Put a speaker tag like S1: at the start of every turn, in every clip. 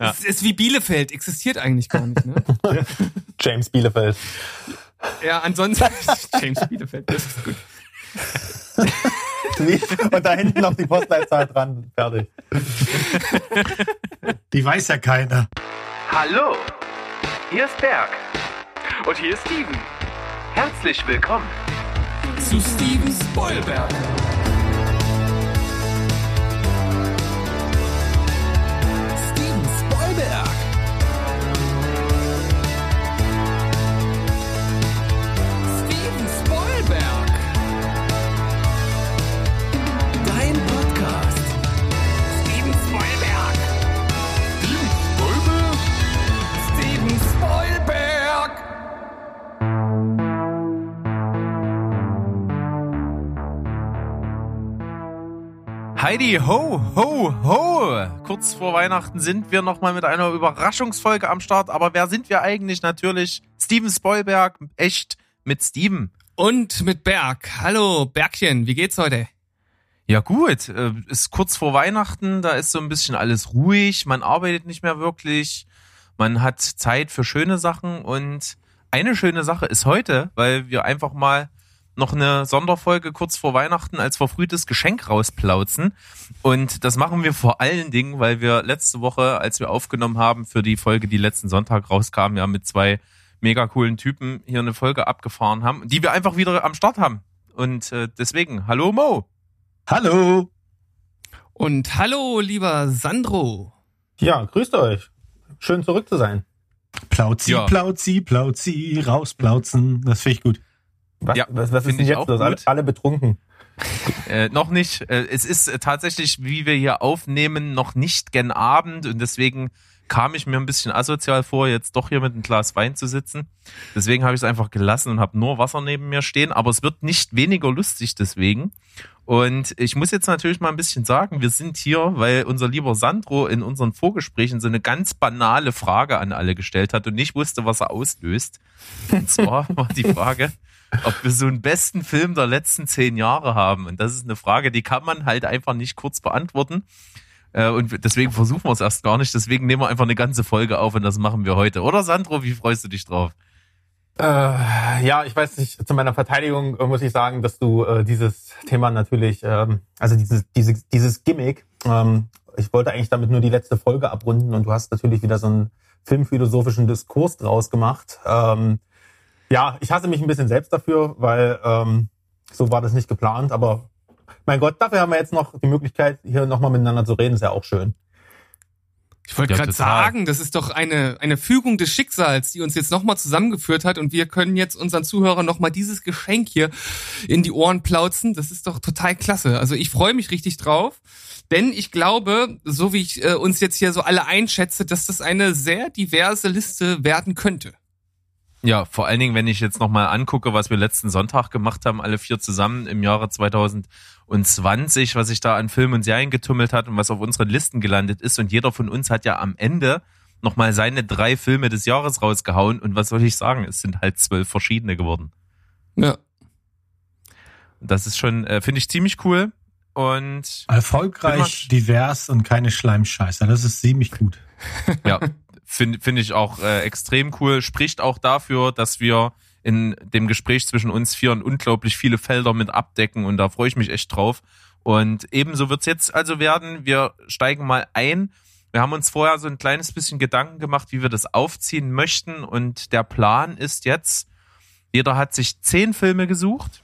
S1: Ja. Es ist wie Bielefeld, existiert eigentlich gar nicht, ne?
S2: James Bielefeld.
S1: Ja, ansonsten James Bielefeld, das ist gut.
S2: Und da hinten noch die Postleitzahl dran. Fertig.
S3: Die weiß ja keiner.
S4: Hallo, hier ist Berg. Und hier ist Steven. Herzlich willkommen
S5: zu Steven Spoilberg.
S6: Heidi, ho, ho, ho! Kurz vor Weihnachten sind wir nochmal mit einer Überraschungsfolge am Start. Aber wer sind wir eigentlich? Natürlich Steven Spoilberg, echt mit Steven.
S1: Und mit Berg. Hallo, Bergchen, wie geht's heute?
S6: Ja gut, äh, ist kurz vor Weihnachten, da ist so ein bisschen alles ruhig, man arbeitet nicht mehr wirklich, man hat Zeit für schöne Sachen und eine schöne Sache ist heute, weil wir einfach mal noch eine Sonderfolge kurz vor Weihnachten als verfrühtes Geschenk rausplauzen. Und das machen wir vor allen Dingen, weil wir letzte Woche, als wir aufgenommen haben für die Folge, die letzten Sonntag rauskam, ja mit zwei mega coolen Typen hier eine Folge abgefahren haben, die wir einfach wieder am Start haben. Und äh, deswegen, hallo Mo.
S3: Hallo.
S1: Und hallo, lieber Sandro.
S2: Ja, grüßt euch. Schön zurück zu sein.
S3: Plauzi,
S6: Ja.
S3: plauzi, plauzi, rausplauzen. Das finde ich gut.
S2: Was,
S6: Ja,
S2: was, was ist denn jetzt los? Alle, alle betrunken.
S6: Äh, noch nicht. Äh, es ist äh, tatsächlich, wie wir hier aufnehmen, noch nicht gen Abend und deswegen kam ich mir ein bisschen asozial vor, jetzt doch hier mit einem Glas Wein zu sitzen. Deswegen habe ich es einfach gelassen und habe nur Wasser neben mir stehen, aber es wird nicht weniger lustig deswegen. Und ich muss jetzt natürlich mal ein bisschen sagen, wir sind hier, weil unser lieber Sandro in unseren Vorgesprächen so eine ganz banale Frage an alle gestellt hat und nicht wusste, was er auslöst. Und zwar war die Frage, ob wir so einen besten Film der letzten zehn Jahre haben. Und das ist eine Frage, die kann man halt einfach nicht kurz beantworten. Äh, Und deswegen versuchen wir es erst gar nicht. Deswegen nehmen wir einfach eine ganze Folge auf und das machen wir heute. Oder Sandro, wie freust du dich drauf?
S2: Äh, ja, ich weiß nicht, zu meiner Verteidigung äh, muss ich sagen, dass du äh, dieses Thema natürlich, ähm, also dieses, dieses, dieses Gimmick, ähm, ich wollte eigentlich damit nur die letzte Folge abrunden und du hast natürlich wieder so einen filmphilosophischen Diskurs draus gemacht. Ähm, ja, ich hasse mich ein bisschen selbst dafür, weil ähm, so war das nicht geplant, aber mein Gott, dafür haben wir jetzt noch die Möglichkeit, hier nochmal miteinander zu reden, ist ja auch schön.
S1: Ich wollte
S6: Ja,
S1: gerade sagen, das ist doch eine, eine Fügung des Schicksals, die uns jetzt nochmal zusammengeführt hat und wir können jetzt unseren Zuhörern nochmal dieses Geschenk hier in die Ohren plauzen. Das ist doch total klasse. Also ich freue mich richtig drauf, denn ich glaube, so wie ich äh, uns jetzt hier so alle einschätze, dass das eine sehr diverse Liste werden könnte.
S6: Ja, vor allen Dingen, wenn ich jetzt nochmal angucke, was wir letzten Sonntag gemacht haben, alle vier zusammen im Jahre 2020, was sich da an Filmen und Serien getummelt hat und was auf unseren Listen gelandet ist. Und jeder von uns hat ja am Ende nochmal seine drei Filme des Jahres rausgehauen. Und was soll ich sagen? Es sind halt zwölf verschiedene geworden.
S1: Ja.
S6: Das ist schon, äh, finde ich ziemlich cool. Und
S3: Erfolgreich, divers und keine Schleimscheißer. Das ist ziemlich gut.
S6: ja, finde find ich auch äh, extrem cool. Spricht auch dafür, dass wir in dem Gespräch zwischen uns vieren unglaublich viele Felder mit abdecken und da freue ich mich echt drauf. Und ebenso wird's jetzt also werden. Wir steigen mal ein. Wir haben uns vorher so ein kleines bisschen Gedanken gemacht, wie wir das aufziehen möchten. Und der Plan ist jetzt, jeder hat sich zehn Filme gesucht.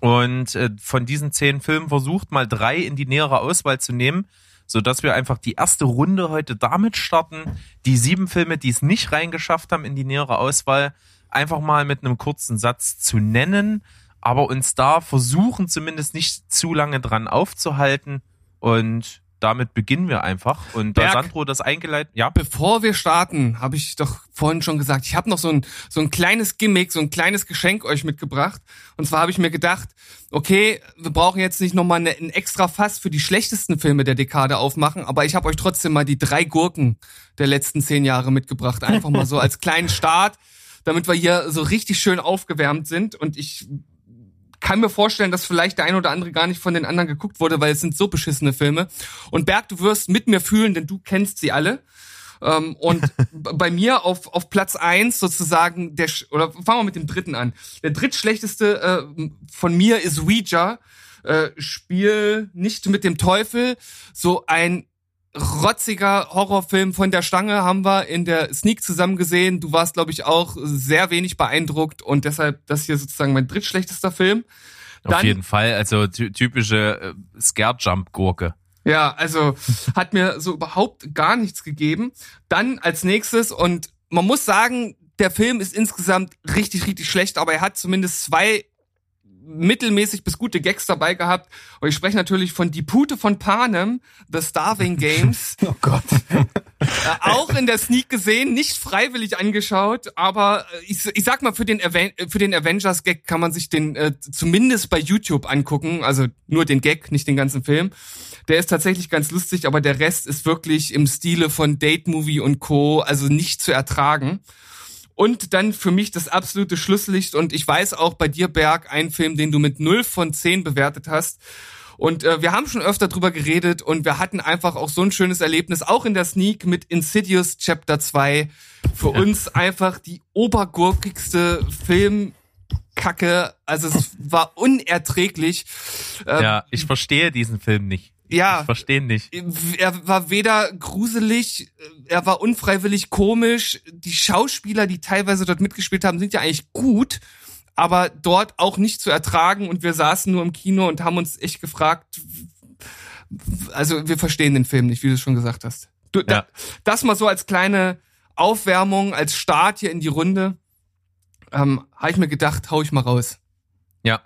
S6: Und äh, von diesen zehn Filmen versucht mal drei in die nähere Auswahl zu nehmen, so dass wir einfach die erste Runde heute damit starten, die sieben Filme, die es nicht reingeschafft haben in die nähere Auswahl, einfach mal mit einem kurzen Satz zu nennen, aber uns da versuchen zumindest nicht zu lange dran aufzuhalten. Und damit beginnen wir einfach. Und da
S1: Berg.
S6: Sandro das eingeleitet, ja,
S1: Bevor wir starten, habe ich doch vorhin schon gesagt, ich habe noch so ein, so ein kleines Gimmick, so ein kleines Geschenk euch mitgebracht. Und zwar habe ich mir gedacht, okay, wir brauchen jetzt nicht nochmal eine, ein extra Fass für die schlechtesten Filme der Dekade aufmachen, aber ich habe euch trotzdem mal die drei Gurken der letzten zehn Jahre mitgebracht. Einfach mal so als kleinen Start, damit wir hier so richtig schön aufgewärmt sind. Und ich kann mir vorstellen, dass vielleicht der ein oder andere gar nicht von den anderen geguckt wurde, weil es sind so beschissene Filme. Und Berg, du wirst mit mir fühlen, denn du kennst sie alle. Ähm, und bei mir auf, auf Platz eins sozusagen, der, oder fangen wir mit dem dritten an. Der drittschlechteste äh, von mir ist Ouija. Äh, Spiel nicht mit dem Teufel. So ein rotziger Horrorfilm von der Stange haben wir in der Sneak zusammen gesehen. Du warst, glaube ich, auch sehr wenig beeindruckt und deshalb das hier sozusagen mein drittschlechtester Film.
S6: Auf
S1: Dann-
S6: jeden Fall, also ty- typische äh, Scare-Jump-Gurke.
S1: Ja, also hat mir so überhaupt gar nichts gegeben. Dann als nächstes und man muss sagen, der Film ist insgesamt richtig, richtig schlecht, aber er hat zumindest zwei mittelmäßig bis gute Gags dabei gehabt. Und ich spreche natürlich von Die Pute von Panem, The Starving Games.
S2: Oh Gott.
S1: Äh, auch in der Sneak gesehen, nicht freiwillig angeschaut, aber äh, ich, ich sag mal, für den, Aven für den Avengers-Gag kann man sich den äh, zumindest bei YouTube angucken, also nur den Gag, nicht den ganzen Film. Der ist tatsächlich ganz lustig, aber der Rest ist wirklich im Stile von Date Movie und Co., also nicht zu ertragen. Und dann für mich das absolute Schlusslicht und ich weiß auch bei dir, Berg, ein Film, den du mit 0 von 10 bewertet hast. Und äh, wir haben schon öfter drüber geredet und wir hatten einfach auch so ein schönes Erlebnis, auch in der Sneak mit Insidious Chapter 2. Für uns einfach die obergurkigste Filmkacke. Also es war unerträglich. Ähm,
S6: Ja, ich verstehe diesen Film nicht.
S1: Ja
S6: Ich verstehe nicht.
S1: er war weder gruselig, er war unfreiwillig komisch. Die Schauspieler, die teilweise dort mitgespielt haben, sind ja eigentlich gut, aber dort auch nicht zu ertragen. Und wir saßen nur im Kino und haben uns echt gefragt, also wir verstehen den Film nicht, wie du schon gesagt hast. Du, da,
S6: Ja.
S1: das mal so als kleine Aufwärmung, als Start hier in die Runde. Ähm, Habe ich mir gedacht, hau ich mal raus.
S6: Ja,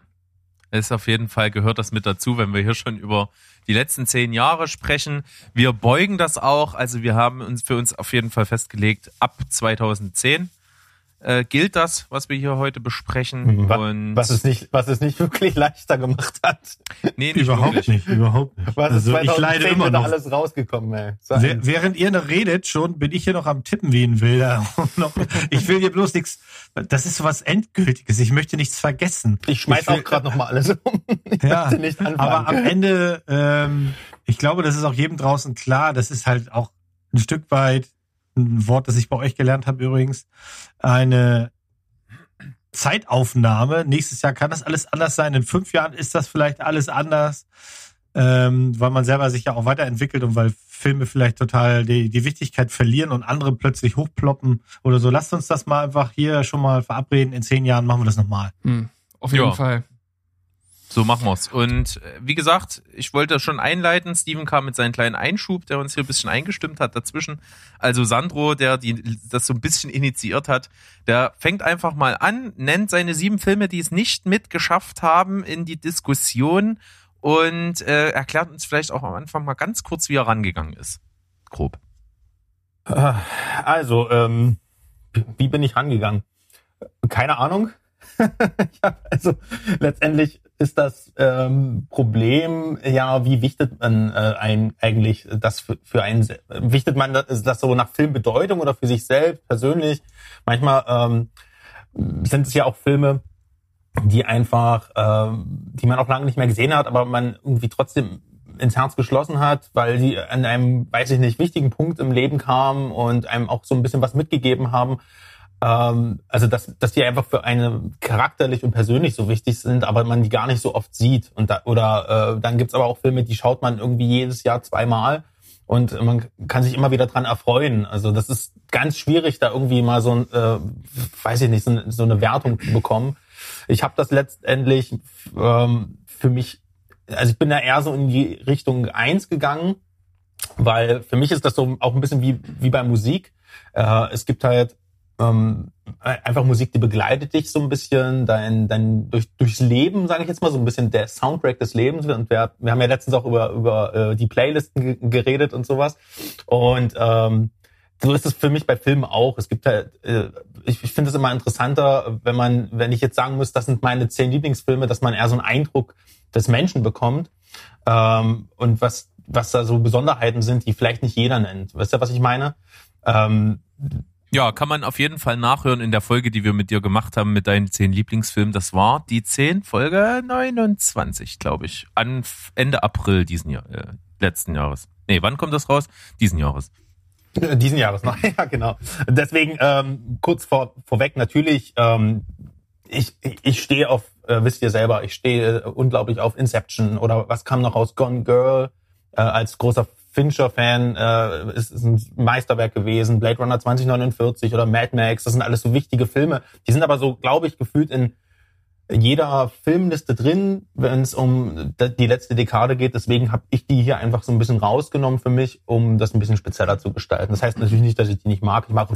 S6: ist auf jeden Fall gehört das mit dazu, wenn wir hier schon über die letzten zehn Jahre sprechen. Wir beugen das auch, also wir haben uns für uns auf jeden Fall festgelegt, ab 2010 äh, gilt das, was wir hier heute besprechen.
S2: Wa-
S6: Und
S2: Was es nicht, was es nicht wirklich leichter gemacht hat.
S6: nee, nicht
S3: Überhaupt
S6: wirklich.
S3: nicht, überhaupt nicht.
S2: Was
S3: Also
S2: ist
S3: ich leide
S2: 2010
S3: immer noch.
S2: alles rausgekommen, ey? So
S3: Wäh-
S2: ein-
S3: Während ihr noch redet, schon bin ich hier noch am Tippen wie ein Wilder. Ich will hier bloß nichts. Das ist so was Endgültiges. Ich möchte nichts vergessen.
S2: Ich schmeiß
S3: will-
S2: auch gerade noch mal alles um. Ich
S3: Ja,
S2: nicht anfangen.
S3: aber am Ende, ähm, ich glaube, das ist auch jedem draußen klar. Das ist halt auch ein Stück weit ein Wort, das ich bei euch gelernt habe übrigens. Eine Zeitaufnahme. Nächstes Jahr kann das alles anders sein. In fünf Jahren ist das vielleicht alles anders, ähm, weil man selber sich ja auch weiterentwickelt und weil Filme vielleicht total die, die Wichtigkeit verlieren und andere plötzlich hochploppen oder so. Lasst uns das mal einfach hier schon mal verabreden. In zehn Jahren machen wir das nochmal.
S1: Hm, auf jeden
S6: Ja.
S1: Fall.
S6: So machen wir's. Und äh, wie gesagt, ich wollte schon einleiten. Steven kam mit seinem kleinen Einschub, der uns hier ein bisschen eingestimmt hat dazwischen. Also Sandro, der die, das so ein bisschen initiiert hat, der fängt einfach mal an, nennt seine sieben Filme, die es nicht mitgeschafft haben in die Diskussion und äh, erklärt uns vielleicht auch am Anfang mal ganz kurz, wie er rangegangen ist. Grob.
S2: Also, ähm, wie bin ich rangegangen? Keine Ahnung. hab, also letztendlich ist das ähm, Problem, ja, wie wichtet man äh, ein, eigentlich das für, für einen, wichtet man das, das so nach Filmbedeutung oder für sich selbst persönlich? Manchmal ähm, sind es ja auch Filme, die einfach, ähm, die man auch lange nicht mehr gesehen hat, aber man irgendwie trotzdem ins Herz geschlossen hat, weil sie an einem, weiß ich nicht, wichtigen Punkt im Leben kamen und einem auch so ein bisschen was mitgegeben haben. Ähm, also dass, dass die einfach für eine charakterlich und persönlich so wichtig sind, aber man die gar nicht so oft sieht. Und da, oder äh, dann gibt's aber auch Filme, die schaut man irgendwie jedes Jahr zweimal und man kann sich immer wieder dran erfreuen. Also das ist ganz schwierig, da irgendwie mal so ein, äh, weiß ich nicht, so, eine- so eine Wertung zu bekommen. Ich habe das letztendlich ähm, für mich, also ich bin da eher so in die Richtung eins gegangen, weil für mich ist das so auch ein bisschen wie, wie bei Musik. Äh, es gibt halt ähm, einfach Musik, die begleitet dich so ein bisschen, dein, dein durch, durchs Leben, sage ich jetzt mal, so ein bisschen der Soundtrack des Lebens. Und wir, wir haben ja letztens auch über, über äh, die Playlisten ge- geredet und sowas. Und ähm, so ist es für mich bei Filmen auch. Es gibt halt, äh, ich, ich finde es immer interessanter, wenn man, wenn ich jetzt sagen muss, das sind meine zehn Lieblingsfilme, dass man eher so einen Eindruck des Menschen bekommt ähm, und was was da so Besonderheiten sind, die vielleicht nicht jeder nennt. Weißt du, was ich meine? Ähm,
S6: Ja, kann man auf jeden Fall nachhören in der Folge, die wir mit dir gemacht haben, mit deinen zehn Lieblingsfilmen. Das war die 10, Folge 29, glaube ich. An Ende April diesen Jahr, äh, letzten Jahres. Nee, wann kommt das raus? Diesen Jahres.
S2: Äh, Diesen Jahres noch, ja genau. Deswegen ähm, kurz vor, vorweg natürlich, ähm, ich, ich stehe auf, äh, wisst ihr selber, ich stehe äh, unglaublich auf Inception oder was kam noch raus, Gone Girl, äh, als großer Fincher-Fan äh, ist, ist ein Meisterwerk gewesen, Blade Runner 2049 oder Mad Max, das sind alles so wichtige Filme. Die sind aber so, glaube ich, gefühlt in jeder Filmliste drin, wenn es um die letzte Dekade geht. Deswegen habe ich die hier einfach so ein bisschen rausgenommen für mich, um das ein bisschen spezieller zu gestalten. Das heißt natürlich nicht, dass ich die nicht mag. Ich mag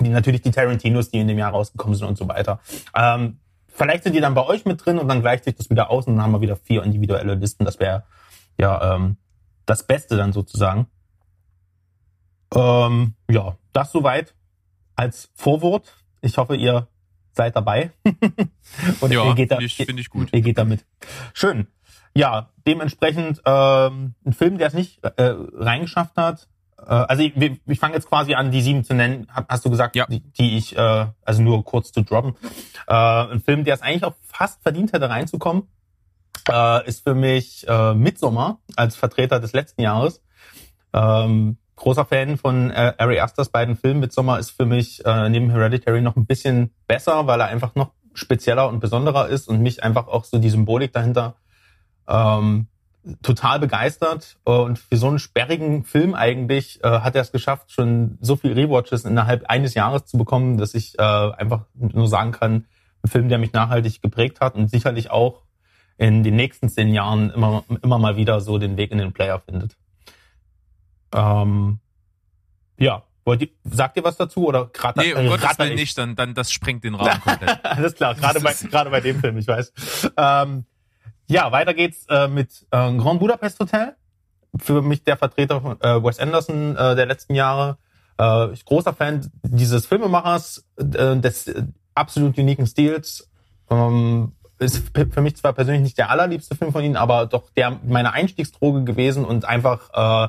S2: die, natürlich die Tarantinos, die in dem Jahr rausgekommen sind und so weiter. Ähm, vielleicht sind die dann bei euch mit drin und dann gleicht sich das wieder aus und dann haben wir wieder vier individuelle Listen. Das wäre ja ähm, das Beste dann sozusagen. Ähm, ja, das soweit als Vorwort. Ich hoffe, ihr seid dabei. und
S6: Ja,
S2: ihr geht da,
S6: finde ich, find ich gut.
S2: Ihr geht damit. Schön. Ja, dementsprechend ähm, ein Film, der es nicht äh, reingeschafft hat. Äh, also ich, ich fange jetzt quasi an, die sieben zu nennen. Hast du gesagt,
S6: Ja.
S2: die, die ich, äh, also nur kurz zu droppen. Äh, ein Film, der es eigentlich auch fast verdient hätte reinzukommen, äh, ist für mich äh, Midsommar als Vertreter des letzten Jahres. Ähm, großer Fan von äh, Ari Asters beiden Filmen. Midsommar ist für mich äh, neben Hereditary noch ein bisschen besser, weil er einfach noch spezieller und besonderer ist und mich einfach auch so die Symbolik dahinter ähm, total begeistert. Und für so einen sperrigen Film eigentlich äh, hat er es geschafft, schon so viel Rewatches innerhalb eines Jahres zu bekommen, dass ich äh, einfach nur sagen kann, ein Film, der mich nachhaltig geprägt hat und sicherlich auch in den nächsten zehn Jahren immer, immer mal wieder so den Weg in den Player findet. Ähm, ja, wollt ihr, sagt ihr was dazu oder gerade
S6: Nee, um Gottes Willen nicht, dann, dann das sprengt den Rahmen komplett.
S2: Alles klar, gerade bei, gerade bei dem Film, ich weiß. Ähm, ja, weiter geht's äh, mit äh, Grand Budapest Hotel. Für mich der Vertreter von äh, Wes Anderson äh, der letzten Jahre. Äh, ich großer Fan dieses Filmemachers, äh, des äh, absolut uniken Stils. Ähm, ist für mich zwar persönlich nicht der allerliebste Film von ihnen, aber doch der meine Einstiegsdroge gewesen und einfach äh,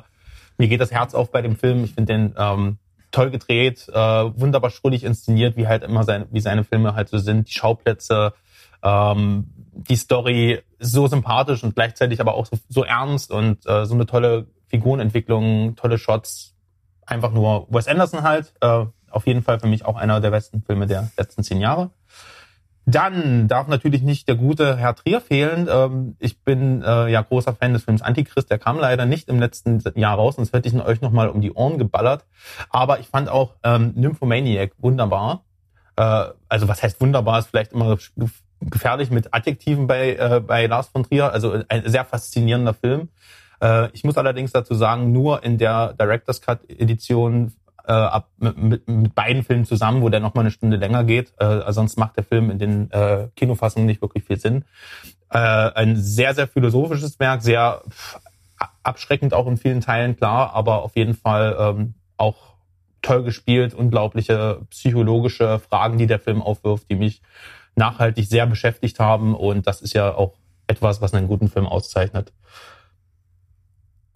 S2: mir geht das Herz auf bei dem Film. Ich finde den ähm, toll gedreht, äh, wunderbar schrullig inszeniert, wie halt immer seine, wie seine Filme halt so sind. Die Schauplätze, ähm, die Story so sympathisch und gleichzeitig aber auch so, so ernst und äh, so eine tolle Figurenentwicklung, tolle Shots. Einfach nur Wes Anderson halt. Äh, auf jeden Fall für mich auch einer der besten Filme der letzten zehn Jahre. Dann darf natürlich nicht der gute Herr Trier fehlen. Ähm, ich bin äh, ja großer Fan des Films Antichrist. Der kam leider nicht im letzten Jahr raus, sonst hätte ich ihn euch nochmal um die Ohren geballert. Aber ich fand auch ähm, Nymphomaniac wunderbar. Äh, also was heißt wunderbar, ist vielleicht immer gefährlich mit Adjektiven bei, äh, bei Lars von Trier. Also ein sehr faszinierender Film. Ich muss allerdings dazu sagen, nur in der Director's Cut Edition äh, ab, mit, mit, mit beiden Filmen zusammen, wo der nochmal eine Stunde länger geht. Äh, sonst macht der Film in den äh, Kinofassungen nicht wirklich viel Sinn. Äh, ein sehr, sehr philosophisches Werk, sehr pff, abschreckend auch in vielen Teilen, klar, aber auf jeden Fall ähm, auch toll gespielt, unglaubliche psychologische Fragen, die der Film aufwirft, die mich nachhaltig sehr beschäftigt haben. Und das ist ja auch etwas, was einen guten Film auszeichnet.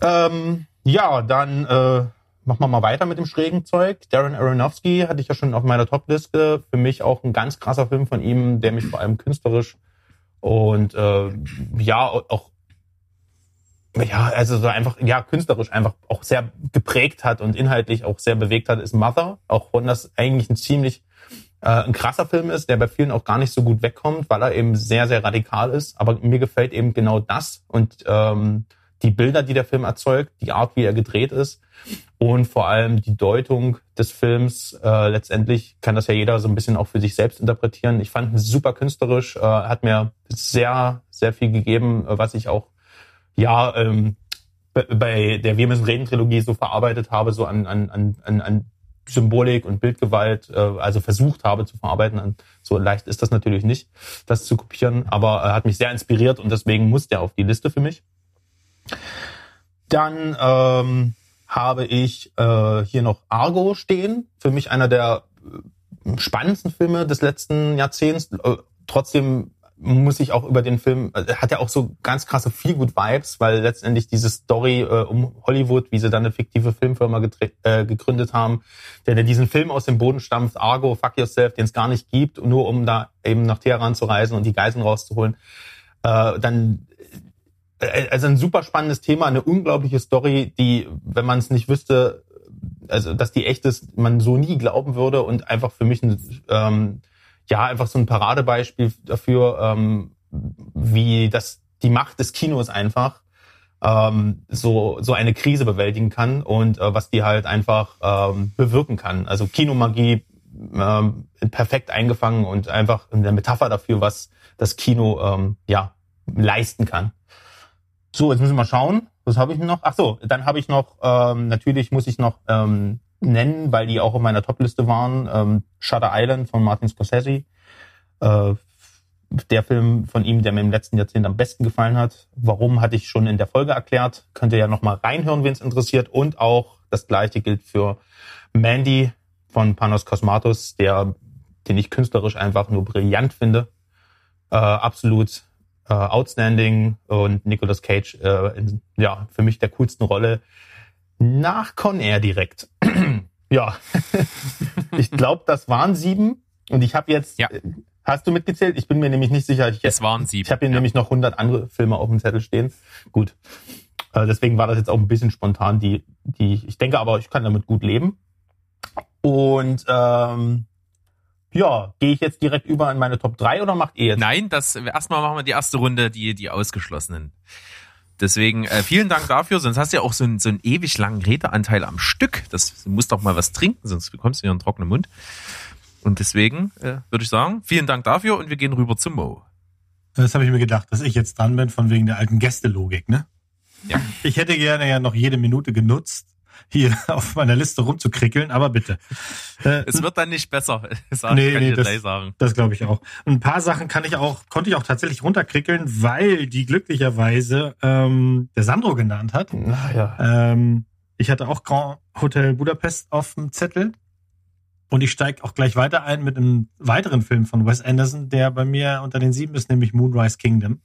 S2: Ähm, ja, dann äh, machen wir mal weiter mit dem schrägen Zeug. Darren Aronofsky hatte ich ja schon auf meiner Topliste. Für mich auch ein ganz krasser Film von ihm, der mich vor allem künstlerisch und äh, ja auch ja, also so einfach, ja, künstlerisch einfach auch sehr geprägt hat und inhaltlich auch sehr bewegt hat, ist Mother. Auch wenn das eigentlich ein ziemlich äh, ein krasser Film ist, der bei vielen auch gar nicht so gut wegkommt, weil er eben sehr, sehr radikal ist. Aber mir gefällt eben genau das und ähm, die Bilder, die der Film erzeugt, die Art, wie er gedreht ist und vor allem die Deutung des Films. Äh, letztendlich kann das ja jeder so ein bisschen auch für sich selbst interpretieren. Ich fand ihn super künstlerisch, äh, hat mir sehr, sehr viel gegeben, äh, was ich auch ja ähm, bei der Wir müssen reden Trilogie so verarbeitet habe, so an, an, an, an Symbolik und Bildgewalt, äh, also versucht habe zu verarbeiten. Und so leicht ist das natürlich nicht, das zu kopieren, aber er hat mich sehr inspiriert und deswegen muss der auf die Liste für mich. Dann ähm, habe ich äh, hier noch Argo stehen. Für mich einer der äh, spannendsten Filme des letzten Jahrzehnts. Äh, trotzdem muss ich auch über den Film, äh, hat ja auch so ganz krasse Feel-Good-Vibes, weil letztendlich diese Story äh, um Hollywood, wie sie dann eine fiktive Filmfirma äh, gegründet haben, der, der diesen Film aus dem Boden stampft, Argo, Fuck Yourself, den es gar nicht gibt, nur um da eben nach Teheran zu reisen und die Geiseln rauszuholen. Äh, dann also ein super spannendes Thema, eine unglaubliche Story, die, wenn man es nicht wüsste, also dass die echt ist, man so nie glauben würde und einfach für mich ein, ähm, ja einfach so ein Paradebeispiel dafür, ähm, wie das die Macht des Kinos einfach ähm, so so eine Krise bewältigen kann und äh, was die halt einfach ähm, bewirken kann. Also Kinomagie ähm, perfekt eingefangen und einfach eine Metapher dafür, was das Kino ähm, ja leisten kann. So, jetzt müssen wir mal schauen. Was habe ich noch? Ach so, dann habe ich noch, ähm, natürlich muss ich noch ähm, nennen, weil die auch auf meiner Topliste waren, ähm, Shutter Island von Martin Scorsese. Äh, der Film von ihm, der mir im letzten Jahrzehnt am besten gefallen hat. Warum, hatte ich schon in der Folge erklärt. Könnt ihr ja noch mal reinhören, wen es interessiert. Und auch das gleiche gilt für Mandy von Panos Cosmatos, der, den ich künstlerisch einfach nur brillant finde. Äh, absolut äh, outstanding und Nicolas Cage äh, in, ja für mich der coolsten Rolle nach Con Air direkt. ja, ich glaube, das waren sieben und ich habe jetzt.
S6: Ja.
S2: äh, Hast du mitgezählt? Ich bin mir nämlich nicht sicher. Ich,
S6: Es waren sieben.
S2: ich habe hier
S6: ja.
S2: nämlich noch 100 andere Filme auf dem Zettel stehen. Gut. Äh, deswegen war das jetzt auch ein bisschen spontan, die, die, ich denke aber, ich kann damit gut leben. Und ähm, ja, gehe ich jetzt direkt über in meine Top 3 oder macht ihr jetzt?
S6: Nein, das erstmal machen wir die erste Runde, die die ausgeschlossenen. Deswegen äh, vielen Dank dafür, sonst hast du ja auch so einen, so einen ewig langen Redeanteil am Stück. Das du musst doch mal was trinken, sonst bekommst du ja einen trockenen Mund. Und deswegen äh, würde ich sagen, vielen Dank dafür und wir gehen rüber zum Mo.
S3: Das habe ich mir gedacht, dass ich jetzt dran bin, von wegen der alten Gästelogik, ne?
S6: Ja.
S3: Ich hätte gerne ja noch jede Minute genutzt, hier auf meiner Liste rumzukrickeln, aber bitte. Äh,
S6: Es wird dann nicht besser, sag,
S3: Nee,
S6: kann
S3: nee,
S6: ich
S3: das-
S6: gleich sagen.
S3: Das glaube ich auch. Und ein paar Sachen kann ich auch, konnte ich auch tatsächlich runterkrickeln, weil die glücklicherweise ähm, der Sandro genannt hat.
S2: Naja.
S3: Ähm, ich hatte auch Grand Hotel Budapest auf dem Zettel. Und ich steige auch gleich weiter ein mit einem weiteren Film von Wes Anderson, der bei mir unter den sieben ist, nämlich Moonrise Kingdom.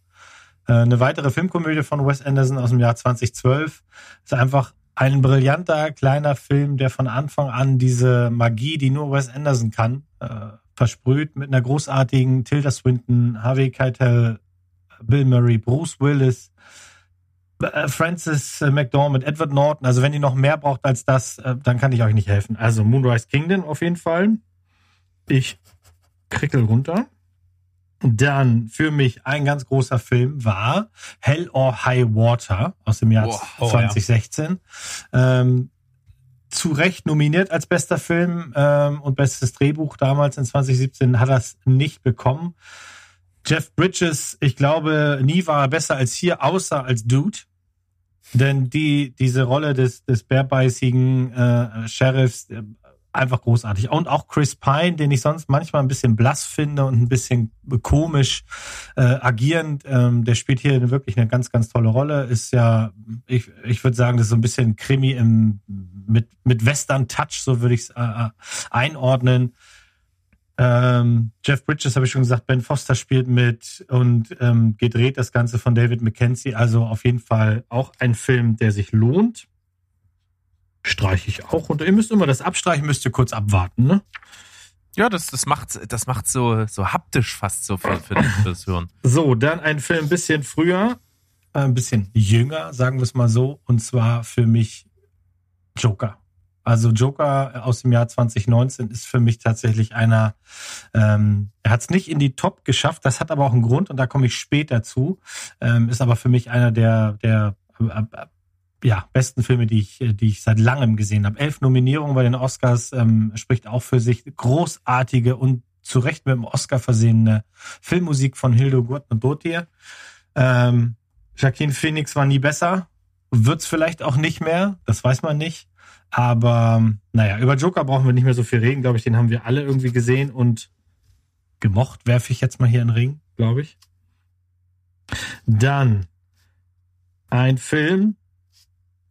S3: Äh, eine weitere Filmkomödie von Wes Anderson aus dem Jahr 2012. Ist einfach ein brillanter kleiner Film, der von Anfang an diese Magie, die nur Wes Anderson kann, äh, versprüht mit einer großartigen Tilda Swinton, Harvey Keitel, Bill Murray, Bruce Willis, äh, Francis äh, McDormand, Edward Norton. Also wenn ihr noch mehr braucht als das, äh, dann kann ich euch nicht helfen. Also Moonrise Kingdom auf jeden Fall. Ich krickel runter. Dann für mich ein ganz großer Film war Hell or High Water aus dem Jahr
S6: Boah,
S2: oh ja.
S3: 2016. Ähm, zu Recht nominiert als bester Film ähm, und bestes Drehbuch damals in 2017 hat er es nicht bekommen. Jeff Bridges, ich glaube, nie war er besser als hier, außer als Dude. Denn die, diese Rolle des, des bärbeißigen äh, Sheriffs, äh, einfach großartig. Und auch Chris Pine, den ich sonst manchmal ein bisschen blass finde und ein bisschen komisch äh, agierend, ähm, der spielt hier wirklich eine ganz, ganz tolle Rolle. Ist ja, ich, ich würde sagen, das ist so ein bisschen Krimi im, mit, mit Western-Touch, so würde ich es äh, einordnen. Ähm, Jeff Bridges habe ich schon gesagt, Ben Foster spielt mit und ähm, gedreht das Ganze von David Mackenzie. Also auf jeden Fall auch ein Film, der sich lohnt. Streiche ich auch. Und ihr müsst immer das abstreichen, müsst ihr kurz abwarten, ne?
S6: Ja, das, das macht, das macht so, so haptisch fast so für, für, den, fürs Hören.
S3: So, dann ein Film ein bisschen früher, äh, ein bisschen jünger, sagen wir es mal so. Und zwar für mich Joker. Also Joker aus dem Jahr 2019 ist für mich tatsächlich einer, ähm, er hat es nicht in die Top geschafft, das hat aber auch einen Grund und da komme ich später zu. Ähm, ist aber für mich einer der, der ja, besten Filme, die ich, die ich seit langem gesehen habe. Elf Nominierungen bei den Oscars ähm, spricht auch für sich. Großartige und zu Recht mit dem Oscar versehene Filmmusik von Hildo Gurtner-Dotir. Ähm, Jacqueline Phoenix war nie besser. Wird's vielleicht auch nicht mehr. Das weiß man nicht. Aber ähm, naja, über Joker brauchen wir nicht mehr so viel reden, glaube ich. Den haben wir alle irgendwie gesehen und gemocht, werfe ich jetzt mal hier in den Ring, glaube ich. Dann ein Film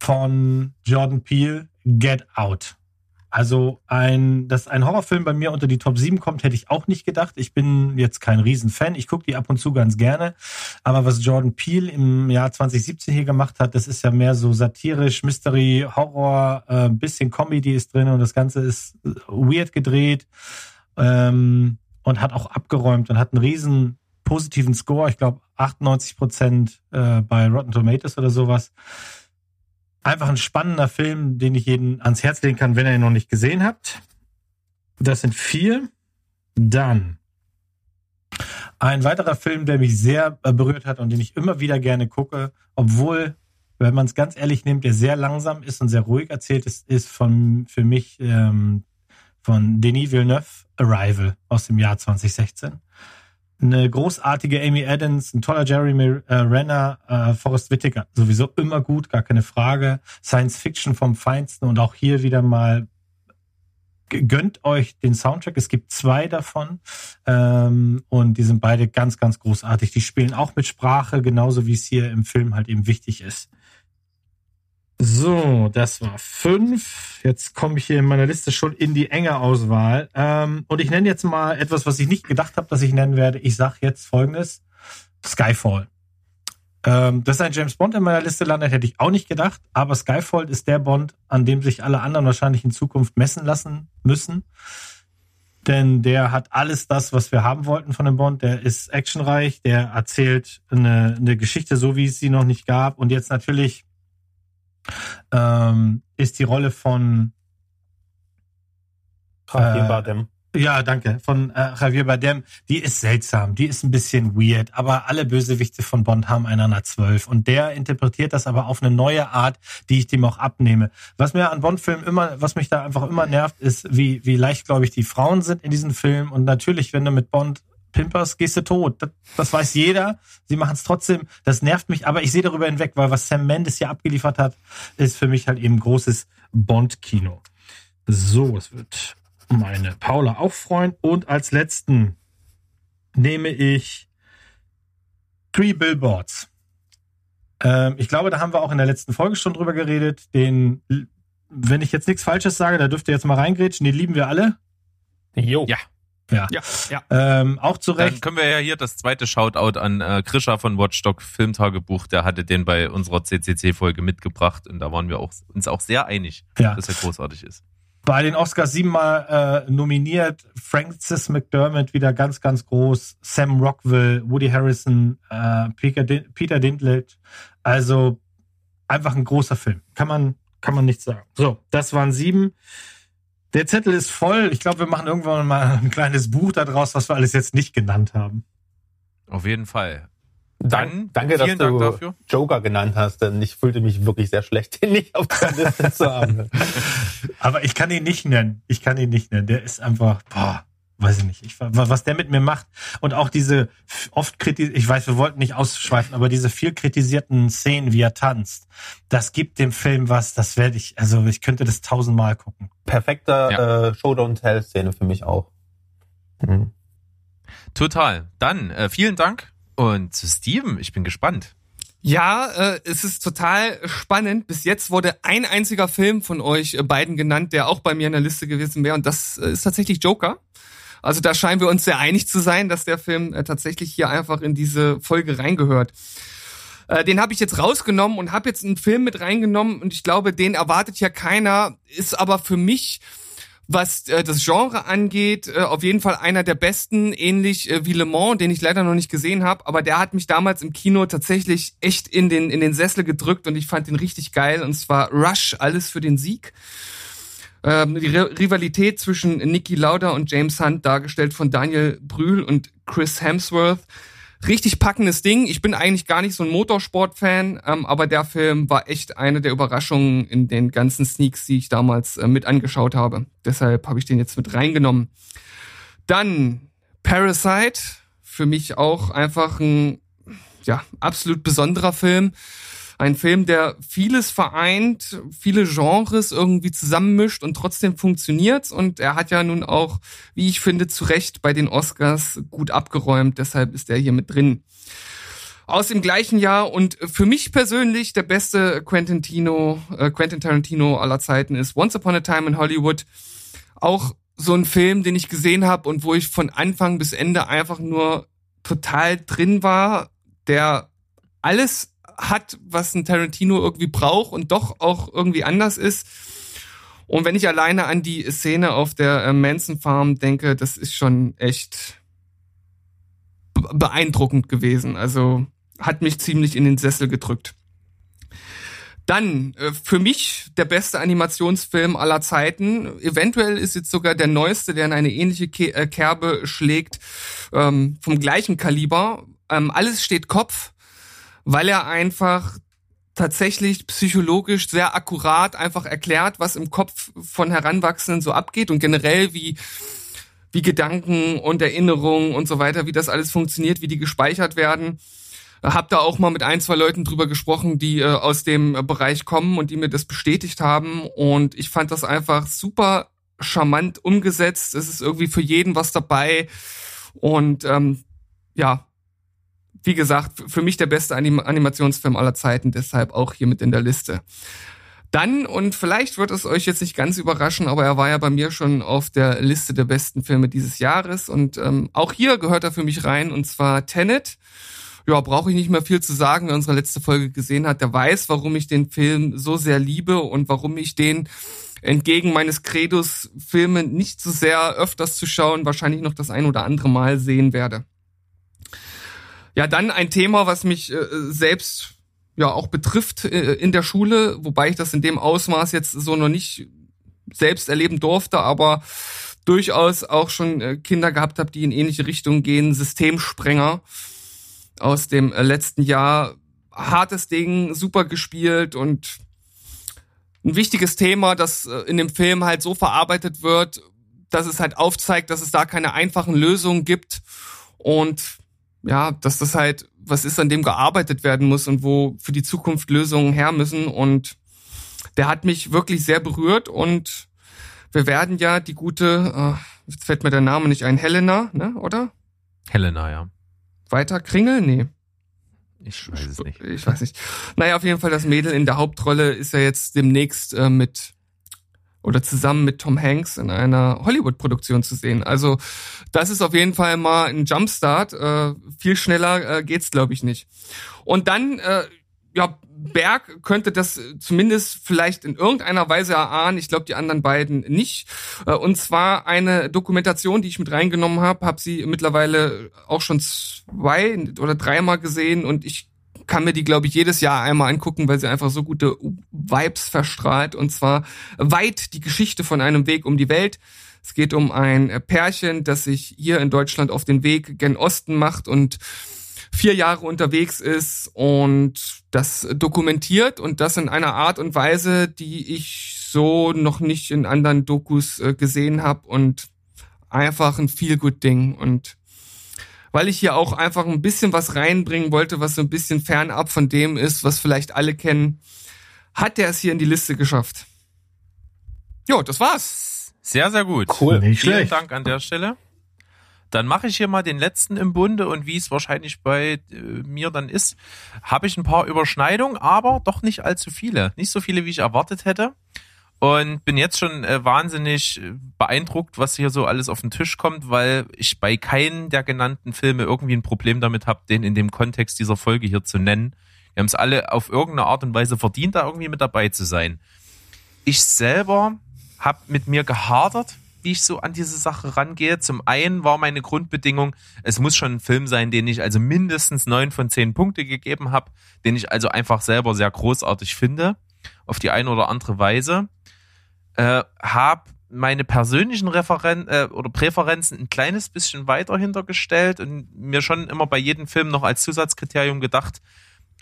S3: von Jordan Peele, Get Out. Also ein, dass ein Horrorfilm bei mir unter die Top 7 kommt, hätte ich auch nicht gedacht. Ich bin jetzt kein Riesenfan. Ich gucke die ab und zu ganz gerne. Aber was Jordan Peele im Jahr 2017 hier gemacht hat, das ist ja mehr so satirisch, Mystery, Horror, äh, bisschen Comedy ist drin und das Ganze ist äh, weird gedreht ähm, und hat auch abgeräumt und hat einen riesen positiven Score. Ich glaube 98 Prozent äh, bei Rotten Tomatoes oder sowas einfach ein spannender Film, den ich jeden ans Herz legen kann, wenn ihr ihn noch nicht gesehen habt. Das sind vier. Dann ein weiterer Film, der mich sehr äh, berührt hat und den ich immer wieder gerne gucke, obwohl, wenn man es ganz ehrlich nimmt, der sehr langsam ist und sehr ruhig erzählt ist, ist von für mich ähm, von Denis Villeneuve Arrival aus dem Jahr 2016 eine großartige Amy Adams, ein toller Jeremy äh, Renner, äh, Forrest Whitaker, sowieso immer gut, gar keine Frage. Science Fiction vom Feinsten und auch hier wieder mal gönnt euch den Soundtrack. Es gibt zwei davon ähm, und die sind beide ganz, ganz großartig. Die spielen auch mit Sprache, genauso wie es hier im Film halt eben wichtig ist. So, das war fünf. Jetzt komme ich hier in meiner Liste schon in die enge Auswahl. Ähm, und ich nenne jetzt mal etwas, was ich nicht gedacht habe, dass ich nennen werde. Ich sage jetzt folgendes. Skyfall. Ähm, dass ein James Bond in meiner Liste landet, hätte ich auch nicht gedacht. Aber Skyfall ist der Bond, an dem sich alle anderen wahrscheinlich in Zukunft messen lassen müssen. Denn der hat alles das, was wir haben wollten von dem Bond. Der ist actionreich, der erzählt eine, eine Geschichte, so wie es sie noch nicht gab. Und jetzt natürlich ähm, ist die Rolle von
S2: Javier
S3: Äh,
S2: Bardem.
S3: ja, danke. Von äh, Javier Bardem. Die ist seltsam, die ist ein bisschen weird, aber alle Bösewichte von Bond haben einander zwölf. Und der interpretiert das aber auf eine neue Art, die ich dem auch abnehme. Was mir an Bond-Filmen immer, was mich da einfach immer nervt, ist, wie, wie leichtgläubig die Frauen sind in diesen Filmen. Und natürlich, wenn du mit Bond pimperst, gehst du tot. Das, das weiß jeder. Sie machen es trotzdem. Das nervt mich, aber ich sehe darüber hinweg, weil was Sam Mendes hier abgeliefert hat, ist für mich halt eben großes Bond-Kino. So, es wird meine Paula auch freuen. Und als letzten nehme ich Three Billboards. Ähm, ich glaube, da haben wir auch in der letzten Folge schon drüber geredet. Den, wenn ich jetzt nichts Falsches sage, da dürft ihr jetzt mal reingrätschen. Den lieben wir alle.
S2: Jo.
S6: Ja.
S3: Ja.
S1: Ja, ja.
S3: Ähm, auch zu
S6: Dann
S3: Recht.
S6: können wir ja hier das zweite Shoutout an äh, Krischer von Watchdog Filmtagebuch, der hatte den bei unserer CCC-Folge mitgebracht und da waren wir auch, uns auch sehr einig,
S3: Ja.
S6: dass er großartig ist.
S3: Bei den Oscars siebenmal äh, nominiert. Francis McDermott wieder ganz, ganz groß. Sam Rockwell, Woody Harrison, äh, Peter, Din Peter Dinklage. Also einfach ein großer Film. Kann man, kann man nichts sagen. So, das waren sieben. Der Zettel ist voll. Ich glaube, wir machen irgendwann mal ein kleines Buch daraus, was wir alles jetzt nicht genannt haben.
S6: Auf jeden Fall.
S2: Dank,
S6: Dann
S2: danke, dass
S6: Dank
S2: du
S6: dafür.
S2: Joker genannt hast, denn ich fühlte mich wirklich sehr schlecht, den nicht auf der Liste zu haben.
S3: Aber ich kann ihn nicht nennen. Ich kann ihn nicht nennen. Der ist einfach, boah, weiß ich nicht. Ich, was der mit mir macht und auch diese oft kritis, ich weiß, wir wollten nicht ausschweifen, aber diese viel kritisierten Szenen, wie er tanzt, das gibt dem Film was, das werde ich, also ich könnte das tausendmal gucken.
S2: Perfekter
S6: Ja.
S2: äh, Show-Don't-Tell-Szene für mich auch. Mhm.
S6: Total. Dann äh, vielen Dank und zu Steven, ich bin gespannt.
S1: Ja, äh, es ist total spannend. Bis jetzt wurde ein einziger Film von euch äh, beiden genannt, der auch bei mir in der Liste gewesen wäre. Und das äh, ist tatsächlich Joker. Also da scheinen wir uns sehr einig zu sein, dass der Film äh, tatsächlich hier einfach in diese Folge reingehört. Äh, den habe ich jetzt rausgenommen und habe jetzt einen Film mit reingenommen und ich glaube, den erwartet ja keiner, ist aber für mich was äh, das Genre angeht, auf jeden Fall einer der besten, ähnlich äh, wie Le Mans, den ich leider noch nicht gesehen habe, aber der hat mich damals im Kino tatsächlich echt in den in den Sessel gedrückt und ich fand den richtig geil und zwar Rush, alles für den Sieg. Ähm, die Ri- Rivalität zwischen Niki Lauda und James Hunt, dargestellt von Daniel Brühl und Chris Hemsworth. Richtig packendes Ding. Ich bin eigentlich gar nicht so ein Motorsport-Fan, ähm, aber der Film war echt eine der Überraschungen in den ganzen Sneaks, die ich damals äh, mit angeschaut habe. Deshalb habe ich den jetzt mit reingenommen. Dann Parasite, für mich auch einfach ein ja, absolut besonderer Film. Ein Film, der vieles vereint, viele Genres irgendwie zusammenmischt und trotzdem funktioniert. Und er hat ja nun auch, wie ich finde, zu Recht bei den Oscars gut abgeräumt. Deshalb ist er hier mit drin. aus dem gleichen Jahr und für mich persönlich der beste Quentin, Tino, äh, Quentin Tarantino aller Zeiten ist Once Upon a Time in Hollywood. Auch so ein Film, den ich gesehen habe und wo ich von Anfang bis Ende einfach nur total drin war, der alles hat, was ein Tarantino irgendwie braucht und doch auch irgendwie anders ist. Und wenn ich alleine an die Szene auf der äh, Manson Farm denke, das ist schon echt be- beeindruckend gewesen. Also hat mich ziemlich in den Sessel gedrückt. Dann äh, für mich der beste Animationsfilm aller Zeiten. Eventuell ist jetzt sogar der neueste, der in eine ähnliche äh, Kerbe schlägt, ähm, vom gleichen Kaliber. Ähm, Alles steht Kopf, weil er einfach tatsächlich psychologisch sehr akkurat einfach erklärt, was im Kopf von Heranwachsenden so abgeht und generell wie wie Gedanken und Erinnerungen und so weiter, wie das alles funktioniert, wie die gespeichert werden. Hab da auch mal mit ein, zwei Leuten drüber gesprochen, die äh, aus dem Bereich kommen und die mir das bestätigt haben. Und ich fand das einfach super charmant umgesetzt. Es ist irgendwie für jeden was dabei. Und ähm, ja, wie gesagt, für mich der beste Anim Animationsfilm aller Zeiten, deshalb auch hier mit in der Liste. Dann, und vielleicht wird es euch jetzt nicht ganz überraschen, aber er war ja bei mir schon auf der Liste der besten Filme dieses Jahres. Und ähm, auch hier gehört er für mich rein, und zwar Tenet. Ja, brauche ich nicht mehr viel zu sagen. Wer unsere letzte Folge gesehen hat, der weiß, warum ich den Film so sehr liebe und warum ich den entgegen meines Credos Filme nicht so sehr öfters zu schauen, wahrscheinlich noch das ein oder andere Mal sehen werde. Ja, dann ein Thema, was mich äh, selbst ja auch betrifft äh, in der Schule, wobei ich das in dem Ausmaß jetzt so noch nicht selbst erleben durfte, aber durchaus auch schon äh, Kinder gehabt habe, die in ähnliche Richtungen gehen. Systemsprenger aus dem äh, letzten Jahr. Hartes Ding, super gespielt und ein wichtiges Thema, das äh, in dem Film halt so verarbeitet wird, dass es halt aufzeigt, dass es da keine einfachen Lösungen gibt und ja, dass das halt was ist, an dem gearbeitet werden muss und wo für die Zukunft Lösungen her müssen. Und der hat mich wirklich sehr berührt und wir werden ja die gute, äh, jetzt fällt mir der Name nicht ein, Helena, ne, oder?
S6: Helena, ja.
S1: Weiter Kringel? Nee.
S6: Ich weiß es nicht.
S1: Ich weiß nicht. Naja, auf jeden Fall das Mädel in der Hauptrolle ist ja jetzt demnächst äh, mit oder zusammen mit Tom Hanks in einer Hollywood-Produktion zu sehen. Also das ist auf jeden Fall mal ein Jumpstart. Äh, viel schneller äh, geht's, glaube ich, nicht. Und dann, äh, ja, Berg könnte das zumindest vielleicht in irgendeiner Weise erahnen. Ich glaube, die anderen beiden nicht. Äh, und zwar eine Dokumentation, die ich mit reingenommen habe, habe sie mittlerweile auch schon zwei oder dreimal gesehen und ich kann mir die, glaube ich, jedes Jahr einmal angucken, weil sie einfach so gute Vibes verstrahlt. Und zwar weit die Geschichte von einem Weg um die Welt. Es geht um ein Pärchen, das sich hier in Deutschland auf den Weg gen Osten macht und vier Jahre unterwegs ist und das dokumentiert und das in einer Art und Weise, die ich so noch nicht in anderen Dokus äh, gesehen habe und einfach ein feel good Ding und weil ich hier auch einfach ein bisschen was reinbringen wollte, was so ein bisschen fernab von dem ist, was vielleicht alle kennen, hat er es hier in die Liste geschafft. Jo, das war's.
S6: Sehr, sehr gut.
S2: Cool.
S3: Nicht
S6: Vielen
S3: schlecht.
S6: Dank an der Stelle. Dann mache ich hier mal den letzten im Bunde und wie es wahrscheinlich bei äh, mir dann ist, habe ich ein paar Überschneidungen, aber doch nicht allzu viele. Nicht so viele, wie ich erwartet hätte. Und bin jetzt schon äh, wahnsinnig äh, beeindruckt, was hier so alles auf den Tisch kommt, weil ich bei keinen der genannten Filme irgendwie ein Problem damit habe, den in dem Kontext dieser Folge hier zu nennen. Wir haben es alle auf irgendeine Art und Weise verdient, da irgendwie mit dabei zu sein. Ich selber habe mit mir gehadert, wie ich so an diese Sache rangehe. Zum einen war meine Grundbedingung, es muss schon ein Film sein, den ich also mindestens neun von zehn Punkte gegeben habe, den ich also einfach selber sehr großartig finde, auf die eine oder andere Weise. Äh, habe meine persönlichen Referen äh, oder Präferenzen ein kleines bisschen weiter hintergestellt und mir schon immer bei jedem Film noch als Zusatzkriterium gedacht,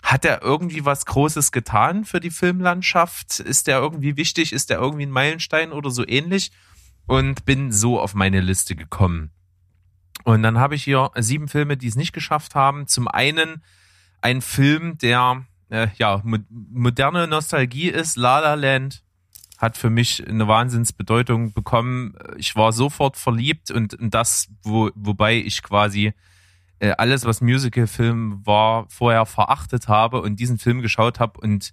S6: hat er irgendwie was Großes getan für die Filmlandschaft? Ist der irgendwie wichtig? Ist der irgendwie ein Meilenstein oder so ähnlich? Und bin so auf meine Liste gekommen. Und dann habe ich hier sieben Filme, die es nicht geschafft haben. Zum einen ein Film, der äh, ja mo moderne Nostalgie ist, La La Land hat für mich eine Wahnsinnsbedeutung bekommen. Ich war sofort verliebt und, das, wo, wobei ich quasi äh, alles, was Musical-Film war, vorher verachtet habe und diesen Film geschaut habe und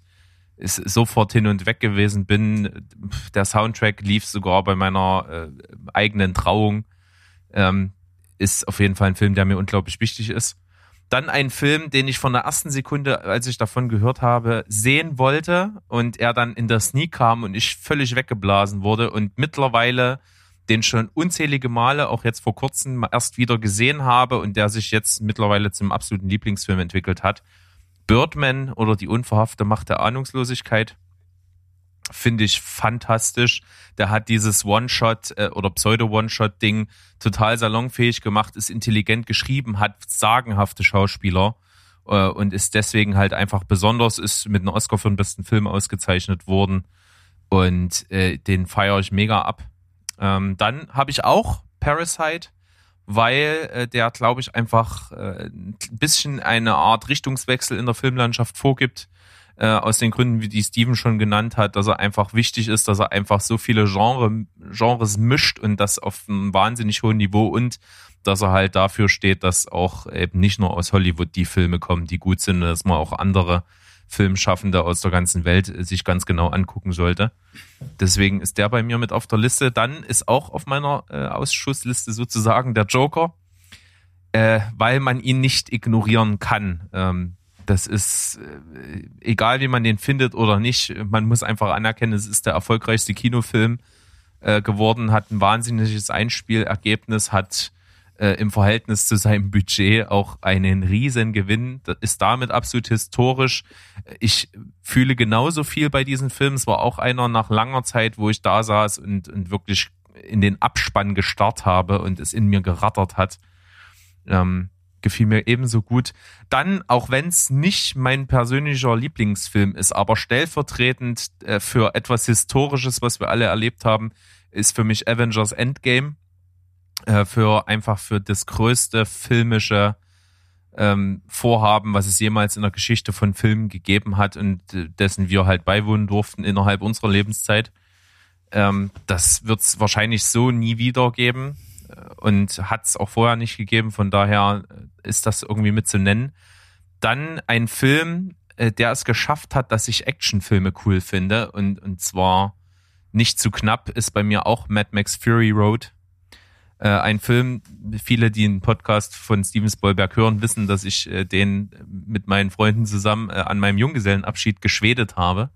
S6: ist sofort hin und weg gewesen bin. Der Soundtrack lief sogar bei meiner äh, eigenen Trauung. Ähm, ist auf jeden Fall ein Film, der mir unglaublich wichtig ist. Dann ein Film, den ich von der ersten Sekunde, als ich davon gehört habe, sehen wollte und er dann in der Sneak kam und ich völlig weggeblasen wurde und mittlerweile den schon unzählige Male, auch jetzt vor kurzem, erst wieder gesehen habe und der sich jetzt mittlerweile zum absoluten Lieblingsfilm entwickelt hat. Birdman oder die unverhafte Macht der Ahnungslosigkeit finde ich fantastisch. Der hat dieses One-Shot äh, oder Pseudo-One-Shot-Ding total salonfähig gemacht, ist intelligent geschrieben, hat sagenhafte Schauspieler äh, und ist deswegen halt einfach besonders, ist mit einem Oscar für den besten Film ausgezeichnet worden und äh, den feiere ich mega ab. Ähm, dann habe ich auch Parasite, weil äh, der, glaube ich, einfach äh, ein bisschen eine Art Richtungswechsel in der Filmlandschaft vorgibt äh, aus den Gründen, wie die Steven schon genannt hat, dass er einfach wichtig ist, dass er einfach so viele Genre, Genres mischt und das auf einem wahnsinnig hohen Niveau und dass er halt dafür steht, dass auch eben nicht nur aus Hollywood die Filme kommen, die gut sind, dass man auch andere Filmschaffende aus der ganzen Welt sich ganz genau angucken sollte. Deswegen ist der bei mir mit auf der Liste. Dann ist auch auf meiner äh, Ausschussliste sozusagen der Joker, äh, weil man ihn nicht ignorieren kann. Ähm, das ist äh, egal, wie man den findet oder nicht. Man muss einfach anerkennen, es ist der erfolgreichste Kinofilm äh, geworden, hat ein wahnsinniges Einspielergebnis, hat äh, im Verhältnis zu seinem Budget auch einen riesen Gewinn. Ist damit absolut historisch. Ich fühle genauso viel bei diesen Filmen. Es war auch einer nach langer Zeit, wo ich da saß und, und wirklich in den Abspann gestarrt habe und es in mir gerattert hat. Ähm, gefiel mir ebenso gut. Dann, auch wenn es nicht mein persönlicher Lieblingsfilm ist, aber stellvertretend äh, für etwas Historisches, was wir alle erlebt haben, ist für mich Avengers Endgame. Äh, für einfach für das größte filmische ähm, Vorhaben, was es jemals in der Geschichte von Filmen gegeben hat und äh, dessen wir halt beiwohnen durften innerhalb unserer Lebenszeit. Ähm, das wird es wahrscheinlich so nie wieder geben und hat es auch vorher nicht gegeben. Von daher ist das irgendwie mit zu nennen. Dann ein Film, äh, der es geschafft hat, dass ich Actionfilme cool finde und, und zwar nicht zu knapp ist bei mir auch Mad Max Fury Road. Äh, ein Film, viele, die einen Podcast von Steven Spielberg hören, wissen, dass ich äh, den mit meinen Freunden zusammen an meinem Junggesellenabschied geschwedet habe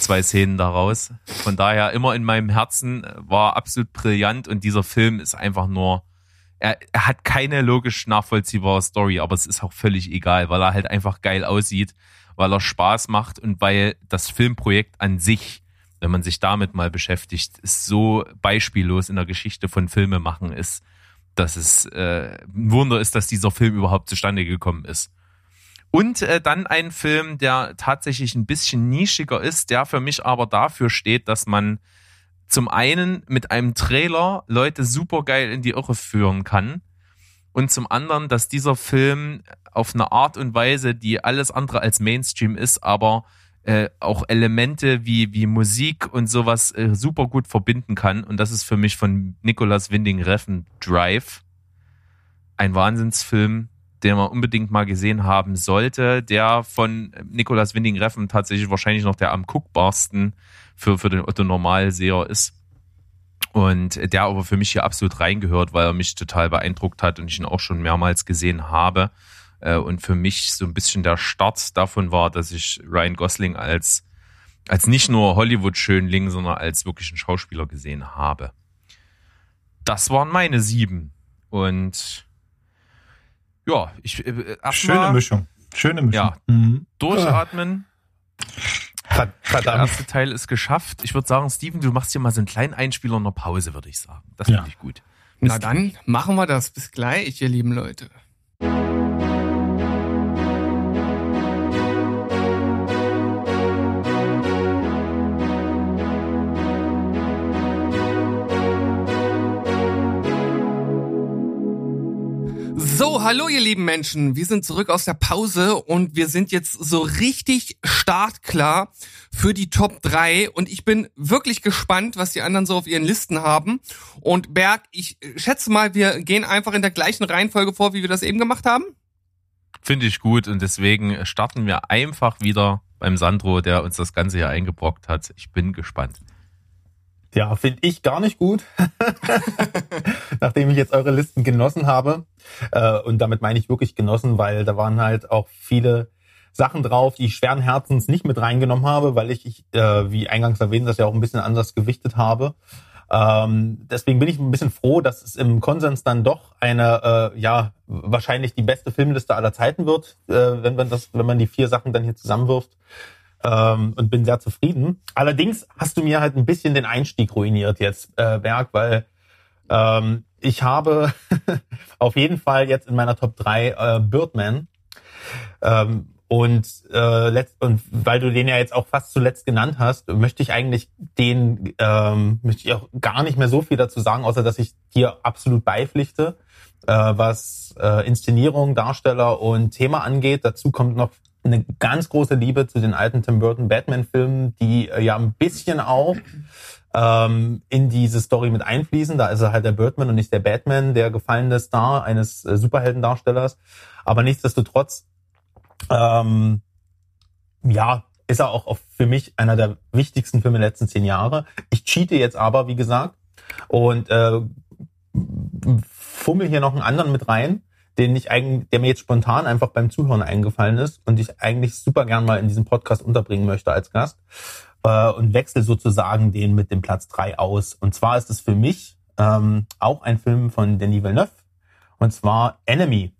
S6: zwei Szenen daraus. Von daher immer in meinem Herzen war absolut brillant und dieser Film ist einfach nur, er, er hat keine logisch nachvollziehbare Story, aber es ist auch völlig egal, weil er halt einfach geil aussieht, weil er Spaß macht und weil das Filmprojekt an sich, wenn man sich damit mal beschäftigt, ist so beispiellos in der Geschichte von Filmemachen ist, dass es äh, ein Wunder ist, dass dieser Film überhaupt zustande gekommen ist. Und äh, dann ein Film, der tatsächlich ein bisschen nischiger ist, der für mich aber dafür steht, dass man zum einen mit einem Trailer Leute super geil in die Irre führen kann und zum anderen, dass dieser Film auf eine Art und Weise, die alles andere als Mainstream ist, aber äh, auch Elemente wie, wie Musik und sowas äh, super gut verbinden kann. Und das ist für mich von Nicolas Winding Reffen Drive. Ein Wahnsinnsfilm, den man unbedingt mal gesehen haben sollte, der von Nicolas Winding Reffen tatsächlich wahrscheinlich noch der am guckbarsten für, für den Otto Normalseher ist. Und der aber für mich hier absolut reingehört, weil er mich total beeindruckt hat und ich ihn auch schon mehrmals gesehen habe. Äh, und für mich so ein bisschen der Start davon war, dass ich Ryan Gosling als, als nicht nur Hollywood-Schönling, sondern als wirklichen Schauspieler gesehen habe. Das waren meine sieben. Und ja, ich äh,
S3: Schöne
S6: mal,
S3: Mischung. Schöne Mischung.
S6: Ja,
S3: Mhm.
S6: durchatmen. Der
S2: Verdammt.
S6: erste Teil ist geschafft. Ich würde sagen, Steven, du machst hier mal so einen kleinen Einspieler in der Pause, würde ich sagen. Das
S3: Ja.
S6: finde ich gut.
S1: Na dann machen wir das. Bis gleich, ihr lieben Leute. So, hallo ihr lieben Menschen. Wir sind zurück aus der Pause und wir sind jetzt so richtig startklar für die Top 3 und ich bin wirklich gespannt, was die anderen so auf ihren Listen haben. Und Berg, ich schätze mal, wir gehen einfach in der gleichen Reihenfolge vor, wie wir das eben gemacht haben.
S6: Finde ich gut und deswegen starten wir einfach wieder beim Sandro, der uns das Ganze hier eingebrockt hat. Ich bin gespannt.
S2: Ja, finde ich gar nicht gut. Nachdem ich jetzt eure Listen genossen habe. Äh, und damit meine ich wirklich genossen, weil da waren halt auch viele Sachen drauf, die ich schweren Herzens nicht mit reingenommen habe, weil ich, ich äh, wie eingangs erwähnt, das ja auch ein bisschen anders gewichtet habe. Ähm, deswegen bin ich ein bisschen froh, dass es im Konsens dann doch eine, äh, ja, wahrscheinlich die beste Filmliste aller Zeiten wird, wenn man das, wenn man die vier Sachen dann hier zusammenwirft ähm, und bin sehr zufrieden. Allerdings hast du mir halt ein bisschen den Einstieg ruiniert jetzt, äh, Berg, weil ähm, ich habe auf jeden Fall jetzt in meiner Top 3 äh, Birdman. Ähm, und, äh, letzt, und weil du den ja jetzt auch fast zuletzt genannt hast, möchte ich eigentlich den, ähm, möchte ich auch gar nicht mehr so viel dazu sagen, außer dass ich dir absolut beipflichte, äh, was äh, Inszenierung, Darsteller und Thema angeht. Dazu kommt noch eine ganz große Liebe zu den alten Tim Burton Batman-Filmen, die äh, ja ein bisschen auch ähm, in diese Story mit einfließen. Da ist er halt der Birdman und nicht der Batman, der gefallene Star eines äh, Superheldendarstellers. Aber nichtsdestotrotz, ähm, ja, ist er auch, auch für mich einer der wichtigsten Filme der letzten zehn Jahre. Ich cheate jetzt aber, wie gesagt, und äh, fummel hier noch einen anderen mit rein den ich eigentlich, der mir jetzt spontan einfach beim Zuhören eingefallen ist und ich eigentlich super gern mal in diesem Podcast unterbringen möchte als Gast äh, und wechsle sozusagen den mit dem Platz drei aus. Und zwar ist es für mich ähm, auch ein Film von Denis Villeneuve und zwar Enemy.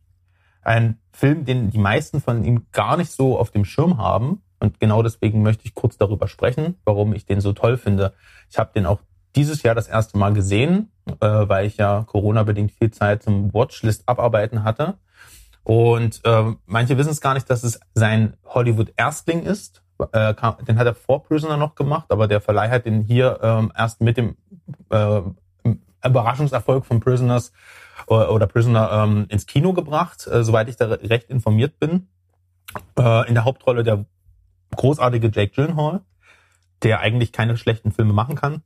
S2: Ein Film, den die meisten von ihm gar nicht so auf dem Schirm haben. Und genau deswegen möchte ich kurz darüber sprechen, warum ich den so toll finde. Ich habe den auch dieses Jahr das erste Mal gesehen, äh, weil ich ja Corona-bedingt viel Zeit zum Watchlist abarbeiten hatte. Und äh, manche wissen es gar nicht, dass es sein Hollywood-Erstling ist. Äh, kam, den hat er vor Prisoner noch gemacht, aber der Verleih hat den hier ähm, erst mit dem äh, Überraschungserfolg von Prisoners äh, oder Prisoner ähm, ins Kino gebracht, äh, soweit ich da recht informiert bin. Äh, in der Hauptrolle der großartige Jake Gyllenhaal, der eigentlich keine schlechten Filme machen kann.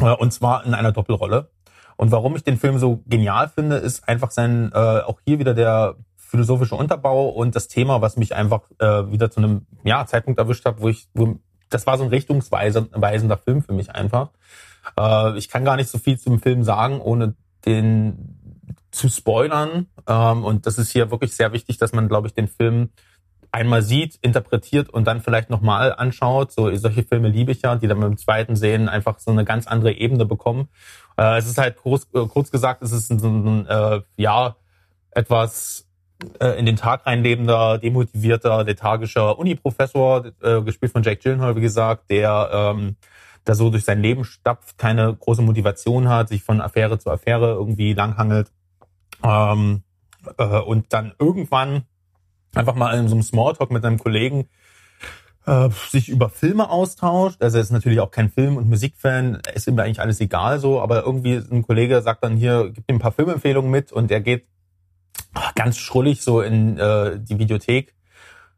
S2: Äh, und zwar in einer Doppelrolle. Und warum ich den Film so genial finde, ist einfach sein, äh, auch hier wieder der philosophische Unterbau und das Thema, was mich einfach äh, wieder zu einem ja, Zeitpunkt erwischt hat, wo ich, wo, das war so ein richtungsweisender Film für mich einfach. Äh, ich kann gar nicht so viel zum Film sagen, ohne den zu spoilern. Ähm, und das ist hier wirklich sehr wichtig, dass man, glaube ich, den Film einmal sieht, interpretiert und dann vielleicht nochmal anschaut. So solche Filme liebe ich ja, die dann beim zweiten Sehen einfach so eine ganz andere Ebene bekommen. Äh, es ist halt kurz, äh, kurz gesagt, es ist ein, ein äh, ja etwas äh, in den Tag reinlebender, demotivierter, lethargischer Uni-Professor, äh, gespielt von Jack Gyllenhaal, wie gesagt, der ähm, da so durch sein Leben stapft, keine große Motivation hat, sich von Affäre zu Affäre irgendwie langhangelt ähm, äh, und dann irgendwann einfach mal in so einem Smalltalk mit einem Kollegen äh, sich über Filme austauscht. Also er ist natürlich auch kein Film- und Musikfan, ist ihm eigentlich alles egal so, aber irgendwie ein Kollege sagt dann hier, gibt ihm ein paar Filmempfehlungen mit und er geht ganz schrullig so in äh, die Videothek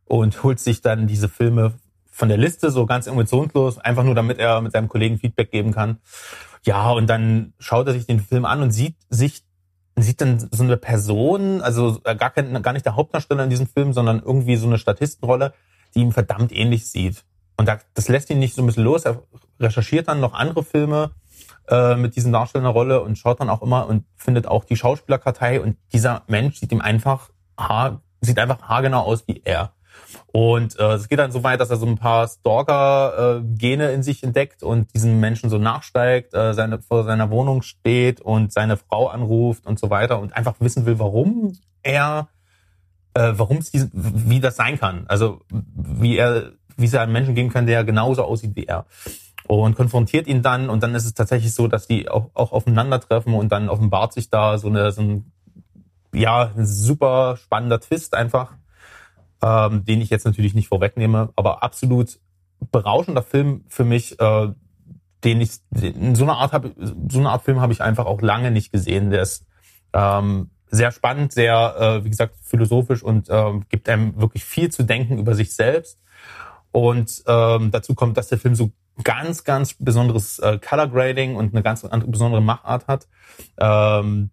S2: und holt sich dann diese Filme von der Liste so ganz emotionslos, einfach nur damit er mit seinem Kollegen Feedback geben kann. Ja, und dann schaut er sich den Film an und sieht sich sieht dann so eine Person, also äh, gar, kein, gar nicht der Hauptdarsteller in diesem Film, sondern irgendwie so eine Statistenrolle, die ihm verdammt ähnlich sieht. Und das lässt ihn nicht so ein bisschen los. Er recherchiert dann noch andere Filme äh, mit diesen Darstellerrolle und schaut dann auch immer und findet auch die Schauspielerkartei und dieser Mensch sieht ihm einfach haar, sieht einfach haargenau aus wie er. Und äh, es geht dann so weit, dass er so ein paar Stalker-Gene äh, in sich entdeckt und diesen Menschen so nachsteigt, äh, seine, vor seiner Wohnung steht und seine Frau anruft und so weiter und einfach wissen will, warum er, äh, warum es wie das sein kann. Also wie er, wie es einem Menschen geben kann, der genauso aussieht wie er. Und konfrontiert ihn dann und dann ist es tatsächlich so, dass die auch, auch aufeinandertreffen und dann offenbart sich da so eine, so ein, ja, super spannender Twist einfach ähm, den ich jetzt natürlich nicht vorwegnehme, aber absolut berauschender Film für mich, äh, den ich in so einer Art habe, so eine Art Film habe ich einfach auch lange nicht gesehen. Der ist ähm, sehr spannend, sehr, äh, wie gesagt, philosophisch und ähm, gibt einem wirklich viel zu denken über sich selbst. Und ähm, dazu kommt, dass der Film so ganz, ganz besonderes äh, Color Grading und eine ganz andere, besondere Machart hat. Ähm,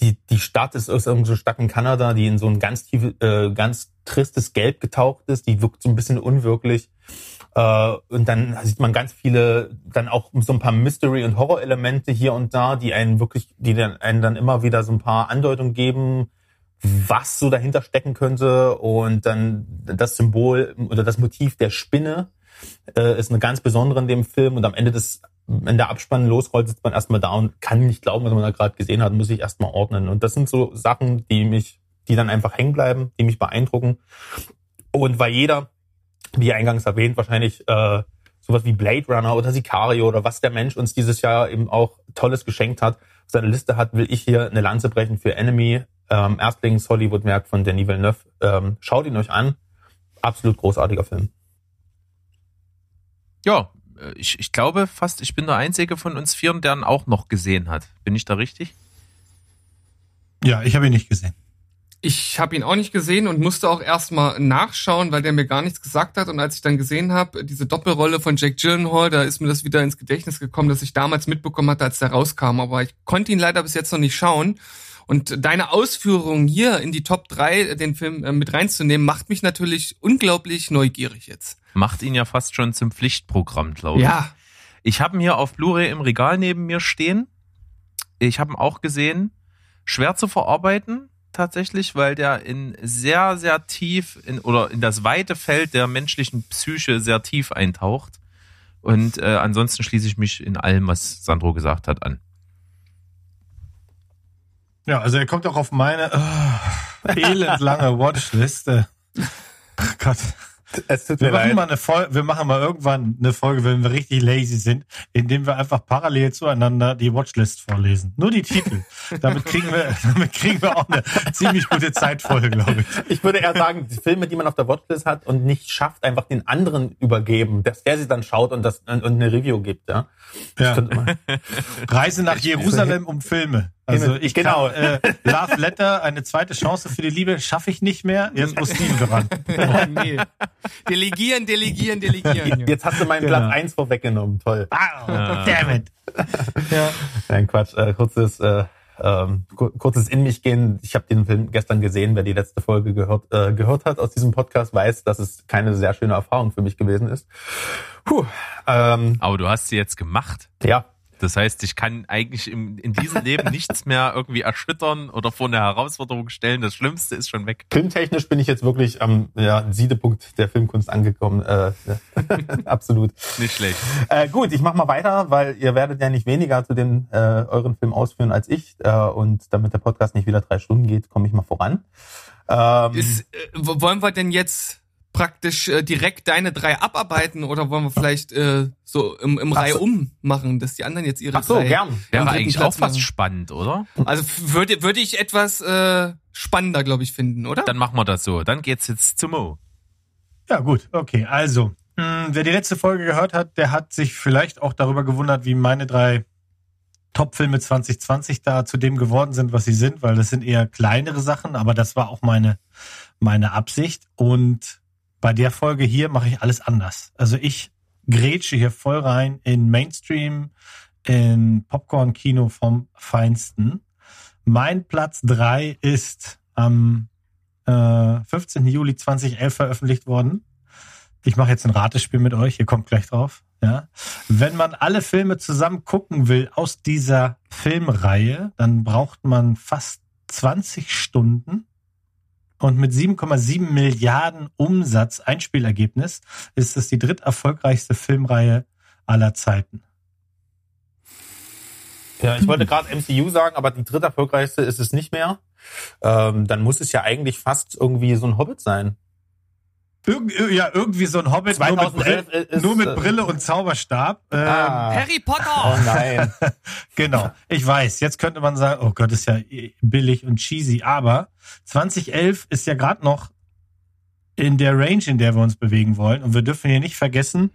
S2: die, die Stadt ist aus irgendeiner Stadt in Kanada, die in so ein ganz tief, äh, ganz tristes Gelb getaucht ist. Die wirkt so ein bisschen unwirklich. Äh, und dann sieht man ganz viele, dann auch so ein paar Mystery- und Horror-Elemente hier und da, die einen wirklich, die dann, einen dann immer wieder so ein paar Andeutungen geben, was so dahinter stecken könnte. Und dann das Symbol oder das Motiv der Spinne äh, ist eine ganz besondere in dem Film. Und am Ende des wenn der Abspann losrollt, sitzt man erstmal da und kann nicht glauben, was man da gerade gesehen hat, muss ich erstmal ordnen. Und das sind so Sachen, die mich, die dann einfach hängen bleiben, die mich beeindrucken. Und weil jeder, wie eingangs erwähnt, wahrscheinlich äh, sowas wie Blade Runner oder Sicario oder was der Mensch uns dieses Jahr eben auch Tolles geschenkt hat, auf seiner Liste hat, will ich hier eine Lanze brechen für Enemy, ähm, Erstlings-Hollywood-Werk von Denis Villeneuve. Ähm, schaut ihn euch an. Absolut großartiger Film.
S6: Ja, ich, ich glaube fast, ich bin der Einzige von uns Vieren, der ihn auch noch gesehen hat. Bin ich da richtig?
S3: Ja, ich habe ihn nicht gesehen.
S1: Ich habe ihn auch nicht gesehen und musste auch erstmal nachschauen, weil der mir gar nichts gesagt hat. Und als ich dann gesehen habe, diese Doppelrolle von Jake Gyllenhaal, da ist mir das wieder ins Gedächtnis gekommen, dass ich damals mitbekommen hatte, als der rauskam. Aber ich konnte ihn leider bis jetzt noch nicht schauen. Und deine Ausführungen hier in die Top 3, den Film äh, mit reinzunehmen, macht mich natürlich unglaublich neugierig jetzt.
S6: Macht ihn ja fast schon zum Pflichtprogramm, glaube ich.
S1: Ja,
S6: Ich habe ihn hier auf Blu-ray im Regal neben mir stehen. Ich habe ihn auch gesehen. Schwer zu verarbeiten tatsächlich, weil der in sehr, sehr tief in, oder in das weite Feld der menschlichen Psyche sehr tief eintaucht. Und äh, ansonsten schließe ich mich in allem, was Sandro gesagt hat, an.
S3: Ja, also er kommt auch auf meine oh, elendlange Watchliste. Gott.
S2: Es tut
S3: Wir
S2: mir
S3: machen,
S2: leid.
S3: mal eine Folge, wir machen mal irgendwann eine Folge, wenn wir richtig lazy sind, indem wir einfach parallel zueinander die Watchlist vorlesen. Nur die Titel. Damit kriegen wir, damit kriegen wir auch eine ziemlich gute Zeit voll, glaube ich.
S2: Ich würde eher sagen, die Filme, die man auf der Watchlist hat und nicht schafft, einfach den anderen übergeben, dass der sie dann schaut und das und eine Review gibt, ja.
S3: Ja. Reise nach Jerusalem um Filme. Also ich
S2: Genau.
S3: kann, äh, Love Letter, eine zweite Chance für die Liebe, schaffe ich nicht mehr. Jetzt muss Steven dran.
S1: oh, nee. Delegieren, delegieren, delegieren.
S2: Jetzt hast du meinen
S3: Genau.
S2: Platz eins vorweggenommen, toll.
S3: Ah, damn it. Ja.
S2: Nein, Quatsch. Äh, kurzes, äh, ähm, kur- kurzes in mich gehen. Ich habe den Film gestern gesehen. Wer die letzte Folge gehört, äh, gehört hat aus diesem Podcast, weiß, dass es keine sehr schöne Erfahrung für mich gewesen ist. Puh, ähm,
S6: Aber du hast sie jetzt gemacht.
S2: ja,
S6: Das heißt, ich kann eigentlich im, in diesem Leben nichts mehr irgendwie erschüttern oder vor eine Herausforderung stellen. Das Schlimmste ist schon weg.
S2: filmtechnisch bin ich jetzt wirklich am ja, Siedepunkt der Filmkunst angekommen. Äh, absolut.
S6: Nicht schlecht.
S2: Äh, gut, ich mach mal weiter, weil ihr werdet ja nicht weniger zu den äh, euren Film ausführen als ich. Äh, und damit der Podcast nicht wieder drei Stunden geht, komme ich mal voran. Ähm,
S1: Ist, äh, wo- wollen wir denn jetzt praktisch äh, direkt deine drei abarbeiten oder wollen wir vielleicht äh, so im, im Reihe um machen, dass die anderen jetzt ihre
S2: ach so,
S1: drei
S2: gern.
S6: Wäre eigentlich
S1: Platz
S6: auch fast
S1: machen?
S6: spannend, oder?
S1: Also würde würde ich etwas äh, spannender, glaube ich, finden, oder?
S6: Dann machen wir das so. Dann geht's jetzt zu Mo.
S3: Ja, gut, okay. Also, mh, wer die letzte Folge gehört hat, der hat sich vielleicht auch darüber gewundert, wie meine drei Top-Filme 2020 da zu dem geworden sind, was sie sind, weil das sind eher kleinere Sachen, aber das war auch meine, meine Absicht. Und bei der Folge hier mache ich alles anders. Also ich grätsche hier voll rein in Mainstream, in Popcorn-Kino vom Feinsten. Mein Platz drei ist am äh, 15. Juli 2011 veröffentlicht worden. Ich mache jetzt ein Ratespiel mit euch, ihr kommt gleich drauf. Ja. Wenn man alle Filme zusammen gucken will aus dieser Filmreihe, dann braucht man fast 20 Stunden. Und mit 7,7 Milliarden Umsatz Einspielergebnis ist es die dritterfolgreichste Filmreihe aller Zeiten.
S2: Ja, ich wollte gerade MCU sagen, aber die dritte erfolgreichste ist es nicht mehr. Ähm, dann muss es ja eigentlich fast irgendwie so ein Hobbit sein.
S3: Irgend, ja, irgendwie so ein Hobbit nur mit,
S2: 2011
S3: Brille,
S2: ist,
S3: nur mit
S2: äh,
S3: Brille und Zauberstab. Ähm,
S2: Ah.
S1: Harry
S2: Oh
S1: Potter!
S2: nein.
S3: Genau, ich weiß. Jetzt könnte man sagen, oh Gott, ist ja billig und cheesy, aber 2011 ist ja gerade noch in der Range, in der wir uns bewegen wollen. Und wir dürfen hier nicht vergessen,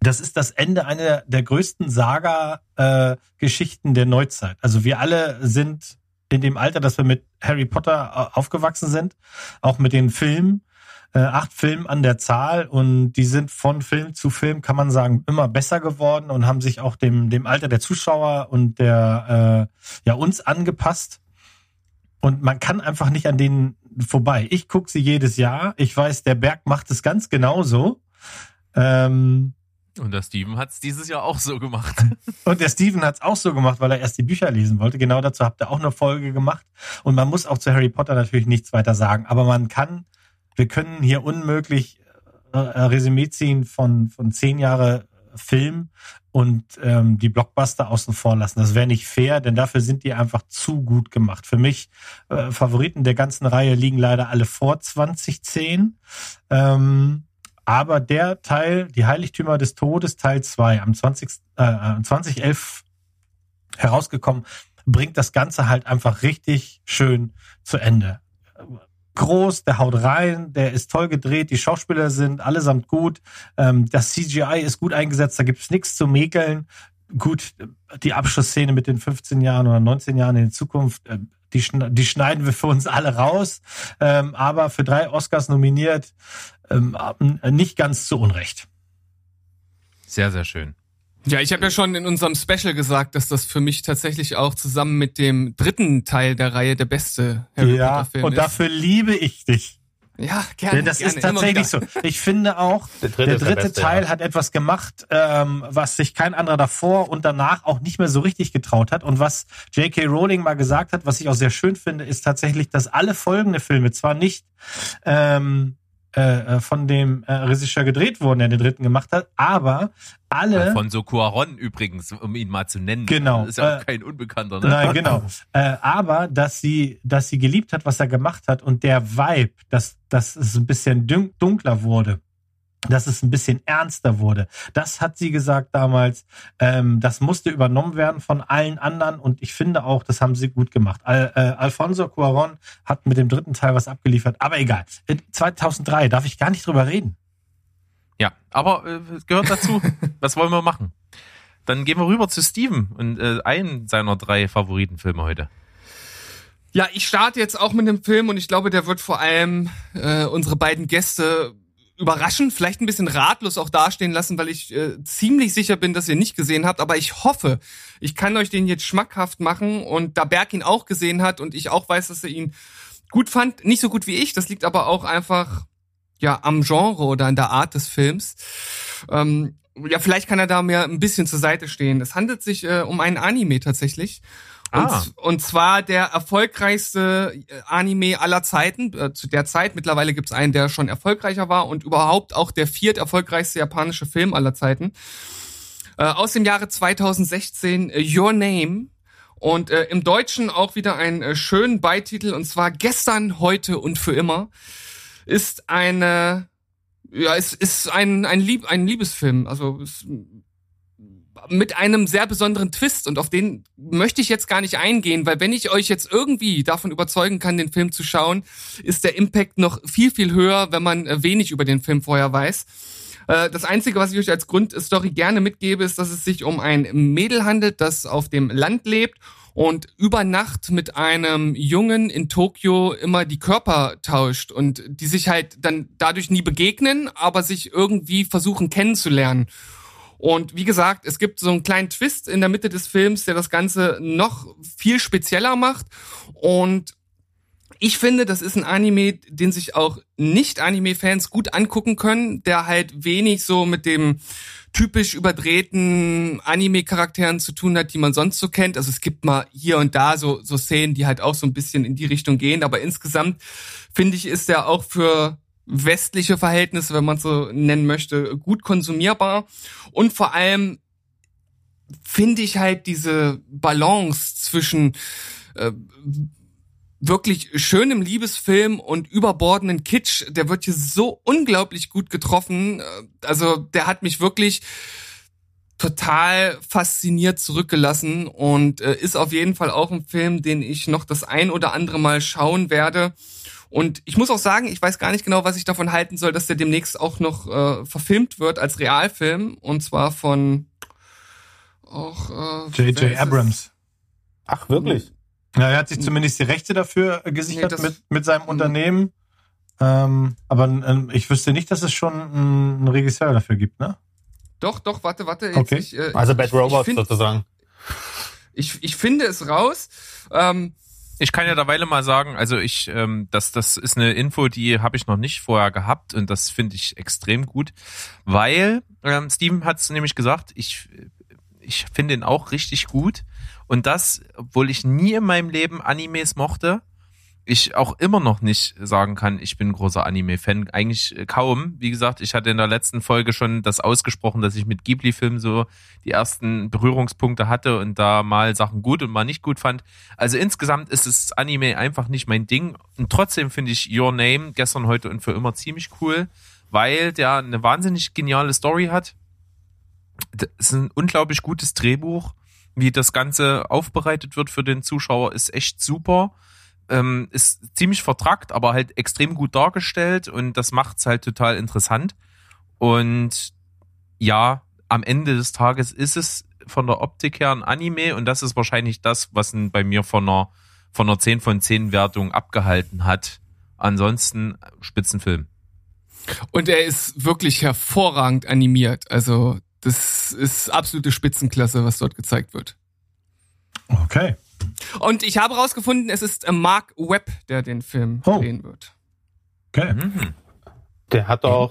S3: das ist das Ende einer der größten Saga-Geschichten der Neuzeit. Also wir alle sind in dem Alter, dass wir mit Harry Potter äh, aufgewachsen sind, auch mit den Filmen, äh, acht Filmen an der Zahl und die sind von Film zu Film, kann man sagen, immer besser geworden und haben sich auch dem, dem Alter der Zuschauer und der äh, ja uns angepasst. Und man kann einfach nicht an denen vorbei. Ich gucke sie jedes Jahr. Ich weiß, der Berg macht es ganz genauso. Ähm,
S6: Und der Steven hat es dieses Jahr auch so gemacht.
S3: und der Steven hat es auch so gemacht, weil er erst die Bücher lesen wollte. Genau dazu habt ihr auch eine Folge gemacht. Und man muss auch zu Harry Potter natürlich nichts weiter sagen. Aber man kann, wir können hier unmöglich äh, ein Resümee ziehen von, von zehn Jahre Film und ähm, die Blockbuster außen vor lassen. Das wäre nicht fair, denn dafür sind die einfach zu gut gemacht. Für mich äh, Favoriten der ganzen Reihe liegen leider alle vor 2010. Ähm, aber der Teil, die Heiligtümer des Todes, Teil 2, am 20, äh, 2011 herausgekommen, bringt das Ganze halt einfach richtig schön zu Ende. Groß, der haut rein, der ist toll gedreht, die Schauspieler sind allesamt gut, ähm, das CGI ist gut eingesetzt, da gibt's nichts zu mäkeln. Gut, die Abschlussszene mit den 15 Jahren oder 19 Jahren in Zukunft, äh, die, schn die schneiden wir für uns alle raus, ähm, aber für drei Oscars nominiert, ähm, nicht ganz zu Unrecht.
S6: Sehr, sehr schön.
S1: Ja, ich habe ja schon in unserem Special gesagt, dass das für mich tatsächlich auch zusammen mit dem dritten Teil der Reihe der beste Harry
S3: ja,
S1: Potter Film
S3: und
S1: ist.
S3: dafür liebe ich dich.
S1: ja, gerne.
S3: Denn das
S1: gerne,
S3: ist tatsächlich so. Ich finde auch,
S2: Der dritte
S3: der
S2: ist der
S3: dritte
S2: beste,
S3: Teil
S2: ja.
S3: hat etwas gemacht, ähm, was sich kein anderer davor und danach auch nicht mehr so richtig getraut hat. Und was J.K. Rowling mal gesagt hat, was ich auch sehr schön finde, ist tatsächlich, dass alle folgende Filme zwar nicht ähm, äh, äh, von dem äh, Regisseur gedreht wurden, der den dritten gemacht hat, aber alle
S6: Alfonso Cuaron übrigens, um ihn mal zu nennen.
S3: Genau.
S6: Das ist ja auch
S3: Äh,
S6: kein Unbekannter, ne?
S3: Nein, genau. Äh, aber dass sie, dass sie geliebt hat, was er gemacht hat und der Vibe, dass, dass es ein bisschen dun- dunkler wurde, dass es ein bisschen ernster wurde. Das hat sie gesagt damals. Ähm, das musste übernommen werden von allen anderen und ich finde auch, das haben sie gut gemacht. Al, äh, Alfonso Cuaron hat mit dem dritten Teil was abgeliefert, aber egal. Äh, 2003 darf ich gar nicht drüber reden.
S6: Ja, aber äh, es gehört dazu. Was wollen wir machen? Dann gehen wir rüber zu Steven und äh, einen seiner drei Favoritenfilme heute.
S1: Ja, ich starte jetzt auch mit dem Film und ich glaube, der wird vor allem äh, unsere beiden Gäste überraschen, vielleicht ein bisschen ratlos auch dastehen lassen, weil ich äh, ziemlich sicher bin, dass ihr nicht gesehen habt. Aber ich hoffe, ich kann euch den jetzt schmackhaft machen und da Berg ihn auch gesehen hat und ich auch weiß, dass er ihn gut fand, nicht so gut wie ich. Das liegt aber auch einfach ja am Genre oder an der Art des Films. Ähm, ja, vielleicht kann er da mir ein bisschen zur Seite stehen. Es handelt sich äh, um einen Anime tatsächlich. Und,
S6: Ah.
S1: und zwar der erfolgreichste äh, Anime aller Zeiten, äh, zu der Zeit. Mittlerweile gibt's einen, der schon erfolgreicher war und überhaupt auch der viert erfolgreichste japanische Film aller Zeiten. Äh, aus dem Jahre 2016, äh, Your Name. Und äh, im Deutschen auch wieder einen äh, schönen Beititel, und zwar Gestern, Heute und für immer. Ist eine, ja, es ist ein, ein, Lieb, ein Liebesfilm. Also es, mit einem sehr besonderen Twist und auf den möchte ich jetzt gar nicht eingehen, weil wenn ich euch jetzt irgendwie davon überzeugen kann, den Film zu schauen, ist der Impact noch viel, viel höher, wenn man äh, wenig über den Film vorher weiß. Äh, Das Einzige, was ich euch als Grundstory gerne mitgebe, ist, dass es sich um ein Mädel handelt, das auf dem Land lebt und über Nacht mit einem Jungen in Tokio immer die Körper tauscht und die sich halt dann dadurch nie begegnen, aber sich irgendwie versuchen kennenzulernen. Und wie gesagt, es gibt so einen kleinen Twist in der Mitte des Films, der das Ganze noch viel spezieller macht. Und ich finde, das ist ein Anime, den sich auch Nicht-Anime-Fans gut angucken können, der halt wenig so mit dem typisch überdrehten Anime-Charakteren zu tun hat, die man sonst so kennt. Also es gibt mal hier und da so, so Szenen, die halt auch so ein bisschen in die Richtung gehen. Aber insgesamt finde ich, ist der auch für westliche Verhältnisse, wenn man so nennen möchte, gut konsumierbar. Und vor allem finde ich halt diese Balance zwischen äh, wirklich schönem Liebesfilm und überbordenden Kitsch, der wird hier so unglaublich gut getroffen. Äh, Also der hat mich wirklich total fasziniert zurückgelassen und äh, ist auf jeden Fall auch ein Film, den ich noch das ein oder andere Mal schauen werde. Und ich muss auch sagen, ich weiß gar nicht genau, was ich davon halten soll, dass der demnächst auch noch äh, verfilmt wird als Realfilm und zwar von auch äh,
S3: J.J.
S1: es?
S3: Abrams.
S2: Ach, wirklich?
S3: Ja, er hat sich zumindest die Rechte dafür äh,
S1: Nee,
S3: gesichert
S1: das-
S3: mit, mit seinem Unternehmen. Ähm, aber ähm, ich wüsste nicht, dass es schon einen Regisseur dafür gibt, ne?
S1: Doch, doch, warte, warte. Jetzt,
S3: Okay.
S1: ich, äh,
S2: Also Bad Robot
S1: ich, find,
S2: sozusagen.
S1: ich, ich finde es raus. Ähm,
S6: Ich kann ja derweile mal sagen, also ich, ähm, das, das ist eine Info, die habe ich noch nicht vorher gehabt und das finde ich extrem gut, weil ähm, Steven hat es nämlich gesagt, ich, ich finde ihn auch richtig gut und das, obwohl ich nie in meinem Leben Animes mochte, ich auch immer noch nicht sagen kann, ich bin großer Anime-Fan. Eigentlich äh, kaum. Wie gesagt, ich hatte in der letzten Folge schon das ausgesprochen, dass ich mit Ghibli-Filmen so die ersten Berührungspunkte hatte und da mal Sachen gut und mal nicht gut fand. Also insgesamt ist es Anime einfach nicht mein Ding. Und trotzdem finde ich Your Name gestern, heute und für immer ziemlich cool, weil der eine wahnsinnig geniale Story hat. Das ist ein unglaublich gutes Drehbuch. Wie das Ganze aufbereitet wird für den Zuschauer, ist echt super ähm, ist ziemlich vertrackt, aber halt extrem gut dargestellt und das macht's halt total interessant. Und ja, am Ende des Tages ist es von der Optik her ein Anime und das ist wahrscheinlich das, was ihn bei mir von einer, von einer 10 von 10 Wertung abgehalten hat. Ansonsten Spitzenfilm.
S1: und er ist wirklich hervorragend animiert. Also, das ist absolute Spitzenklasse, was dort gezeigt wird.
S3: Okay.
S1: Und ich habe rausgefunden, es ist äh, Mark Webb, der den Film
S3: Oh.
S1: drehen wird.
S3: Okay.
S6: Mhm.
S2: Der hat doch.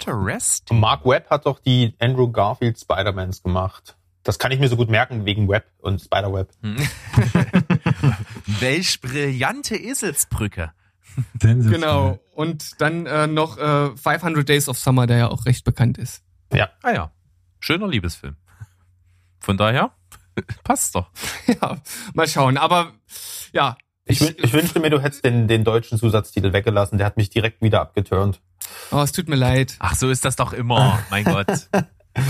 S2: Mark Webb hat doch die Andrew Garfield Spider-Mans gemacht. Das kann ich mir so gut merken wegen Webb und Spider-Web.
S6: Welch brillante Eselsbrücke.
S1: Genau. Und dann äh, noch äh, 500 Days of Summer, der ja auch recht bekannt ist.
S6: Ah ja, schöner Liebesfilm. Von daher passt doch.
S1: ja, mal schauen. Aber ja,
S2: Ich, wün- ich wünschte mir, du hättest den, den deutschen Zusatztitel weggelassen. Der hat mich direkt wieder abgeturnt.
S1: oh, es tut mir leid.
S6: Ach, so ist das doch immer. Mein Gott.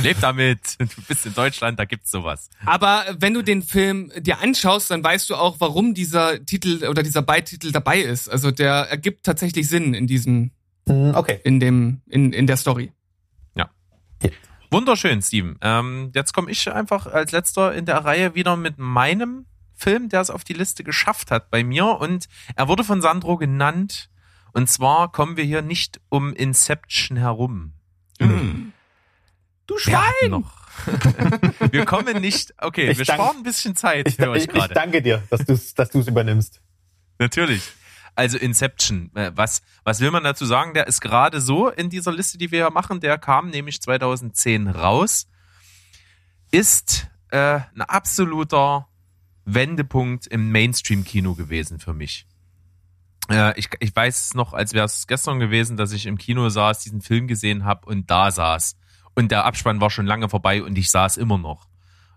S6: Leb damit. Du bist in Deutschland, da gibt's sowas.
S1: Aber wenn du den Film dir anschaust, dann weißt du auch, warum dieser Titel oder dieser Beititel dabei ist. Also der ergibt tatsächlich Sinn in diesem,
S2: Hm, Okay.
S1: in dem, in, in der Story.
S6: Wunderschön, Steven. Ähm, jetzt komme ich einfach als letzter in der Reihe wieder mit meinem Film, der es auf die Liste geschafft hat bei mir. Und er wurde von Sandro genannt. Und zwar kommen wir hier nicht um Inception herum.
S1: Mhm. Du
S6: Wir
S1: Schwein!
S6: wir kommen nicht. Okay,
S2: Ich
S6: wir
S2: dank-
S6: sparen ein bisschen Zeit
S2: Ich,
S6: für euch
S2: ich, ich
S6: gerade.
S2: danke dir, dass du es dass du's übernimmst.
S6: Natürlich. Also Inception. Äh, Was, was will man dazu sagen? Der ist gerade so in dieser Liste, die wir hier machen. Der kam nämlich 2010 raus. Ist äh, ein absoluter Wendepunkt im Mainstream-Kino gewesen für mich. Äh, ich, ich weiß es noch, als wäre es gestern gewesen, dass ich im Kino saß, diesen Film gesehen habe und da saß. Und der Abspann war schon lange vorbei und ich saß immer noch.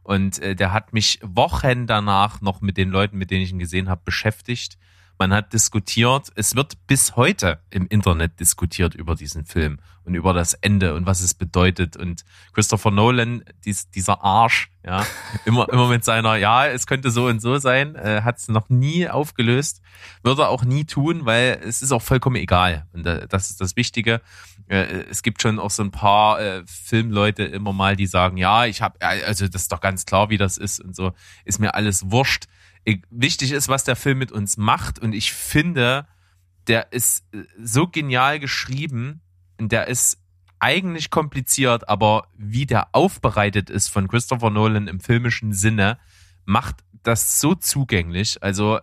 S6: Und äh, der hat mich Wochen danach noch mit den Leuten, mit denen ich ihn gesehen habe, beschäftigt. Man hat diskutiert, es wird bis heute im Internet diskutiert über diesen Film und über das Ende und was es bedeutet. Und Christopher Nolan, dies, dieser Arsch, ja, immer, immer mit seiner, ja, es könnte so und so sein, äh, hat es noch nie aufgelöst, wird er auch nie tun, weil es ist auch vollkommen egal. Und äh, das ist das Wichtige. Äh, es gibt schon auch so ein paar äh, Filmleute immer mal, die sagen, ja, ich habe, also das ist doch ganz klar, wie das ist und so, ist mir alles wurscht. Ich, wichtig ist, was der Film mit uns macht. Und ich finde, der ist äh, so genial geschrieben. Der ist eigentlich kompliziert, aber wie der aufbereitet ist von Christopher Nolan im filmischen Sinne, macht das so zugänglich. Also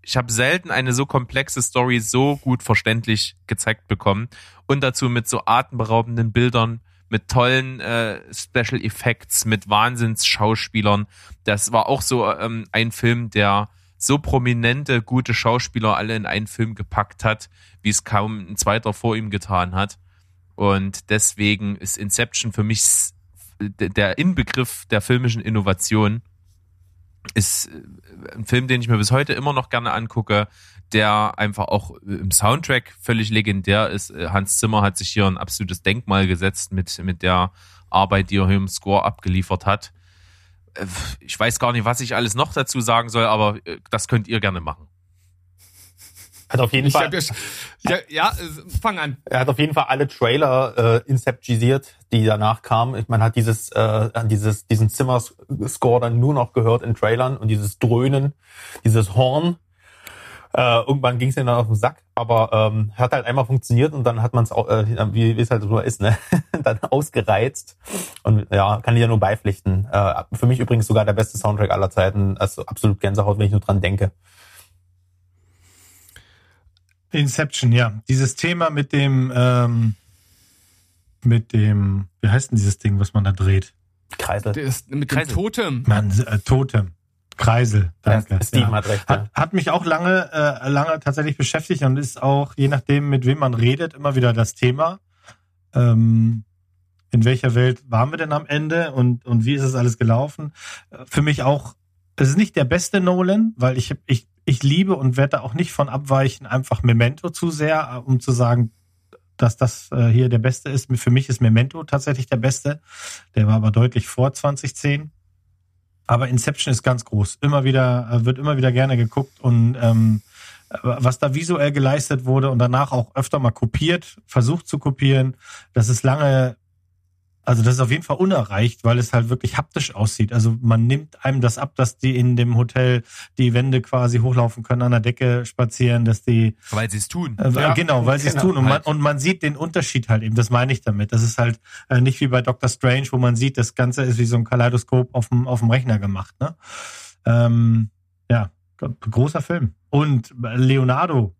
S6: ich habe selten eine so komplexe Story so gut verständlich gezeigt bekommen. Und dazu mit so atemberaubenden Bildern, mit tollen äh, Special Effects, mit Wahnsinns-Schauspielern. Das war auch so ähm, ein Film, der so prominente, gute Schauspieler alle in einen Film gepackt hat, wie es kaum ein zweiter vor ihm getan hat. Und deswegen ist Inception für mich der Inbegriff der filmischen Innovation. Ist äh, ein Film, den ich mir bis heute immer noch gerne angucke, der einfach auch im Soundtrack völlig legendär ist. Äh, Hans Zimmer hat sich hier ein absolutes Denkmal gesetzt mit, mit der Arbeit, die er hier im Score abgeliefert hat. Äh, Ich weiß gar nicht, was ich alles noch dazu sagen soll, aber äh, das könnt ihr gerne machen.
S2: Hat auf jeden
S1: Ich
S2: Fall,
S1: ja, ja, ja, äh, fang an.
S2: er hat auf jeden Fall alle Trailer äh, inceptisiert, die danach kamen. Man hat dieses, äh, dieses, diesen Zimmer-Score dann nur noch gehört in Trailern und dieses Dröhnen, dieses Horn. Äh, irgendwann ging es dann auf den Sack, aber ähm, hat halt einmal funktioniert und dann hat man es auch, äh, wie es halt so ist, ne, dann ausgereizt. Und ja, kann ich ja nur beipflichten. Äh, für mich übrigens sogar der beste Soundtrack aller Zeiten. Also absolut Gänsehaut, wenn ich nur dran denke.
S3: Inception, ja. Dieses Thema mit dem, ähm, mit dem, wie heißt denn dieses Ding, was man da dreht?
S2: Kreisel.
S1: Der ist mit dem
S6: Kreisel.
S1: Totem.
S3: Man, äh, Totem. Kreisel, danke.
S2: Ja, Steven
S3: ja.
S2: hat recht.
S3: Hat, hat mich auch lange, äh, lange tatsächlich beschäftigt und ist auch, je nachdem, mit wem man redet, immer wieder das Thema. Ähm, in welcher Welt waren wir denn am Ende und, und wie ist es alles gelaufen? Äh, Für mich auch, es ist nicht der beste Nolan, weil ich, ich, ich liebe und werde da auch nicht von abweichen, einfach Memento zu sehr, äh, um zu sagen, dass das äh, hier der beste ist. Für mich ist Memento tatsächlich der beste. Der war aber deutlich vor 2010. Aber Inception ist ganz groß. Immer wieder, äh, wird immer wieder gerne geguckt und ähm, was da visuell geleistet wurde und danach auch öfter mal kopiert, versucht zu kopieren, das ist lange, also das ist auf jeden Fall unerreicht, weil es halt wirklich haptisch aussieht. Also man nimmt einem das ab, dass die in dem Hotel die Wände quasi hochlaufen können, an der Decke spazieren, dass die
S6: Weil sie es tun.
S3: äh,
S2: Ja,
S3: genau, weil sie es
S2: genau,
S3: tun. Und man,
S6: halt.
S3: und man sieht den Unterschied halt eben. Das meine ich damit. Das ist halt äh, nicht wie bei Doctor Strange, wo man sieht, das Ganze ist wie so ein Kaleidoskop auf dem, auf dem Rechner gemacht. Ne? Ähm, ja, großer Film. Und Leonardo,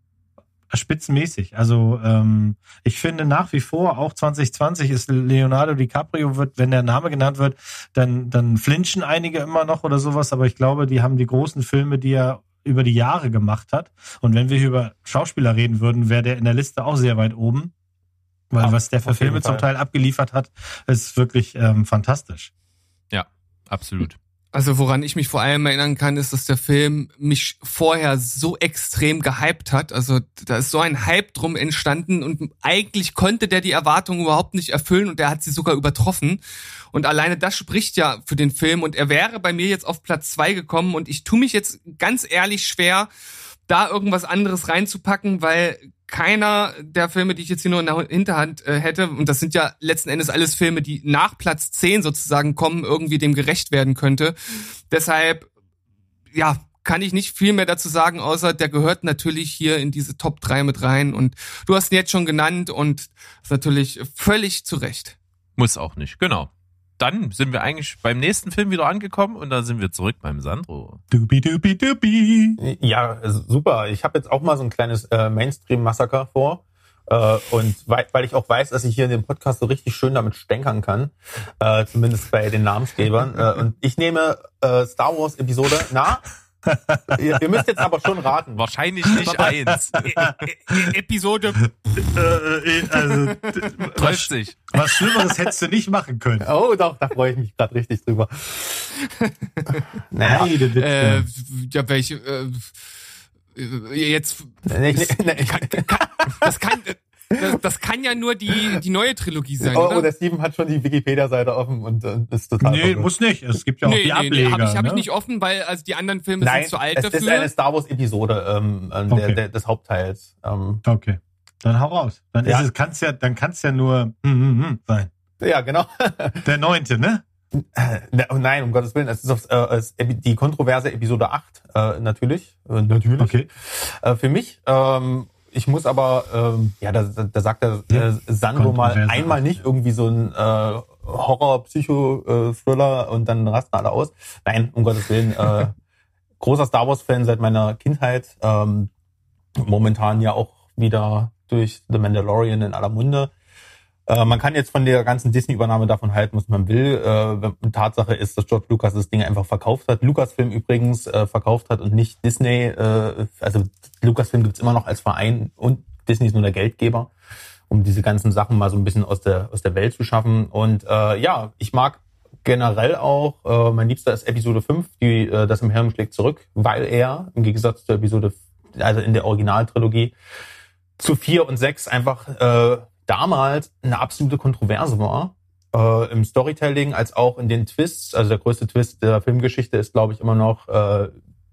S3: spitzenmäßig. Also ähm, ich finde nach wie vor, auch 2020 ist Leonardo DiCaprio, wird, wenn der Name genannt wird, dann, dann flinchen einige immer noch oder sowas. Aber ich glaube, die haben die großen Filme, die er über die Jahre gemacht hat. Und wenn wir hier über Schauspieler reden würden, wäre der in der Liste auch sehr weit oben. Weil
S2: Ja,
S3: was der für Filme zum. Teil abgeliefert hat, ist wirklich ähm, fantastisch.
S6: Absolut.
S1: Also woran ich mich vor allem erinnern kann, ist, dass der Film mich vorher so extrem gehypt hat. Also da ist so ein Hype drum entstanden und eigentlich konnte der die Erwartungen überhaupt nicht erfüllen und er hat sie sogar übertroffen. Und alleine das spricht ja für den Film und er wäre bei mir jetzt auf Platz zwei gekommen und ich tue mich jetzt ganz ehrlich schwer, da irgendwas anderes reinzupacken, weil keiner der Filme, die ich jetzt hier nur in der Hinterhand äh, hätte, und das sind ja letzten Endes alles Filme, die nach Platz 10 sozusagen kommen, irgendwie dem gerecht werden könnte. Deshalb, ja, kann ich nicht viel mehr dazu sagen, außer der gehört natürlich hier in diese Top 3 mit rein. Und du hast ihn jetzt schon genannt und ist natürlich völlig zu Recht.
S6: Muss auch nicht, genau. Dann sind wir eigentlich beim nächsten Film wieder angekommen und da sind wir zurück beim Sandro.
S3: Dubi, dubi, dubi.
S2: Ja, super. Ich habe jetzt auch mal so ein kleines äh, Mainstream-Massaker vor. Äh, und weil, weil ich auch weiß, dass ich hier in dem Podcast so richtig schön damit stänkern kann, äh, zumindest bei den Namensgebern. äh, und ich nehme äh, Star Wars Episode, na, ihr, ihr müsst jetzt aber schon raten.
S6: Wahrscheinlich nicht eins.
S1: E Episode.
S3: Äh, äh, also,
S6: Trifft sich.
S3: was Schlimmeres hättest du nicht machen können.
S2: Oh, doch, da freue ich mich gerade richtig drüber. naja,
S3: bitte.
S1: Äh, ja, welche, äh, äh, jetzt,
S2: nee, nee, nee.
S1: das kann, das, das kann ja nur die, die neue Trilogie sein,
S2: Oh,
S1: oder?
S2: der Steven hat schon die Wikipedia-Seite offen und äh, ist total
S3: nee,
S2: verwirrt.
S3: muss nicht. Es gibt ja auch die Ableger.
S1: habe ich, hab ich
S3: ne?
S1: nicht offen, weil also die anderen Filme
S2: Nein,
S1: sind zu alt
S2: es
S1: dafür.
S2: ist eine Star Wars-Episode ähm, äh,
S3: Okay.
S2: der, der, des Hauptteils. Ähm,
S3: Okay. Dann hau raus. Dann
S2: Ja.
S3: ist es, kann's ja, dann kann's ja nur hm, hm, hm sein.
S2: ja, genau.
S3: Der neunte, ne?
S2: Ne, oh Nein, um Gottes Willen, es ist auf, äh, es, die kontroverse Episode 8, äh, natürlich. Äh, natürlich.
S3: Okay.
S2: Äh, für mich, ähm, ich muss aber, ähm, ja, da, da sagt der äh, Sandro mal einmal nicht irgendwie so ein äh, Horror-Psycho-Thriller und dann rasten alle aus. Nein, um Gottes Willen, äh, großer Star Wars-Fan seit meiner Kindheit. Ähm, momentan ja auch wieder durch The Mandalorian in aller Munde. Äh, man kann jetzt von der ganzen Disney-Übernahme davon halten, was man will. Äh, Tatsache ist, dass George Lucas das Ding einfach verkauft hat. Lucasfilm übrigens äh, verkauft hat und nicht Disney. Äh, also Lucasfilm gibt's immer noch als Verein und Disney ist nur der Geldgeber, um diese ganzen Sachen mal so ein bisschen aus der aus der Welt zu schaffen. Und äh, ja, ich mag generell auch, äh, mein Liebster ist Episode 5, die äh, das im Hirn schlägt zurück, weil er im Gegensatz zur Episode, also in der Originaltrilogie, zu 4 und 6 einfach äh, damals eine absolute Kontroverse war. Äh, Im Storytelling als auch in den Twists. Also der größte Twist der Filmgeschichte ist, glaube ich, immer noch äh,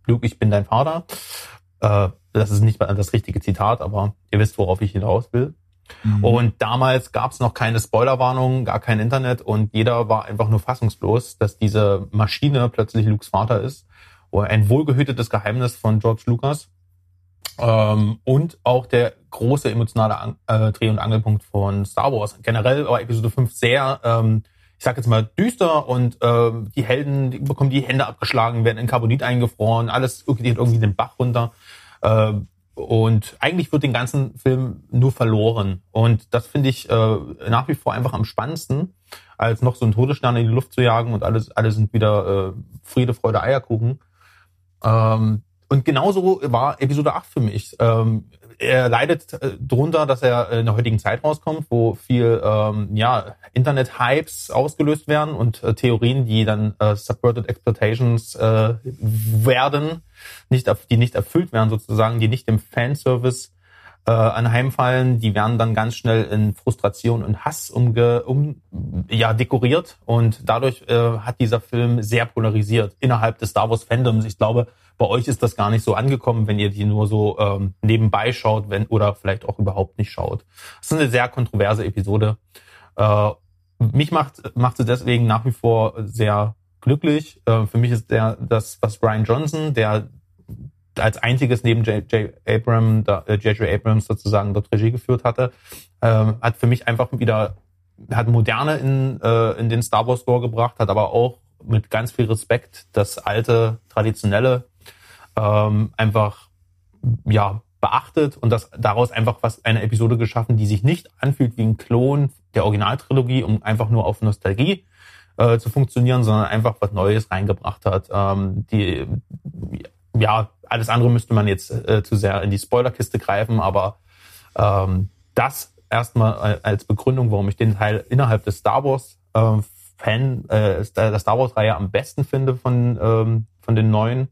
S2: Luke, ich bin dein Vater. Äh, das ist nicht das richtige Zitat, aber ihr wisst, worauf ich hinaus will.
S3: Mhm.
S2: Und damals gab es noch keine Spoilerwarnung, gar kein Internet und jeder war einfach nur fassungslos, dass diese Maschine plötzlich Lukes Vater ist. Ein wohlgehütetes Geheimnis von George Lucas. Ähm, und auch der große emotionale An äh, Dreh- und Angelpunkt von Star Wars. Generell war Episode 5 sehr, ähm, ich sag jetzt mal, düster und ähm, die Helden die bekommen die Hände abgeschlagen, werden in Carbonit eingefroren, alles geht irgendwie den Bach runter. Ähm, und eigentlich wird den ganzen Film nur verloren. Und das finde ich äh, nach wie vor einfach am spannendsten, als noch so einen Todesstern in die Luft zu jagen und alles, alle sind wieder äh, Friede, Freude, Eierkuchen. Ähm, und genauso war Episode 8 für mich. Ähm, er leidet äh, drunter, dass er in der heutigen Zeit rauskommt, wo viel ähm, ja, Internet-Hypes ausgelöst werden und äh, Theorien, die dann äh, Subverted Exploitations äh, werden, nicht, die nicht erfüllt werden sozusagen, die nicht dem Fanservice äh, anheimfallen, die werden dann ganz schnell in Frustration und Hass umge, um, ja, dekoriert und dadurch äh, hat dieser Film sehr polarisiert innerhalb des Star Wars Fandoms. Ich glaube, bei euch ist das gar nicht so angekommen, wenn ihr die nur so ähm, nebenbei schaut, wenn oder vielleicht auch überhaupt nicht schaut. Das ist eine sehr kontroverse Episode. Äh, mich macht macht sie deswegen nach wie vor sehr glücklich. Äh, für mich ist der das was Brian Johnson, der als einziges neben J.J. Abram, äh, J.J. Abrams sozusagen dort Regie geführt hatte, ähm, hat für mich einfach wieder hat Moderne in, äh, in den Star Wars Lore gebracht, hat aber auch mit ganz viel Respekt das alte, traditionelle ähm, einfach ja beachtet und das daraus einfach was eine Episode geschaffen, die sich nicht anfühlt wie ein Klon der Originaltrilogie, um einfach nur auf Nostalgie äh, zu funktionieren, sondern einfach was Neues reingebracht hat. Ähm, die ja alles andere müsste man jetzt äh, zu sehr in die Spoilerkiste greifen, aber ähm, das erstmal als Begründung, warum ich den Teil innerhalb des Star Wars äh, Fan äh, der Star Wars Reihe am besten finde von ähm, von den neuen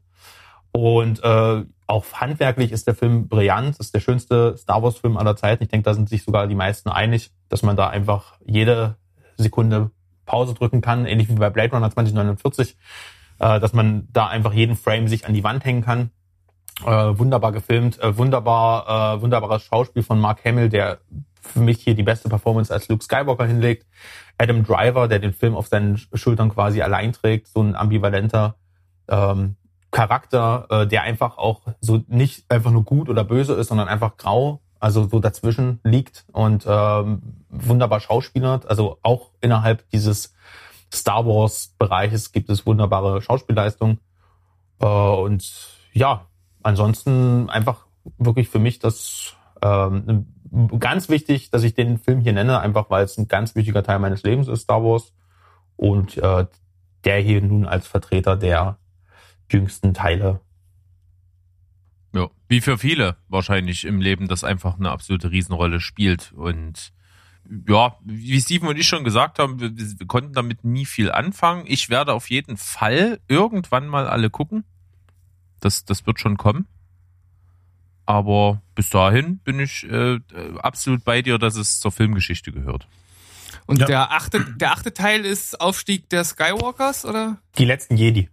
S2: und äh, auch handwerklich ist der Film brillant. Ist der schönste Star Wars-Film aller Zeiten. Ich denke, da sind sich sogar die meisten einig, dass man da einfach jede Sekunde Pause drücken kann, ähnlich wie bei Blade Runner 2049, äh, dass man da einfach jeden Frame sich an die Wand hängen kann. Äh, wunderbar gefilmt, äh, wunderbar, äh, wunderbares Schauspiel von Mark Hamill, der für mich hier die beste Performance als Luke Skywalker hinlegt. Adam Driver, der den Film auf seinen Schultern quasi allein trägt, so ein ambivalenter ähm, Charakter, äh, der einfach auch so nicht einfach nur gut oder böse ist, sondern einfach grau, also so dazwischen liegt und ähm, wunderbar schauspielert. Also auch innerhalb dieses Star Wars Bereiches gibt es wunderbare Schauspielleistung. Äh, und ja, ansonsten einfach wirklich für mich das ähm, ganz wichtig, dass ich den Film hier nenne, einfach weil es ein ganz wichtiger Teil meines Lebens ist, Star Wars. Und äh, der hier nun als Vertreter der jüngsten Teile.
S6: Ja, wie für viele wahrscheinlich im Leben das einfach eine absolute Riesenrolle spielt. Und ja, wie Steven und ich schon gesagt haben, wir, wir konnten damit nie viel anfangen. Ich werde auf jeden Fall irgendwann mal alle gucken. Das, das wird schon kommen. Aber bis dahin bin ich äh, absolut bei dir, dass es zur Filmgeschichte gehört.
S1: Und
S3: Ja.
S1: der achte, der achte Teil ist Aufstieg der Skywalkers, oder?
S2: Die letzten Jedi.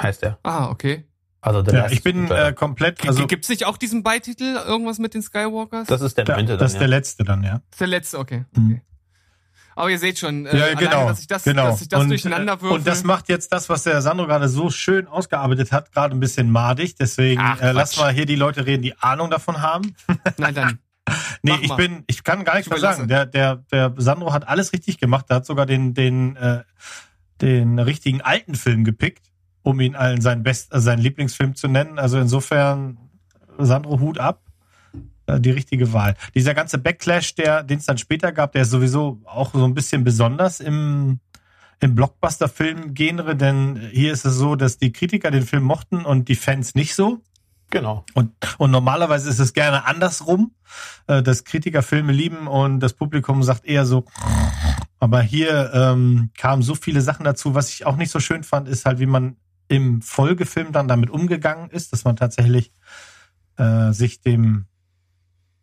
S2: Heißt er.
S1: Ah, okay.
S2: Also The
S3: Ja, ich bin äh, komplett, also
S1: Gibt's nicht auch diesen Beititel, irgendwas mit den Skywalkers?
S2: das ist der
S3: da,
S2: neunte
S3: das ist
S2: dann,
S3: der
S2: ja.
S3: letzte dann, ja.
S1: Das ist der letzte, okay.
S3: Mhm.
S1: okay. Aber ihr seht schon, äh,
S3: Ja,
S1: alleine,
S3: genau.
S1: dass ich das,
S3: genau.
S1: dass ich das
S3: und,
S1: durcheinander
S3: äh,
S1: würfel.
S3: und das macht jetzt das, was der Sandro gerade so schön ausgearbeitet hat, gerade ein bisschen madig. Deswegen
S1: Ach,
S3: äh, lass mal hier die Leute reden, die Ahnung davon haben.
S1: Nein, dann.
S3: Nee, ich bin, ich kann gar nichts
S1: Ich
S3: mehr sagen. Der, der, der Sandro hat alles richtig gemacht. Der hat sogar den, den, äh, den richtigen alten Film gepickt, um ihn allen seinen Best, äh, seinen Lieblingsfilm zu nennen. Also insofern, Sandro, Hut ab. Äh, Die richtige Wahl. Dieser ganze Backlash, der, den es dann später gab, der ist sowieso auch so ein bisschen besonders im, im Blockbuster-Film-Genre, denn hier ist es so, dass die Kritiker den Film mochten und die Fans nicht so.
S2: Genau.
S3: Und, und normalerweise ist es gerne andersrum, äh, dass Kritiker Filme lieben und das Publikum sagt eher so. Aber hier ähm, kamen so viele Sachen dazu. Was ich auch nicht so schön fand, ist halt, wie man im Folgefilm dann damit umgegangen ist, dass man tatsächlich äh, sich dem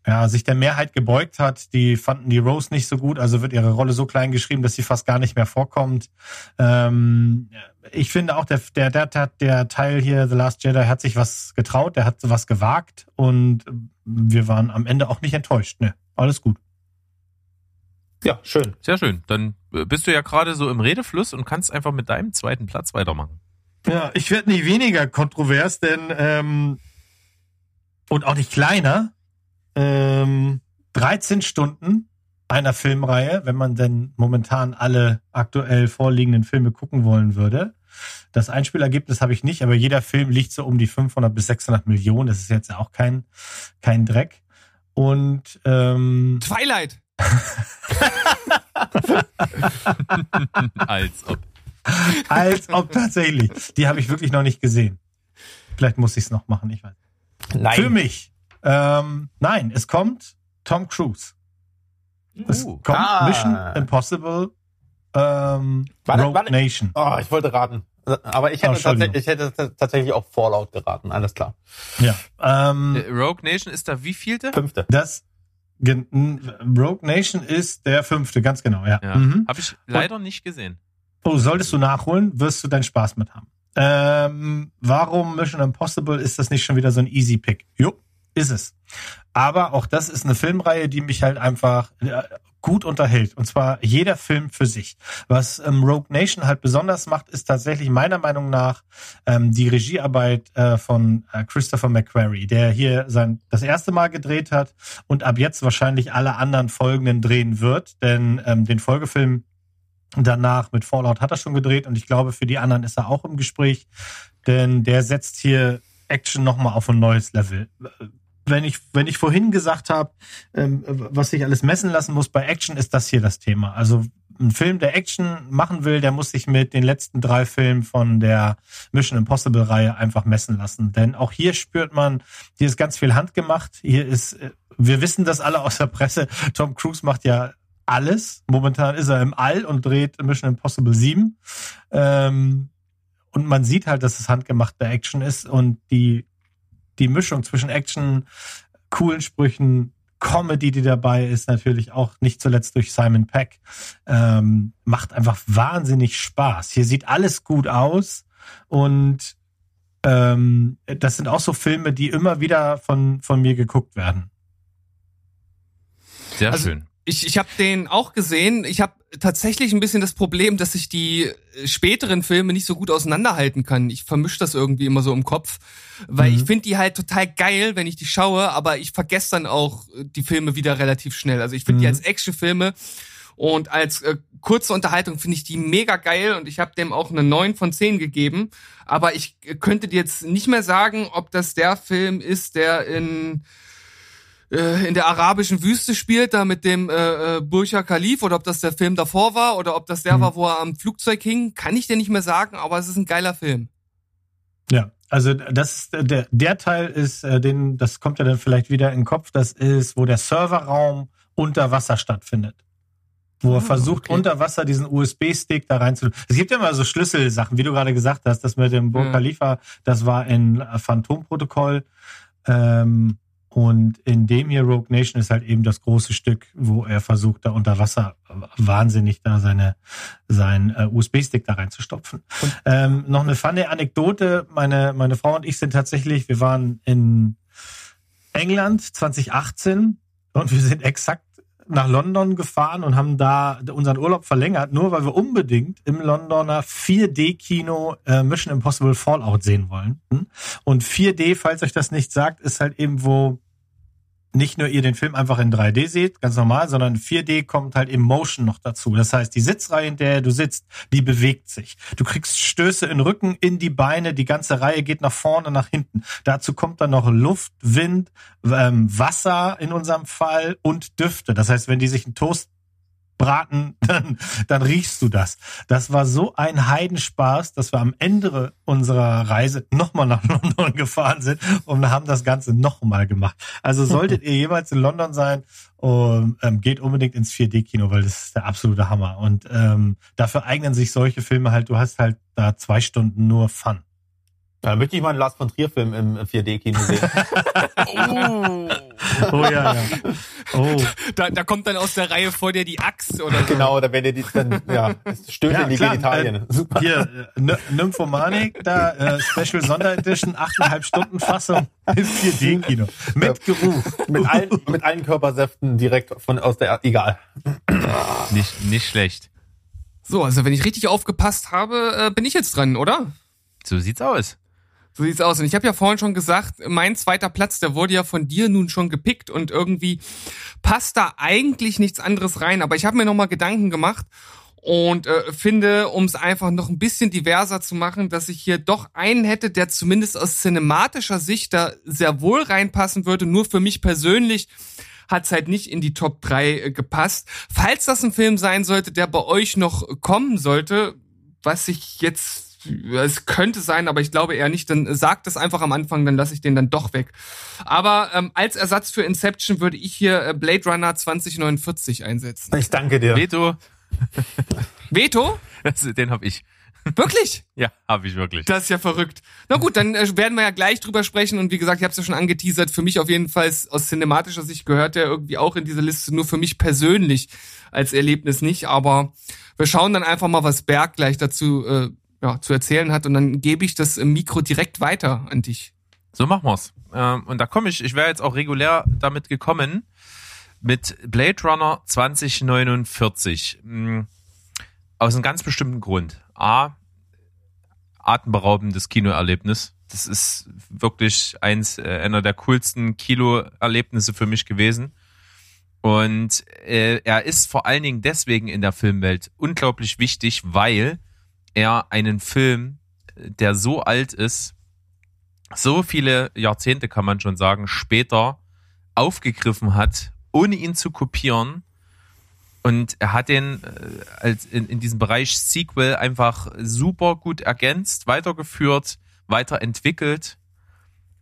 S3: ja, sich der Mehrheit gebeugt hat. Die fanden die Rose nicht so gut, also wird ihre Rolle so klein geschrieben, dass sie fast gar nicht mehr vorkommt. Ähm, ich finde auch, der, der, der, der, Teil hier, The Last Jedi, hat sich was getraut, der hat was gewagt und wir waren am Ende auch nicht enttäuscht. Ne, alles gut.
S2: Ja, schön.
S6: Sehr schön. Dann äh, bist du ja gerade so im Redefluss und kannst einfach mit deinem zweiten Platz weitermachen.
S3: Ja, ich werde nicht weniger kontrovers, denn ähm, und auch nicht kleiner. Ähm, 13 Stunden einer Filmreihe, wenn man denn momentan alle aktuell vorliegenden Filme gucken wollen würde. Das Einspielergebnis habe ich nicht, aber jeder Film liegt so um die 500 bis 600 Millionen. Das ist jetzt auch kein kein Dreck. Und ähm,
S1: Twilight.
S6: Als ob.
S3: als ob tatsächlich. Die habe ich wirklich noch nicht gesehen. Vielleicht muss ich es noch machen, ich weiß.
S2: Nein.
S3: Für mich. Ähm, nein, es kommt Tom Cruise. Es
S6: Uh.
S3: kommt
S2: Ah.
S3: Mission Impossible ähm,
S2: Warte,
S3: Rogue
S2: warte.
S3: Nation.
S2: Oh, ich wollte raten. Aber ich
S3: Oh,
S2: hätte, tatsächlich, ich hätte tatsächlich auch Fallout geraten, alles klar.
S3: Ja. Ähm,
S6: Äh, Rogue Nation ist da wievielte?
S2: Fünfte.
S3: das Rogue Nation ist der fünfte, ganz genau, ja.
S6: Ja.
S3: Mhm.
S6: Habe ich leider nicht gesehen.
S3: Oh, solltest du nachholen, wirst du deinen Spaß mit haben. Ähm, warum Mission Impossible ist das nicht schon wieder so ein Easy Pick? Jo, ist es. Aber auch das ist eine Filmreihe, die mich halt einfach äh, gut unterhält. Und zwar jeder Film für sich. Was ähm, Rogue Nation halt besonders macht, ist tatsächlich meiner Meinung nach ähm, die Regiearbeit äh, von äh, Christopher McQuarrie, der hier sein das erste Mal gedreht hat und ab jetzt wahrscheinlich alle anderen folgenden drehen wird. Denn ähm, den Folgefilm danach mit Fallout hat er schon gedreht und ich glaube, für die anderen ist er auch im Gespräch, denn der setzt hier Action nochmal auf ein neues Level. Wenn ich, wenn ich vorhin gesagt habe, ähm, was sich alles messen lassen muss bei Action, ist das hier das Thema. Also ein Film, der Action machen will, der muss sich mit den letzten drei Filmen von der Mission Impossible Reihe einfach messen lassen. Denn auch hier spürt man, hier ist ganz viel handgemacht. Hier ist, äh, wir wissen das alle aus der Presse. Tom Cruise macht ja alles. Momentan ist er im All und dreht Mission Impossible 7. Ähm, und man sieht halt, dass es handgemachte Action ist und die, die Mischung zwischen Action, coolen Sprüchen, Comedy, die dabei ist, natürlich auch nicht zuletzt durch Simon Peck, ähm, macht einfach wahnsinnig Spaß. Hier sieht alles gut aus und ähm, das sind auch so Filme, die immer wieder von, von mir geguckt werden.
S6: Sehr
S1: Also-
S6: schön.
S1: Ich, ich habe den auch gesehen. Ich habe tatsächlich ein bisschen das Problem, dass ich die äh, späteren Filme nicht so gut auseinanderhalten kann. Ich vermische das irgendwie immer so im Kopf, weil
S3: Mhm.
S1: ich finde die halt total geil, wenn ich die schaue, aber ich vergesse dann auch äh, die Filme wieder relativ schnell. Also ich finde die
S3: Mhm.
S1: als Actionfilme und als äh, kurze Unterhaltung finde ich die mega geil und ich habe dem auch eine 9 von 10 gegeben. Aber ich äh, könnte dir jetzt nicht mehr sagen, ob das der Film ist, der in in der arabischen Wüste spielt, da mit dem äh, äh, Burj Khalif, oder ob das der Film davor war, oder ob das der
S3: Mhm.
S1: war, wo er am Flugzeug hing, kann ich dir nicht mehr sagen, aber es ist ein geiler Film.
S3: Ja, also das ist der der Teil ist äh, den das kommt ja dann vielleicht wieder in den Kopf, das ist wo der Serverraum unter Wasser stattfindet. Wo er
S1: Ah,
S3: versucht
S1: okay.
S3: unter Wasser diesen USB-Stick da rein zu. Es gibt ja immer so Schlüsselsachen, wie du gerade gesagt hast, das mit dem Burj
S1: Ja.
S3: Khalifa, das war in äh, Phantom-Protokoll. Ähm, und in dem hier Rogue Nation ist halt eben das große Stück, wo er versucht, da unter Wasser wahnsinnig da seine, seinen äh, USB-Stick da reinzustopfen. Ähm, noch eine funny Anekdote. Meine, meine Frau und ich sind tatsächlich, wir waren in England 2018 und wir sind exakt nach London gefahren und haben da unseren Urlaub verlängert, nur weil wir unbedingt im Londoner 4D-Kino äh, Mission Impossible Fallout sehen wollen. Hm? Und 4D, falls euch das nicht sagt, ist halt eben, wo nicht nur ihr den Film einfach in 3D seht, ganz normal, sondern 4D kommt halt im Motion noch dazu. Das heißt, die Sitzreihe, in der du sitzt, die bewegt sich. Du kriegst Stöße in den Rücken, in die Beine, die ganze Reihe geht nach vorne, nach hinten. Dazu kommt dann noch Luft, Wind, ähm, Wasser in unserem Fall und Düfte. Das heißt, wenn die sich einen Toast braten, dann, dann riechst du das. Das war so ein Heidenspaß, dass wir am Ende unserer Reise nochmal nach London gefahren sind und haben das Ganze nochmal gemacht. Also solltet ihr jemals in London sein, um, ähm, geht unbedingt ins 4D-Kino, weil das ist der absolute Hammer. Und ähm, dafür eignen sich solche Filme halt, du hast halt da zwei Stunden nur Fun.
S2: Da möchte ich mal einen Lars von Trier Film im 4D-Kino sehen.
S6: Oh.
S3: Oh ja, ja. Oh.
S1: Da, da kommt dann aus der Reihe vor dir die Axt oder so.
S2: Genau, da werdet ihr dann, ja, es stöhnt
S3: Ja,
S2: in die
S3: klar,
S2: Genitalien.
S3: äh,
S2: Super.
S3: Hier, äh, Ny- Nymphomanik, da äh, Special Sonderedition, 8,5 Stunden Fassung im 4D-Kino. Mit Geruch.
S2: Mit allen, mit allen Körpersäften direkt von aus der, egal.
S6: Nicht, nicht schlecht.
S1: So, also wenn ich richtig aufgepasst habe, äh, bin ich jetzt dran, oder?
S6: So sieht's aus.
S1: So sieht's aus. Und ich habe ja vorhin schon gesagt, mein zweiter Platz, der wurde ja von dir nun schon gepickt und irgendwie passt da eigentlich nichts anderes rein. Aber ich habe mir nochmal Gedanken gemacht und äh, finde, um es einfach noch ein bisschen diverser zu machen, dass ich hier doch einen hätte, der zumindest aus cinematischer Sicht da sehr wohl reinpassen würde. Nur für mich persönlich hat's halt nicht in die Top 3 äh, gepasst. Falls das ein Film sein sollte, der bei euch noch kommen sollte, was ich jetzt es könnte sein, aber ich glaube eher nicht, dann sagt es einfach am Anfang, dann lasse ich den dann doch weg. Aber ähm, als Ersatz für Inception würde ich hier äh, Blade Runner 2049 einsetzen.
S2: Ich danke dir.
S6: Veto,
S1: Veto?
S6: das, den hab ich.
S1: Wirklich?
S6: Ja, hab ich wirklich.
S1: Das ist ja verrückt. Na gut, dann äh, werden wir ja gleich drüber sprechen und wie gesagt, ich habe es ja schon angeteasert, für mich auf jeden Fall aus cinematischer Sicht gehört der irgendwie auch in diese Liste, nur für mich persönlich als Erlebnis nicht, aber wir schauen dann einfach mal, was Berg gleich dazu äh, ja, zu erzählen hat und dann gebe ich das Mikro direkt weiter an dich.
S6: So machen wir's. Ähm, und da komme ich, ich wäre jetzt auch regulär damit gekommen, mit Blade Runner 2049. Hm, Aus einem ganz bestimmten Grund. A, atemberaubendes Kinoerlebnis. Das ist wirklich eins, äh, einer der coolsten Kinoerlebnisse für mich gewesen. Und äh, er ist vor allen Dingen deswegen in der Filmwelt unglaublich wichtig, weil er einen Film, der so alt ist, so viele Jahrzehnte kann man schon sagen, später aufgegriffen hat, ohne ihn zu kopieren. Und er hat den äh, als in, in diesem Bereich Sequel einfach super gut ergänzt, weitergeführt, weiterentwickelt.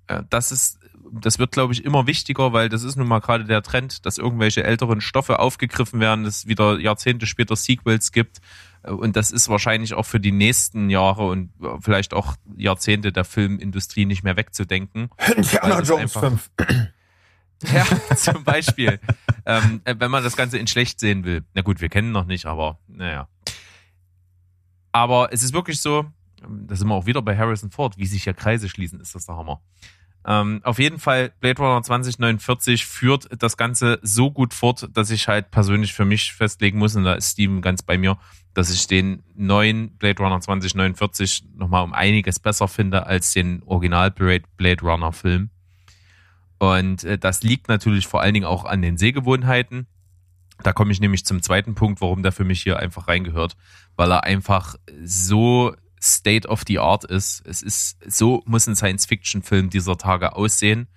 S6: Äh, das ist, das wird, glaube ich, immer wichtiger, weil das ist nun mal gerade der Trend, dass irgendwelche älteren Stoffe aufgegriffen werden, dass es wieder Jahrzehnte später Sequels gibt. Äh, Und das ist wahrscheinlich auch für die nächsten Jahre und äh, vielleicht auch Jahrzehnte der Filmindustrie nicht mehr wegzudenken.
S2: Indiana Jones
S6: einfach-
S2: 5.
S6: Ja, zum Beispiel. ähm, äh, wenn man das Ganze in schlecht sehen will. Na gut, wir kennen noch nicht, aber naja. Aber es ist wirklich so, ähm, da sind wir auch wieder bei Harrison Ford, wie sich hier Kreise schließen, ist das der Hammer. Ähm, auf jeden Fall, Blade Runner 2049 führt das Ganze so gut fort, dass ich halt persönlich für mich festlegen muss, und da ist Steven ganz bei mir, dass ich den neuen Blade Runner 2049 nochmal um einiges besser finde als den Original Blade Runner Film. Und äh, das liegt natürlich vor allen Dingen auch an den Sehgewohnheiten. Da komme ich nämlich zum zweiten Punkt, warum der für mich hier einfach reingehört, weil er einfach so State of the Art ist. Es ist so muss ein Science-Fiction-Film dieser Tage aussehen.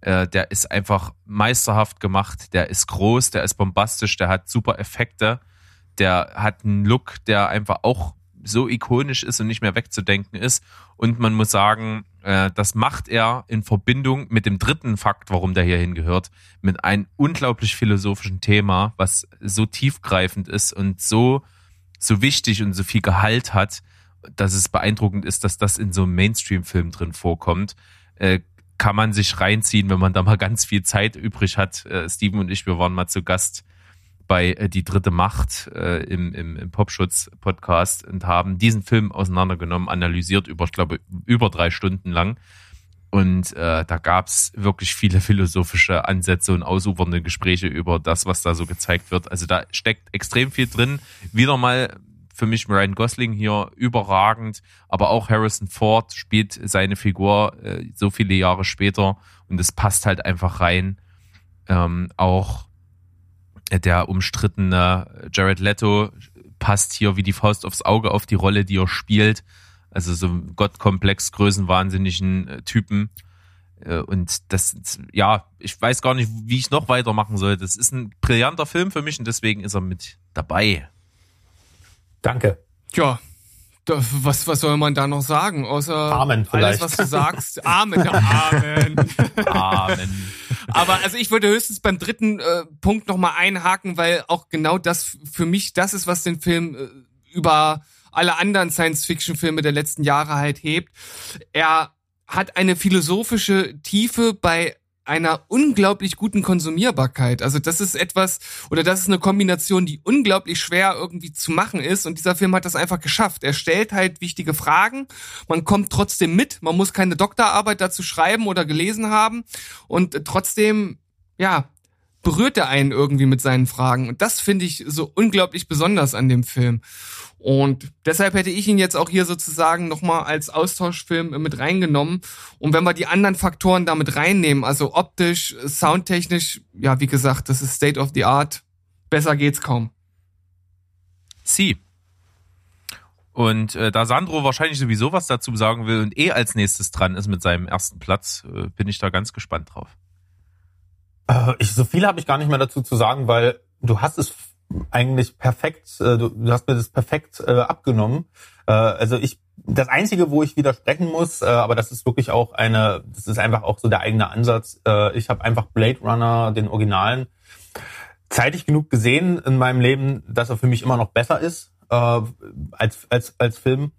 S6: Äh, der ist einfach meisterhaft gemacht. Der ist groß, der ist bombastisch, der hat super Effekte, der hat einen Look, der einfach auch so ikonisch ist und nicht mehr wegzudenken ist. Und man muss sagen, äh, das macht er in Verbindung mit dem dritten Fakt, warum der hier hingehört, mit einem unglaublich philosophischen Thema, was so tiefgreifend ist und so, so wichtig und so viel Gehalt hat, dass es beeindruckend ist, dass das in so einem Mainstream-Film drin vorkommt. Äh, kann man sich reinziehen, wenn man da mal ganz viel Zeit übrig hat. Äh, Steven und ich, wir waren mal zu Gast bei äh, Die dritte Macht äh, im, im, im Popschutz-Podcast und haben diesen Film auseinandergenommen, analysiert über, ich glaube, über drei Stunden lang. Und äh, da gab's wirklich viele philosophische Ansätze und ausufernde Gespräche über das, was da so gezeigt wird. Also da steckt extrem viel drin. Wieder mal für mich Ryan Gosling hier überragend, aber auch Harrison Ford spielt seine Figur äh, so viele Jahre später und es passt halt einfach rein. Ähm, auch der umstrittene Jared Leto passt hier wie die Faust aufs Auge auf die Rolle, die er spielt. Also so einen Gottkomplex, größenwahnsinnigen äh, Typen. Äh, Und das, ja, ich weiß gar nicht, wie ich noch weitermachen soll. Das ist ein brillanter Film für mich und deswegen ist er mit dabei.
S2: Danke.
S1: Ja, was, was soll man da noch sagen? Außer
S2: Amen
S1: alles, was du sagst. Amen, Amen.
S6: Amen.
S1: Aber also ich würde höchstens beim dritten äh, Punkt nochmal einhaken, weil auch genau das für mich das ist, was den Film äh, über alle anderen Science-Fiction-Filme der letzten Jahre halt hebt. Er hat eine philosophische Tiefe bei einer unglaublich guten Konsumierbarkeit. Also das ist etwas, oder das ist eine Kombination, die unglaublich schwer irgendwie zu machen ist. Und dieser Film hat das einfach geschafft. Er stellt halt wichtige Fragen. Man kommt trotzdem mit. Man muss keine Doktorarbeit dazu schreiben oder gelesen haben. Und trotzdem, ja, berührt er einen irgendwie mit seinen Fragen. Und das finde ich so unglaublich besonders an dem Film. Und deshalb hätte ich ihn jetzt auch hier sozusagen nochmal als Austauschfilm mit reingenommen. Und wenn wir die anderen Faktoren damit reinnehmen, also optisch, soundtechnisch, ja, wie gesagt, das ist State of the Art. Besser geht's kaum.
S6: Sie. Und äh, da Sandro wahrscheinlich sowieso was dazu sagen will und eh als nächstes dran ist mit seinem ersten Platz, äh, bin ich da ganz gespannt drauf.
S2: Äh, ich, so viel habe ich gar nicht mehr dazu zu sagen, weil du hast es eigentlich perfekt, äh, du, du hast mir das perfekt äh, abgenommen. Äh, also ich, das Einzige, wo ich widersprechen muss, äh, aber das ist wirklich auch eine, das ist einfach auch so der eigene Ansatz. Äh, ich habe einfach Blade Runner, den Originalen, zeitig genug gesehen in meinem Leben, dass er für mich immer noch besser ist als, als, als Film.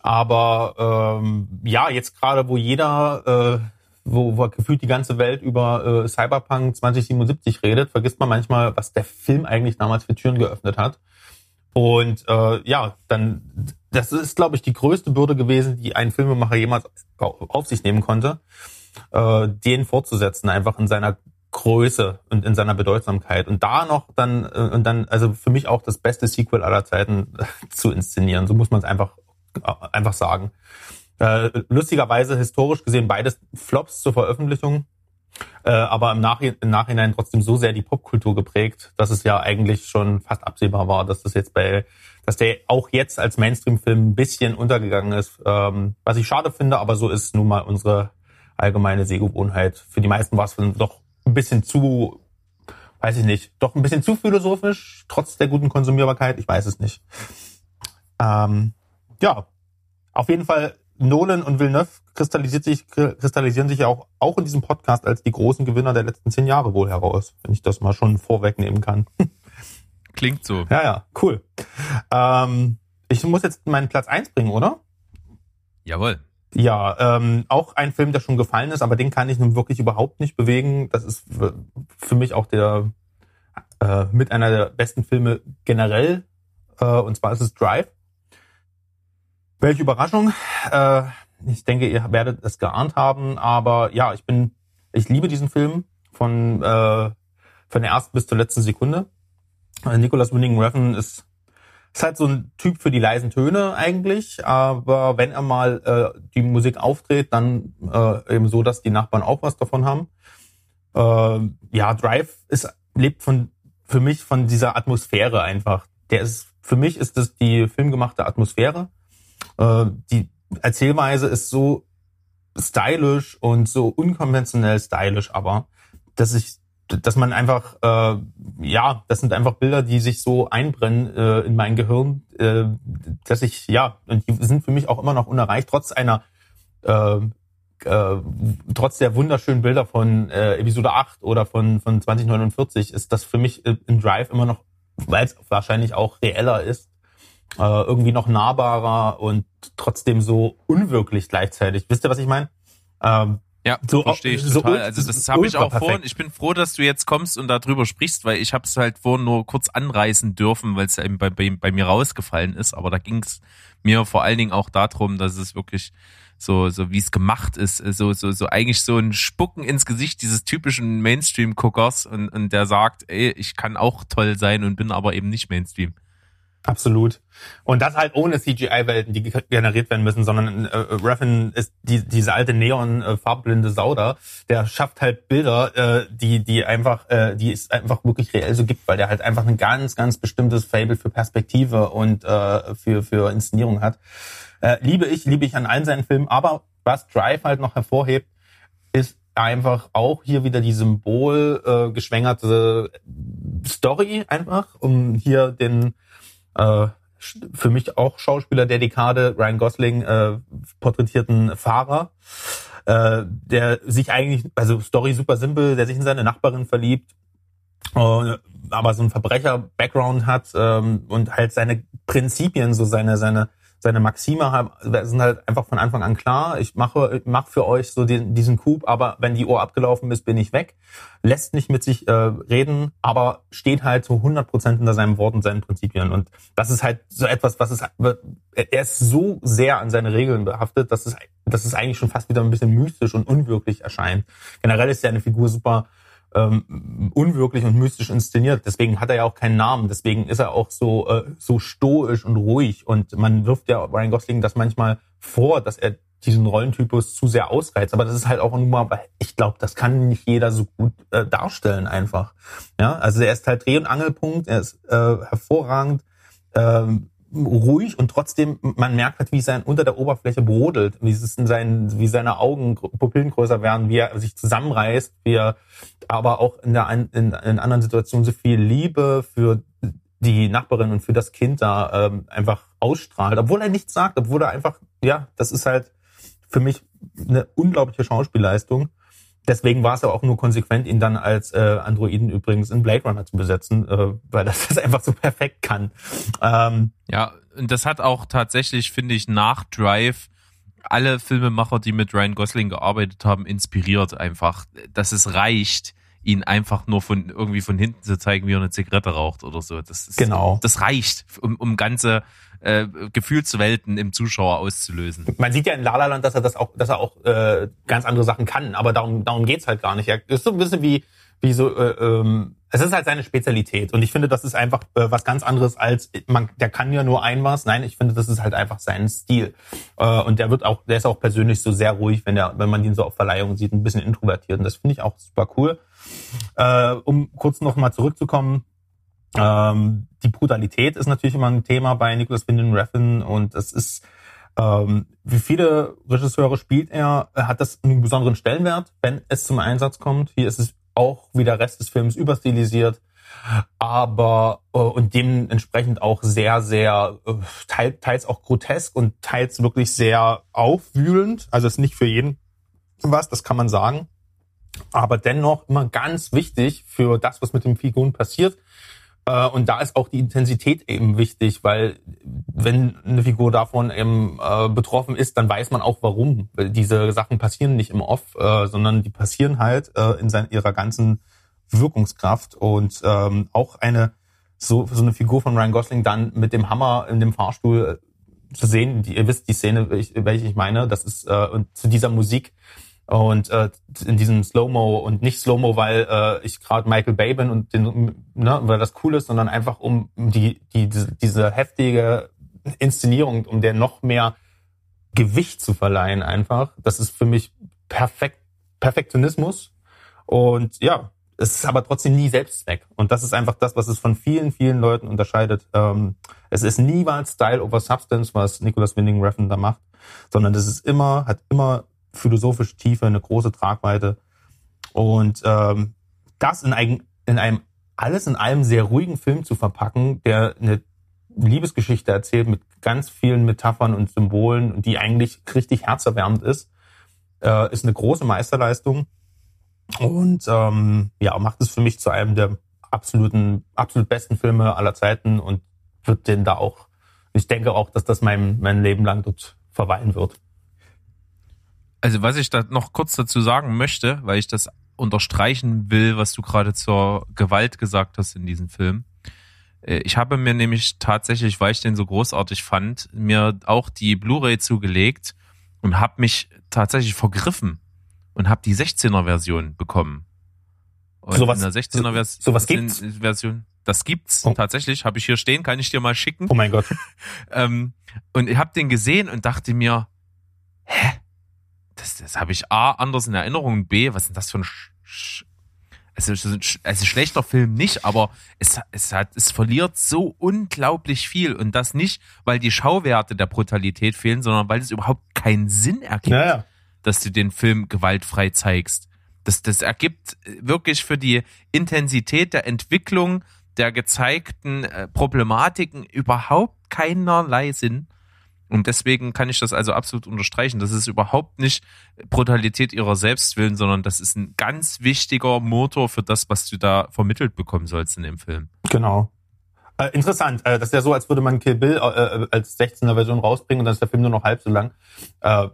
S2: Aber ähm, ja, jetzt gerade, wo jeder äh, wo, wo gefühlt die ganze Welt über äh, Cyberpunk 2077 redet, vergisst man manchmal, was der Film eigentlich damals für Türen geöffnet hat. Und äh, ja, dann, das ist, glaube ich, die größte Bürde gewesen, die ein Filmemacher jemals auf sich nehmen konnte, äh, den fortzusetzen, einfach in seiner Größe und in seiner Bedeutsamkeit. Und da noch dann, äh, und dann, also für mich auch das beste Sequel aller Zeiten zu inszenieren. So muss man es einfach, äh, einfach sagen. Äh, lustigerweise historisch gesehen beides Flops zur Veröffentlichung, äh, aber im, Nachhinein, im Nachhinein trotzdem so sehr die Popkultur geprägt, dass es ja eigentlich schon fast absehbar war, dass das jetzt bei, dass der auch jetzt als Mainstream-Film ein bisschen untergegangen ist. Ähm, was ich schade finde, aber so ist nun mal unsere allgemeine Sehgewohnheit. Für die meisten war es doch ein bisschen zu, weiß ich nicht, doch ein bisschen zu philosophisch, trotz der guten Konsumierbarkeit. Ich weiß es nicht. Ähm, ja, auf jeden Fall Nolan und Villeneuve kristallisiert sich, kristallisieren sich ja auch, auch in diesem Podcast als die großen Gewinner der letzten zehn Jahre wohl heraus, wenn ich das mal schon vorwegnehmen kann.
S6: Klingt so.
S2: Ja, ja, cool. Ähm, ich muss jetzt meinen Platz eins bringen, oder?
S6: Jawohl.
S2: Ja, ähm, auch ein Film, der schon gefallen ist, aber den kann ich nun wirklich überhaupt nicht bewegen. Das ist für mich auch der äh, mit einer der besten Filme generell. Äh, und zwar ist es Drive. Welche Überraschung. Äh, ich denke, ihr werdet es geahnt haben, aber ja, ich bin, ich liebe diesen Film von, äh, von der ersten bis zur letzten Sekunde. Äh, Nicholas Winning Refn ist, ist halt so ein Typ für die leisen Töne eigentlich, aber wenn er mal äh, die Musik aufdreht, dann äh, eben so, dass die Nachbarn auch was davon haben. Äh, ja, Drive ist, lebt von, für mich von dieser Atmosphäre einfach. Der ist, für mich ist das die filmgemachte Atmosphäre äh, die Erzählweise ist so stylisch und so unkonventionell stylisch, aber dass ich, dass man einfach, äh, ja, das sind einfach Bilder, die sich so einbrennen äh, in mein Gehirn, äh, dass ich, ja, und die sind für mich auch immer noch unerreicht, trotz einer äh, äh, trotz der wunderschönen Bilder von äh, Episode 8 oder von, von 2049 ist das für mich in Drive immer noch, weil es wahrscheinlich auch reeller ist, äh, irgendwie noch nahbarer und trotzdem so unwirklich gleichzeitig. Wisst ihr, was ich meine? Ähm,
S6: ja, so, verstehe ich so total. Also das habe ich auch vorhin. Ich bin froh, dass du jetzt kommst und darüber sprichst, weil ich habe es halt vorhin nur kurz anreißen dürfen, weil es eben bei, bei, bei mir rausgefallen ist. Aber da ging es mir vor allen Dingen auch darum, dass es wirklich so, so wie es gemacht ist, so, so, so eigentlich so ein Spucken ins Gesicht dieses typischen Mainstream-Guckers und, und der sagt, ey, ich kann auch toll sein und bin aber eben nicht Mainstream.
S2: Absolut. Und das halt ohne CGI-Welten, die generiert werden müssen, sondern äh, Raffin ist die, diese alte neon-farbblinde äh, Sauder, der schafft halt Bilder, äh, die, die einfach, äh, die es einfach wirklich reell so gibt, weil der halt einfach ein ganz, ganz bestimmtes Fable für Perspektive und äh, für, für Inszenierung hat. Äh, liebe ich, liebe ich an allen seinen Filmen, aber was Drive halt noch hervorhebt, ist einfach auch hier wieder die Symbol äh, geschwängerte Story einfach, um hier den äh, für mich auch Schauspieler der Dekade, Ryan Gosling, äh, porträtierten Fahrer, äh, der sich eigentlich, also Story super simpel, der sich in seine Nachbarin verliebt, äh, aber so ein Verbrecher-Background hat ähm, und halt seine Prinzipien, so seine, seine, seine Maxime sind halt einfach von Anfang an klar. Ich mache, mache für euch so den, diesen Coup, aber wenn die Uhr abgelaufen ist, bin ich weg. Lässt nicht mit sich äh, reden, aber steht halt zu 100 Prozent hinter seinem Wort und seinen Prinzipien. Und das ist halt so etwas, was es, er ist so sehr an seine Regeln behaftet, dass es, dass es eigentlich schon fast wieder ein bisschen mystisch und unwirklich erscheint. Generell ist ja eine Figur super ähm, unwirklich und mystisch inszeniert. Deswegen hat er ja auch keinen Namen. Deswegen ist er auch so äh, so stoisch und ruhig. Und man wirft ja Ryan Gosling das manchmal vor, dass er diesen Rollentypus zu sehr ausreizt. Aber das ist halt auch nur mal, ich glaube, das kann nicht jeder so gut äh, darstellen einfach. Ja, also er ist halt Dreh- und Angelpunkt. Er ist äh, hervorragend. Ähm, ruhig und trotzdem, man merkt halt, wie sein unter der Oberfläche brodelt, wie es in seinen, wie seine Augen Pupillen größer werden, wie er sich zusammenreißt, wie er aber auch in der in, in anderen Situationen so viel Liebe für die Nachbarin und für das Kind da ähm, einfach ausstrahlt, obwohl er nichts sagt, obwohl er einfach, ja, das ist halt für mich eine unglaubliche Schauspielleistung. Deswegen war es ja auch nur konsequent, ihn dann als äh, Androiden übrigens in Blade Runner zu besetzen, äh, weil das das einfach so perfekt kann. Ähm,
S6: ja, und das hat auch tatsächlich, finde ich, nach Drive alle Filmemacher, die mit Ryan Gosling gearbeitet haben, inspiriert einfach, dass es reicht, ihn einfach nur von irgendwie von hinten zu zeigen, wie er eine Zigarette raucht oder so. Das ist,
S2: genau.
S6: Das reicht, um, um ganze äh, Gefühlswelten im Zuschauer auszulösen.
S2: Man sieht ja in La La Land, dass er das auch, dass er auch äh, ganz andere Sachen kann, aber darum darum geht's halt gar nicht. Er ist so ein bisschen wie wie so äh, ähm, es ist halt seine Spezialität und ich finde, das ist einfach äh, was ganz anderes als man der kann ja nur ein was. Nein, ich finde, das ist halt einfach sein Stil. Äh, und der wird auch der ist auch persönlich so sehr ruhig, wenn der wenn man ihn so auf Verleihungen sieht, ein bisschen introvertiert und das finde ich auch super cool. Äh, um kurz noch mal zurückzukommen, ähm, die Brutalität ist natürlich immer ein Thema bei Nicholas Winding Refn und es ist, ähm, wie viele Regisseure spielt er, hat das einen besonderen Stellenwert, wenn es zum Einsatz kommt. Hier ist es auch wie der Rest des Films überstilisiert, aber äh, und dementsprechend auch sehr, sehr äh, teils, auch grotesk und teils wirklich sehr aufwühlend. Also es ist nicht für jeden was, das kann man sagen. Aber dennoch immer ganz wichtig für das, was mit den Figuren passiert, und da ist auch die Intensität eben wichtig, weil wenn eine Figur davon eben äh, betroffen ist, dann weiß man auch warum. Diese Sachen passieren nicht im Off, äh, sondern die passieren halt äh, in sein, ihrer ganzen Wirkungskraft. Und ähm, auch eine so, so eine Figur von Ryan Gosling dann mit dem Hammer in dem Fahrstuhl äh, zu sehen, die, ihr wisst die Szene, welche ich meine, das ist äh, und zu dieser Musik und äh, in diesem Slow-Mo und nicht Slow-Mo, weil äh, ich gerade Michael Bay bin und den, ne, weil das cool ist, sondern einfach um die, die diese, diese heftige Inszenierung, um der noch mehr Gewicht zu verleihen einfach. Das ist für mich perfekt Perfektionismus und ja, es ist aber trotzdem nie Selbstzweck. Und das ist einfach das, was es von vielen, vielen Leuten unterscheidet. Ähm, es ist niemals Style over Substance, was Nicholas Winding Refn da macht, sondern das ist immer, hat immer philosophische Tiefe, eine große Tragweite. Und ähm, das in, ein, in einem alles in einem sehr ruhigen Film zu verpacken, der eine Liebesgeschichte erzählt mit ganz vielen Metaphern und Symbolen, die eigentlich richtig herzerwärmend ist, äh, ist eine große Meisterleistung und ähm, ja macht es für mich zu einem der absoluten absolut besten Filme aller Zeiten und wird den da auch ich denke auch, dass das mein mein Leben lang dort verweilen wird.
S6: Also was ich da noch kurz dazu sagen möchte, weil ich das unterstreichen will, was du gerade zur Gewalt gesagt hast in diesem Film. Äh, ich habe mir nämlich tatsächlich, weil ich den so großartig fand, mir auch die Blu-ray zugelegt und habe mich tatsächlich vergriffen und habe die 16er Version bekommen. Und
S2: Sowas-
S6: in der 16er Vers
S2: sowas gibt's?
S6: Version. Das gibt's
S2: Oh.
S6: tatsächlich, habe ich hier stehen, kann ich dir mal schicken.
S2: Oh mein Gott.
S6: Ähm, und ich habe den gesehen und dachte mir, hä? Das, das habe ich A, anders in Erinnerung und B, was ist denn das für ein Sch Sch also, es ist ein sch- also schlechter Film nicht, aber es, es hat, es verliert so unglaublich viel und das nicht, weil die Schauwerte der Brutalität fehlen, sondern weil es überhaupt keinen Sinn ergibt
S2: Ja, ja.
S6: dass du den Film gewaltfrei zeigst. Das, das ergibt wirklich für die Intensität der Entwicklung der gezeigten äh, Problematiken überhaupt keinerlei Sinn. Und deswegen kann ich das also absolut unterstreichen. Das ist überhaupt nicht Brutalität ihrer selbst willen, sondern das ist ein ganz wichtiger Motor für das, was du da vermittelt bekommen sollst in dem Film.
S2: Genau. Äh, interessant. Äh, das ist ja so, als würde man Kill Bill äh, als 16er Version rausbringen und dann ist der Film nur noch halb so lang. Äh,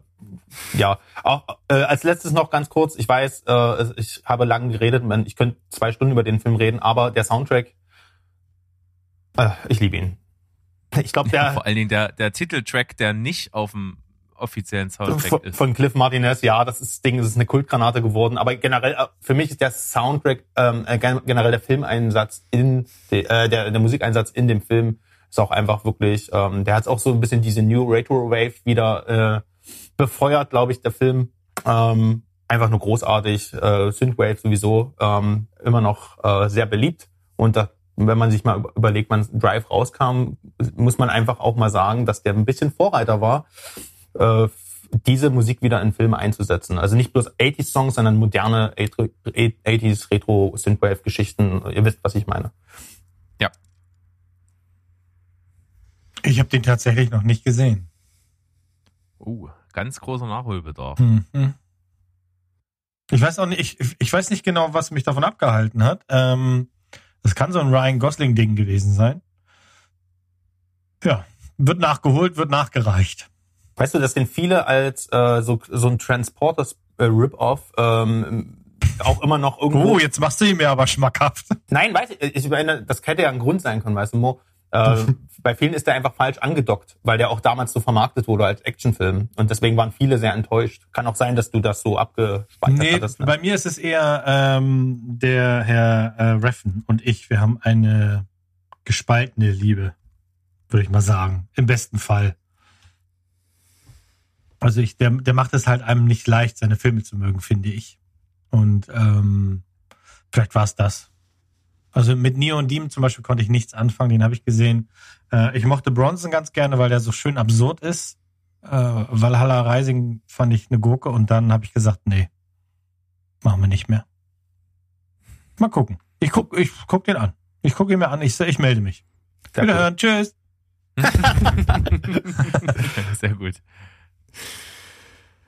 S2: ja, auch äh, als letztes noch ganz kurz. Ich weiß, äh, ich habe lange geredet. man- Ich könnte zwei Stunden über den Film reden, aber der Soundtrack, äh, ich liebe ihn. Ich glaube, der
S6: Vor allen Dingen der, der Titeltrack, der nicht auf dem offiziellen Soundtrack ist.
S2: von Cliff Martinez, ja, das ist Ding, ist eine Kultgranate geworden. Aber generell, äh, für mich ist der Soundtrack, ähm, äh, gen- generell der Filmeinsatz in, de, äh, der, der Musikeinsatz in dem Film ist auch einfach wirklich, ähm, der hat auch so ein bisschen diese New Retro Wave wieder äh, befeuert, glaube ich, der Film. Ähm, einfach nur großartig. Äh, Synthwave sowieso ähm, immer noch äh, sehr beliebt. Und da, wenn man sich mal über- überlegt, wann Drive rauskam, muss man einfach auch mal sagen, dass der ein bisschen Vorreiter war, äh, diese Musik wieder in Filme einzusetzen. Also nicht bloß 80s-Songs, sondern moderne 80s Retro Synthwave-Geschichten. Ihr wisst, was ich meine.
S3: Ich habe den tatsächlich noch nicht gesehen.
S6: Uh, ganz großer Nachholbedarf.
S3: Mhm. Ich weiß auch nicht, ich, ich weiß nicht genau, was mich davon abgehalten hat. Ähm, das kann so ein Ryan Gosling-Ding gewesen sein. Ja, wird nachgeholt, wird nachgereicht.
S2: Weißt du, dass den viele als äh, so, so ein Transporters äh, Rip-Off ähm, auch immer noch irgendwo
S3: Oh, jetzt machst du ihn mir aber schmackhaft.
S2: Nein, weiß ich, ich meine, das hätte ja ein Grund sein können, weißt du, Mo. Äh, bei vielen ist der einfach falsch angedockt, weil der auch damals so vermarktet wurde als Actionfilm. Und deswegen waren viele sehr enttäuscht. Kann auch sein, dass du das so abgespeichert
S3: Nee,
S2: hattest. Ne?
S3: bei mir ist es eher ähm, der Herr äh, Reffen und ich. Wir haben eine gespaltene Liebe, würde ich mal sagen. Im besten Fall. Also ich, der, der macht es halt einem nicht leicht, seine Filme zu mögen, finde ich. Und ähm, vielleicht war es das. Also mit Neon Demon zum Beispiel konnte ich nichts anfangen, den habe ich gesehen. Äh, ich mochte Bronson ganz gerne, weil der so schön absurd ist. Äh, Valhalla Rising fand ich eine Gurke und dann habe ich gesagt, nee, machen wir nicht mehr. Mal gucken. Ich guck, ich guck den an. Ich gucke ihn mir an. Ich, ich melde mich.
S2: Sehr.
S3: Wiederhören. Tschüss.
S6: Sehr gut.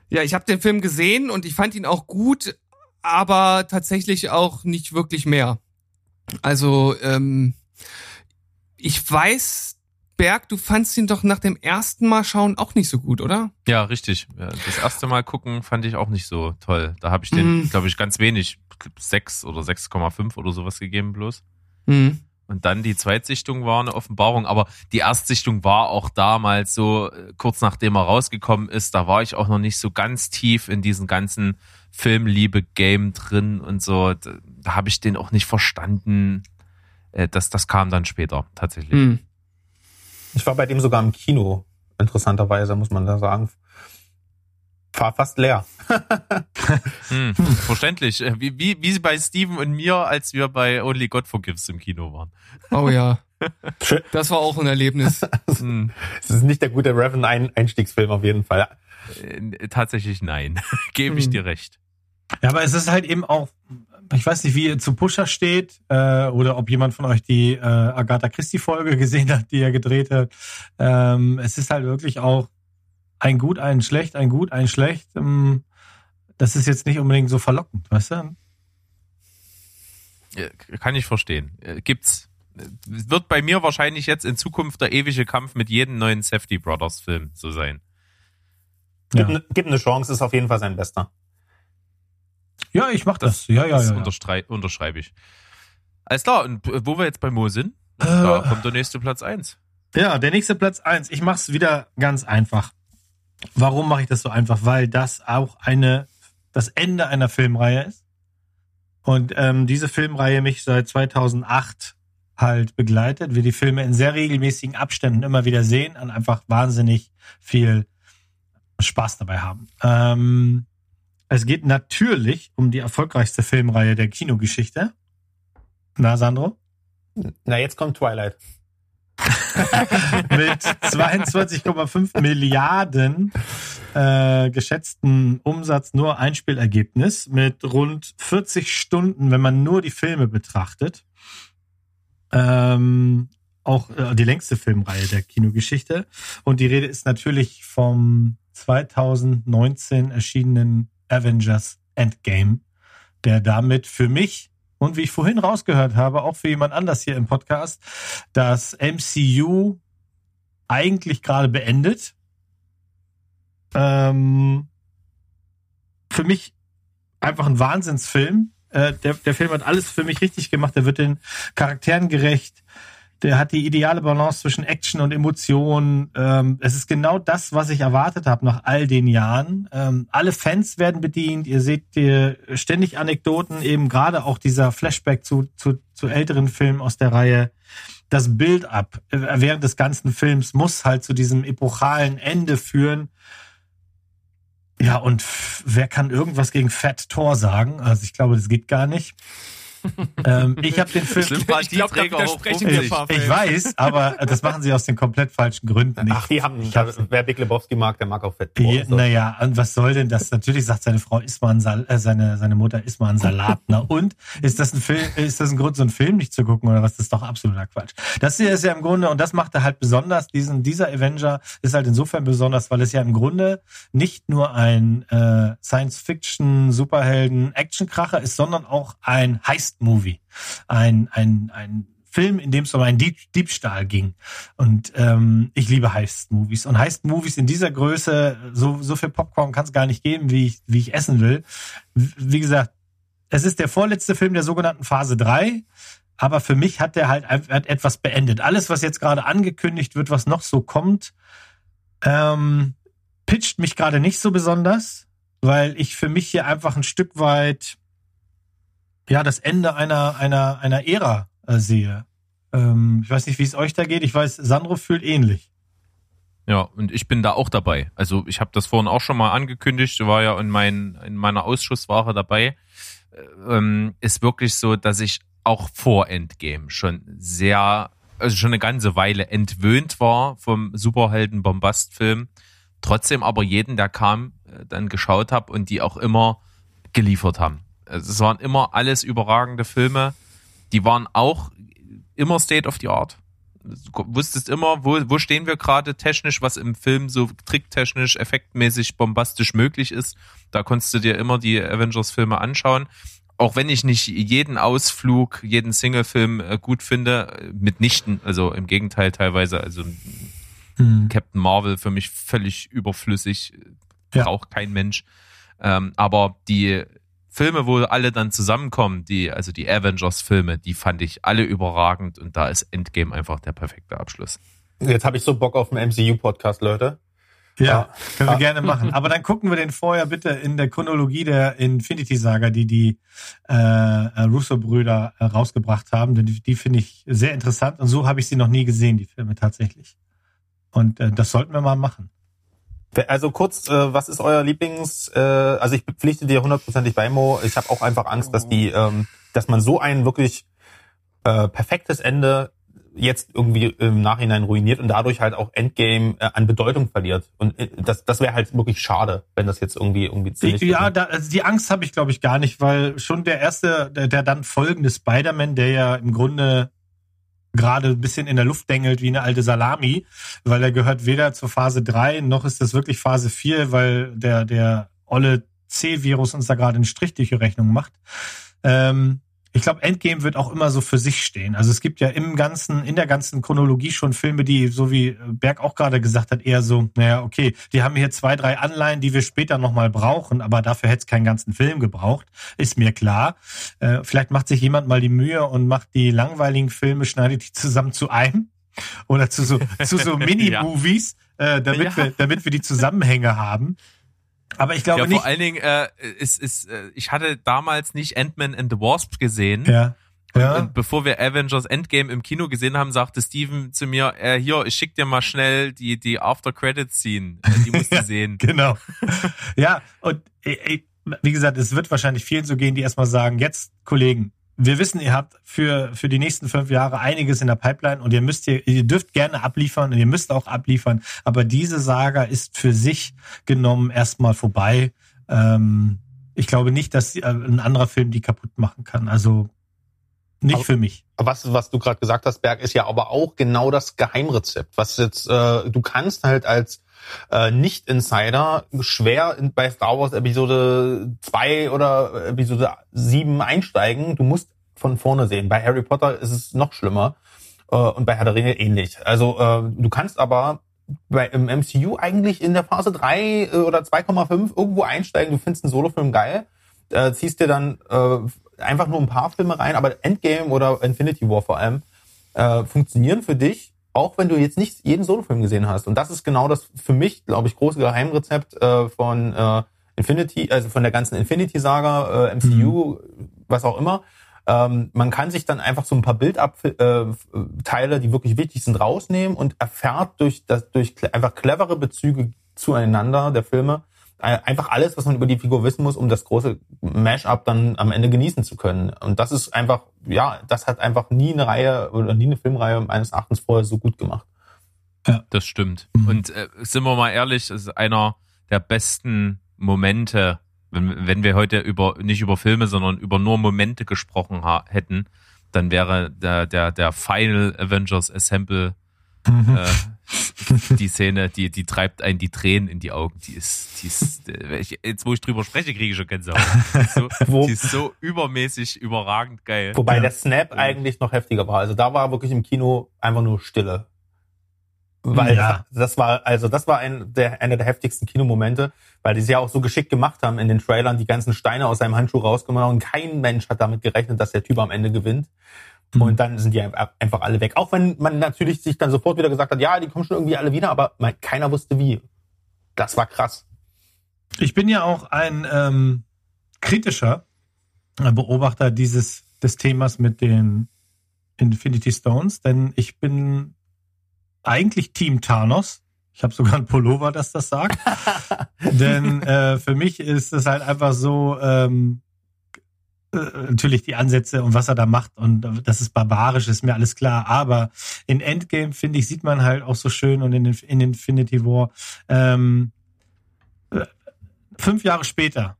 S1: Ja, ich habe den Film gesehen und ich fand ihn auch gut, aber tatsächlich auch nicht wirklich mehr. Also, ähm, ich weiß, Berg, du fandst ihn doch nach dem ersten Mal schauen auch nicht so gut, oder?
S6: Ja, richtig. Das erste Mal gucken fand ich auch nicht so toll. Da habe ich den,
S1: Mhm.
S6: glaube ich, ganz wenig, 6 oder 6,5 oder sowas gegeben bloß.
S1: Hm.
S6: Und dann die Zweitsichtung war eine Offenbarung, aber die Erstsichtung war auch damals so, äh, kurz nachdem er rausgekommen ist, da war ich auch noch nicht so ganz tief in diesen ganzen Filmliebe-Game drin und so. Da, da habe ich den auch nicht verstanden. Äh, Das, das kam dann später tatsächlich.
S1: Hm.
S2: Ich war bei dem sogar im Kino, interessanterweise, muss man da sagen. War fast leer.
S6: Hm, verständlich. Äh, Wie, wie, wie bei Steven und mir, als wir bei Only God Forgives im Kino waren.
S1: Oh ja. Das war auch ein Erlebnis.
S6: Hm,
S2: Es ist nicht der gute Revan-Einstiegsfilm auf jeden Fall.
S6: äh, tatsächlich nein. Gebe ich
S1: Hm.
S6: dir recht.
S3: Ja, aber es ist halt eben auch, ich weiß nicht, wie ihr zu Pusher steht, äh, oder ob jemand von euch die äh, Agatha Christie-Folge gesehen hat, die er gedreht hat. Ähm, es ist halt wirklich auch ein Gut, ein Schlecht, ein Gut, ein Schlecht. Ähm, das ist jetzt nicht unbedingt so verlockend, weißt du?
S6: Kann ich verstehen. Äh, Gibt's. Äh, Wird bei mir wahrscheinlich jetzt in Zukunft der ewige Kampf mit jedem neuen Safety Brothers Film so sein.
S2: Gib,
S3: Ja,
S2: ne, gib eine Chance, ist auf jeden Fall sein bester.
S3: ja ich mach das. Ja, ja,
S6: Das
S3: ja. ja.
S6: unterschreibe ich. Alles klar, und äh, wo wir jetzt bei Mo sind,
S3: Äh.
S6: da kommt der nächste Platz eins.
S3: Ja, der nächste Platz eins. Ich mach's wieder ganz einfach. Warum mache ich das so einfach? Weil das auch eine das Ende einer Filmreihe ist. Und ähm, diese Filmreihe mich seit 2008 halt begleitet. Wir die Filme in sehr regelmäßigen Abständen immer wieder sehen und einfach wahnsinnig viel Spaß dabei haben. Ähm, es geht natürlich um die erfolgreichste Filmreihe der Kinogeschichte. Na, Sandro?
S2: Na, jetzt kommt Twilight.
S3: mit 22,5 Milliarden äh, geschätzten Umsatz nur Einspielergebnis mit rund 40 Stunden, wenn man nur die Filme betrachtet. Ähm, auch äh, die längste Filmreihe der Kinogeschichte. Und die Rede ist natürlich vom 2019 erschienenen Avengers Endgame, der damit für mich und wie ich vorhin rausgehört habe, auch für jemand anders hier im Podcast, das MCU eigentlich gerade beendet. Ähm, für mich einfach ein Wahnsinnsfilm. Äh, der, der Film hat alles für mich richtig gemacht. Der wird den Charakteren gerecht. Der hat die ideale Balance zwischen Action und Emotion. Ähm, es ist genau das, was ich erwartet habe nach all den Jahren. Ähm, alle Fans werden bedient. Ihr seht hier ständig Anekdoten, eben gerade auch dieser Flashback zu, zu, zu älteren Filmen aus der Reihe. Das Build-up äh, während des ganzen Films muss halt zu diesem epochalen Ende führen. Ja, und wer kann irgendwas gegen Fat Thor sagen? Also ich glaube, das geht gar nicht. Ähm, ich habe den Film.
S1: Ich glaub, da widersprechen wir paar
S3: Ich weiß, aber das machen sie aus den komplett falschen Gründen.
S2: Ach, die haben,
S3: ich hab's-
S2: wer Big Lebowski mag, der mag auch Fett.
S3: ja, naja, und was soll denn das? Natürlich sagt seine Frau ist mal ein Sal äh, seine, seine Mutter ist mal ein Salatner. Und ist das ein Film, ist das ein Grund, so einen Film nicht zu gucken oder was? Das ist doch absoluter Quatsch. Das hier ist ja im Grunde, und das macht er halt besonders, diesen, dieser Avenger ist halt insofern besonders, weil es ja im Grunde nicht nur ein äh, Science-Fiction, Superhelden, Actionkracher ist, sondern auch ein Heist-Movie. Ein, ein, ein Film, in dem es um einen Dieb Diebstahl ging. Und ähm, ich liebe Heist-Movies. Und Heist-Movies in dieser Größe, so, so viel Popcorn kann es gar nicht geben, wie ich, wie ich essen will. Wie gesagt, es ist der vorletzte Film der sogenannten Phase 3. Aber für mich hat der halt hat etwas beendet. Alles, was jetzt gerade angekündigt wird, was noch so kommt, ähm, pitcht mich gerade nicht so besonders, weil ich für mich hier einfach ein Stück weit ja das Ende einer einer einer Ära äh, sehe. Ähm, ich weiß nicht, wie es euch da geht. Ich weiß, Sandro fühlt ähnlich.
S6: Ja, und ich bin da auch dabei. Also ich habe das vorhin auch schon mal angekündigt, war ja in, mein, in meiner Ausschussware dabei. Äh, Ähm, ist wirklich so, dass ich auch vor Endgame schon sehr, also schon eine ganze Weile entwöhnt war vom Superhelden-Bombast-Film. Trotzdem aber jeden, der kam, äh, dann geschaut habe und die auch immer geliefert haben. Also es waren immer alles überragende Filme. Die waren auch immer State of the Art du wusstest immer, wo, wo stehen wir gerade technisch, was im Film so tricktechnisch, effektmäßig, bombastisch möglich ist. Da konntest du dir immer die Avengers-Filme anschauen. Auch wenn ich nicht jeden Ausflug, jeden Single-Film äh, gut finde, mitnichten, also im Gegenteil teilweise, also Captain Marvel für mich völlig überflüssig,
S3: Ja.
S6: braucht kein Mensch. Ähm, aber die Filme, wo alle dann zusammenkommen, die, also die Avengers-Filme, die fand ich alle überragend und da ist Endgame einfach der perfekte Abschluss.
S2: Jetzt habe ich so Bock auf einen MCU-Podcast, Leute.
S3: Ja, können wir
S2: Ja.
S3: gerne machen. Aber dann gucken wir den vorher bitte in der Chronologie der Infinity Saga, die die äh, äh, Russo-Brüder äh, rausgebracht haben. Denn die, die finde ich sehr interessant und so habe ich sie noch nie gesehen, die Filme tatsächlich. Und äh, das sollten wir mal machen.
S2: Also kurz, äh, was ist euer Lieblings? Äh, also ich pflichte dir hundertprozentig bei Mo. Ich habe auch einfach Angst, dass die, ähm, dass man so ein wirklich äh, perfektes Ende jetzt irgendwie im Nachhinein ruiniert und dadurch halt auch Endgame äh, an Bedeutung verliert. Und äh, das, das wäre halt wirklich schade, wenn das jetzt irgendwie irgendwie ziemlich.
S3: ja, da, also die Angst habe ich, glaube ich, gar nicht, weil schon der erste, der, der dann folgende Spider-Man, der ja im Grunde gerade ein bisschen in der Luft dengelt wie eine alte Salami, weil er gehört weder zur Phase 3, noch ist das wirklich Phase 4, weil der, der olle C-Virus uns da gerade einen Strich durch die Rechnung macht. Ähm, ich glaube, Endgame wird auch immer so für sich stehen. Also es gibt ja im ganzen, in der ganzen Chronologie schon Filme, die, so wie Berg auch gerade gesagt hat, eher so, naja, okay, die haben hier zwei, drei Anleihen, die wir später nochmal brauchen, aber dafür hätte es keinen ganzen Film gebraucht, ist mir klar. Äh, vielleicht macht sich jemand mal die Mühe und macht die langweiligen Filme, schneidet die zusammen zu einem oder zu so, zu so Mini-Movies, äh, damit,
S6: Ja.
S3: wir, damit wir die Zusammenhänge haben. Aber ich glaube
S6: ja,
S3: nicht.
S6: vor allen Dingen, äh, ist, ist, äh, ich hatte damals nicht Ant-Man and the Wasp gesehen.
S3: ja. Ja.
S6: Und bevor wir Avengers Endgame im Kino gesehen haben, sagte Steven zu mir, äh, hier, ich schick dir mal schnell die, die After-Credit-Scene. Äh, Die musst du sehen.
S3: Genau. ja, und äh, äh, wie gesagt, es wird wahrscheinlich vielen so gehen, die erstmal sagen, jetzt, Kollegen, wir wissen, ihr habt für, für die nächsten fünf Jahre einiges in der Pipeline und ihr müsst ihr, ihr dürft gerne abliefern und ihr müsst auch abliefern, aber diese Saga ist für sich genommen erstmal vorbei. Ähm, ich glaube nicht, dass äh, ein anderer Film die kaputt machen kann. Also nicht
S2: Aber-
S3: für mich.
S2: was, was du gerade gesagt hast, Berg, ist ja aber auch genau das Geheimrezept. Was jetzt, äh, du kannst halt als äh, Nicht-Insider schwer bei Star Wars Episode 2 oder Episode 7 einsteigen. Du musst von vorne sehen. Bei Harry Potter ist es noch schlimmer äh, und bei Herr der Ringe ähnlich. Also äh, du kannst aber bei, im MCU eigentlich in der Phase 3 äh, oder 2,5 irgendwo einsteigen, du findest einen Solofilm geil, äh, ziehst dir dann äh, einfach nur ein paar Filme rein, aber Endgame oder Infinity War vor allem äh, funktionieren für dich, auch wenn du jetzt nicht jeden Solofilm gesehen hast. Und das ist genau das für mich, glaube ich, große Geheimrezept äh, von äh, Infinity, also von der ganzen Infinity-Saga, äh, MCU, was auch immer. Ähm, man kann sich dann einfach so ein paar Bildabteile, äh, die wirklich wichtig sind, rausnehmen und erfährt durch das, durch einfach clevere Bezüge zueinander der Filme einfach alles, was man über die Figur wissen muss, um das große Mash-up dann am Ende genießen zu können. Und das ist einfach, ja, das hat einfach nie eine Reihe oder nie eine Filmreihe meines Erachtens vorher so gut gemacht.
S6: Das stimmt.
S3: Mhm.
S6: Und äh, sind wir mal ehrlich, es ist einer der besten Momente, wenn, wenn wir heute über nicht über Filme, sondern über nur Momente gesprochen ha hätten, dann wäre der, der, der Final Avengers Assemble
S3: Mhm.
S6: äh, die Szene, die, die treibt einen die Tränen in die Augen. Die ist, die ist, äh, ich- jetzt wo ich drüber spreche, kriege ich schon Gänsehaut. Die ist so,
S2: Wo-
S6: die ist so übermäßig überragend geil.
S2: Wobei
S3: Ja.
S2: der Snap eigentlich noch heftiger war. Also da war wirklich im Kino einfach nur Stille. Weil
S3: Ja.
S2: das, das war, also das war ein, der, einer der heftigsten Kinomomente, weil die es ja auch so geschickt gemacht haben in den Trailern, die ganzen Steine aus seinem Handschuh rausgemacht und kein Mensch hat damit gerechnet, dass der Typ am Ende gewinnt.
S3: Mhm.
S2: Und dann sind die einfach alle weg. Auch wenn man natürlich sich dann sofort wieder gesagt hat, ja, die kommen schon irgendwie alle wieder, aber man, keiner wusste wie. Das war krass.
S3: Ich bin ja auch ein ähm, kritischer Beobachter dieses des Themas mit den Infinity Stones, denn ich bin eigentlich Team Thanos. Ich habe sogar ein Pullover, das das sagt. denn äh, für mich ist es halt einfach so, ähm, äh, natürlich die Ansätze und was er da macht und das ist barbarisch, ist mir alles klar. Aber in Endgame, finde ich, sieht man halt auch so schön und in, in Infinity War, ähm, äh, fünf Jahre später.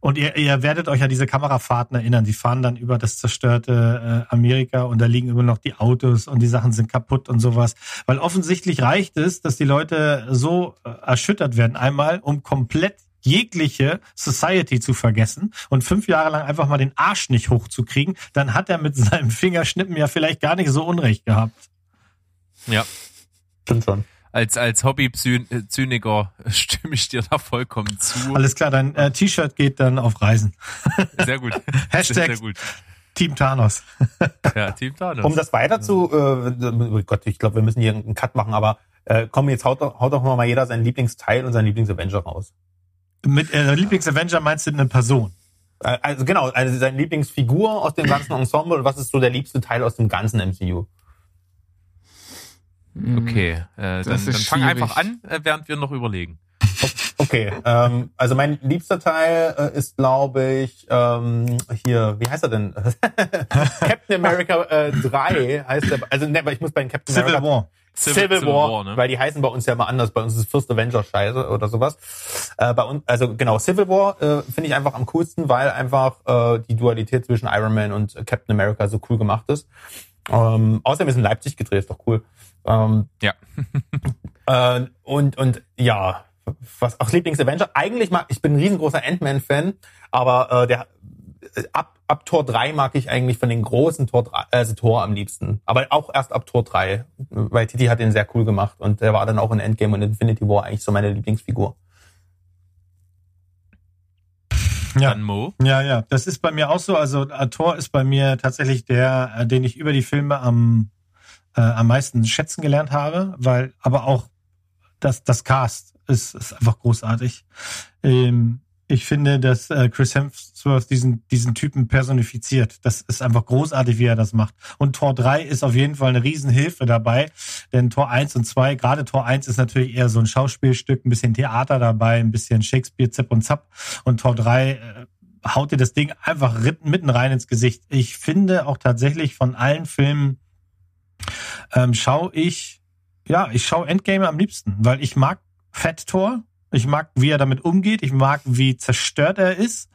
S3: Und ihr, ihr werdet euch an diese Kamerafahrten erinnern. Die fahren dann über das zerstörte äh, Amerika und da liegen immer noch die Autos und die Sachen sind kaputt und sowas. Weil offensichtlich reicht es, dass die Leute so äh, erschüttert werden, einmal, um komplett jegliche Society zu vergessen und fünf Jahre lang einfach mal den Arsch nicht hochzukriegen, dann hat er mit seinem Fingerschnippen ja vielleicht gar nicht so Unrecht gehabt.
S6: Ja.
S2: Stimmt schon.
S6: Als, als Hobby-Zyniker stimme ich dir da vollkommen zu.
S3: Alles klar, dein äh, T-Shirt geht dann auf Reisen.
S6: Sehr gut.
S3: Hashtag
S6: Sehr gut.
S3: Team Thanos.
S6: Ja, Team Thanos.
S2: Um das weiter zu, äh, oh Gott, ich glaube, wir müssen hier einen Cut machen, aber äh, komm, jetzt haut, doch- haut doch mal jeder seinen Lieblingsteil und seinen Lieblingsavenger raus.
S3: Mit äh, Lieblings-Avenger meinst du eine Person?
S2: Äh, Also genau, also seine Lieblingsfigur aus dem ganzen Ensemble und was ist so der liebste Teil aus dem ganzen MCU?
S6: Okay, äh, dann,
S1: Das
S6: dann
S1: ist
S6: fang
S1: schwierig.
S6: einfach an, äh, während wir noch überlegen.
S2: Okay, ähm, also mein liebster Teil äh, ist, glaube ich, ähm, hier, wie heißt er denn? Captain America äh, 3 heißt er, also ne, aber ich muss bei den Captain
S3: Civil
S2: America
S3: War.
S2: Civil, War,
S6: ne?
S2: weil die heißen bei uns ja immer anders. Bei uns ist First Avenger Scheiße oder sowas. Äh, bei uns, also genau, Civil War äh, finde ich einfach am coolsten, weil einfach äh, die Dualität zwischen Iron Man und Captain America so cool gemacht ist. Ähm, außerdem ist in Leipzig gedreht, ist doch cool. Ähm,
S6: Ja.
S2: äh, und und ja, was auch Lieblings-Avenger. Eigentlich mag ich bin ein riesengroßer Ant-Man-Fan, aber äh, der ab, ab Tor 3 mag ich eigentlich von den großen Tor 3, also Tor am liebsten. Aber auch erst ab Tor 3, weil Titi hat den sehr cool gemacht und der war dann auch in Endgame und Infinity War eigentlich so meine Lieblingsfigur.
S3: Ja.
S6: Dann Mo.
S3: Ja, ja, das ist bei mir auch so. Also äh, Thor ist bei mir tatsächlich der, äh, den ich über die Filme am äh, am meisten schätzen gelernt habe, weil aber auch das das Cast ist, ist einfach großartig. Ähm, ich finde, dass äh, Chris Hemsworth diesen diesen Typen personifiziert. Das ist einfach großartig, wie er das macht. Und Tor 3 ist auf jeden Fall eine Riesenhilfe dabei, denn Tor 1 und 2, gerade Tor 1 ist natürlich eher so ein Schauspielstück, ein bisschen Theater dabei, ein bisschen Shakespeare, Zip und Zap. Und Tor 3 äh, haut dir das Ding einfach mitten rein ins Gesicht. Ich finde auch tatsächlich von allen Filmen ähm, schaue ich, ja, ich schaue Endgame am liebsten, weil ich mag Fat Thor. Ich mag, wie er damit umgeht. Ich mag, wie zerstört er ist.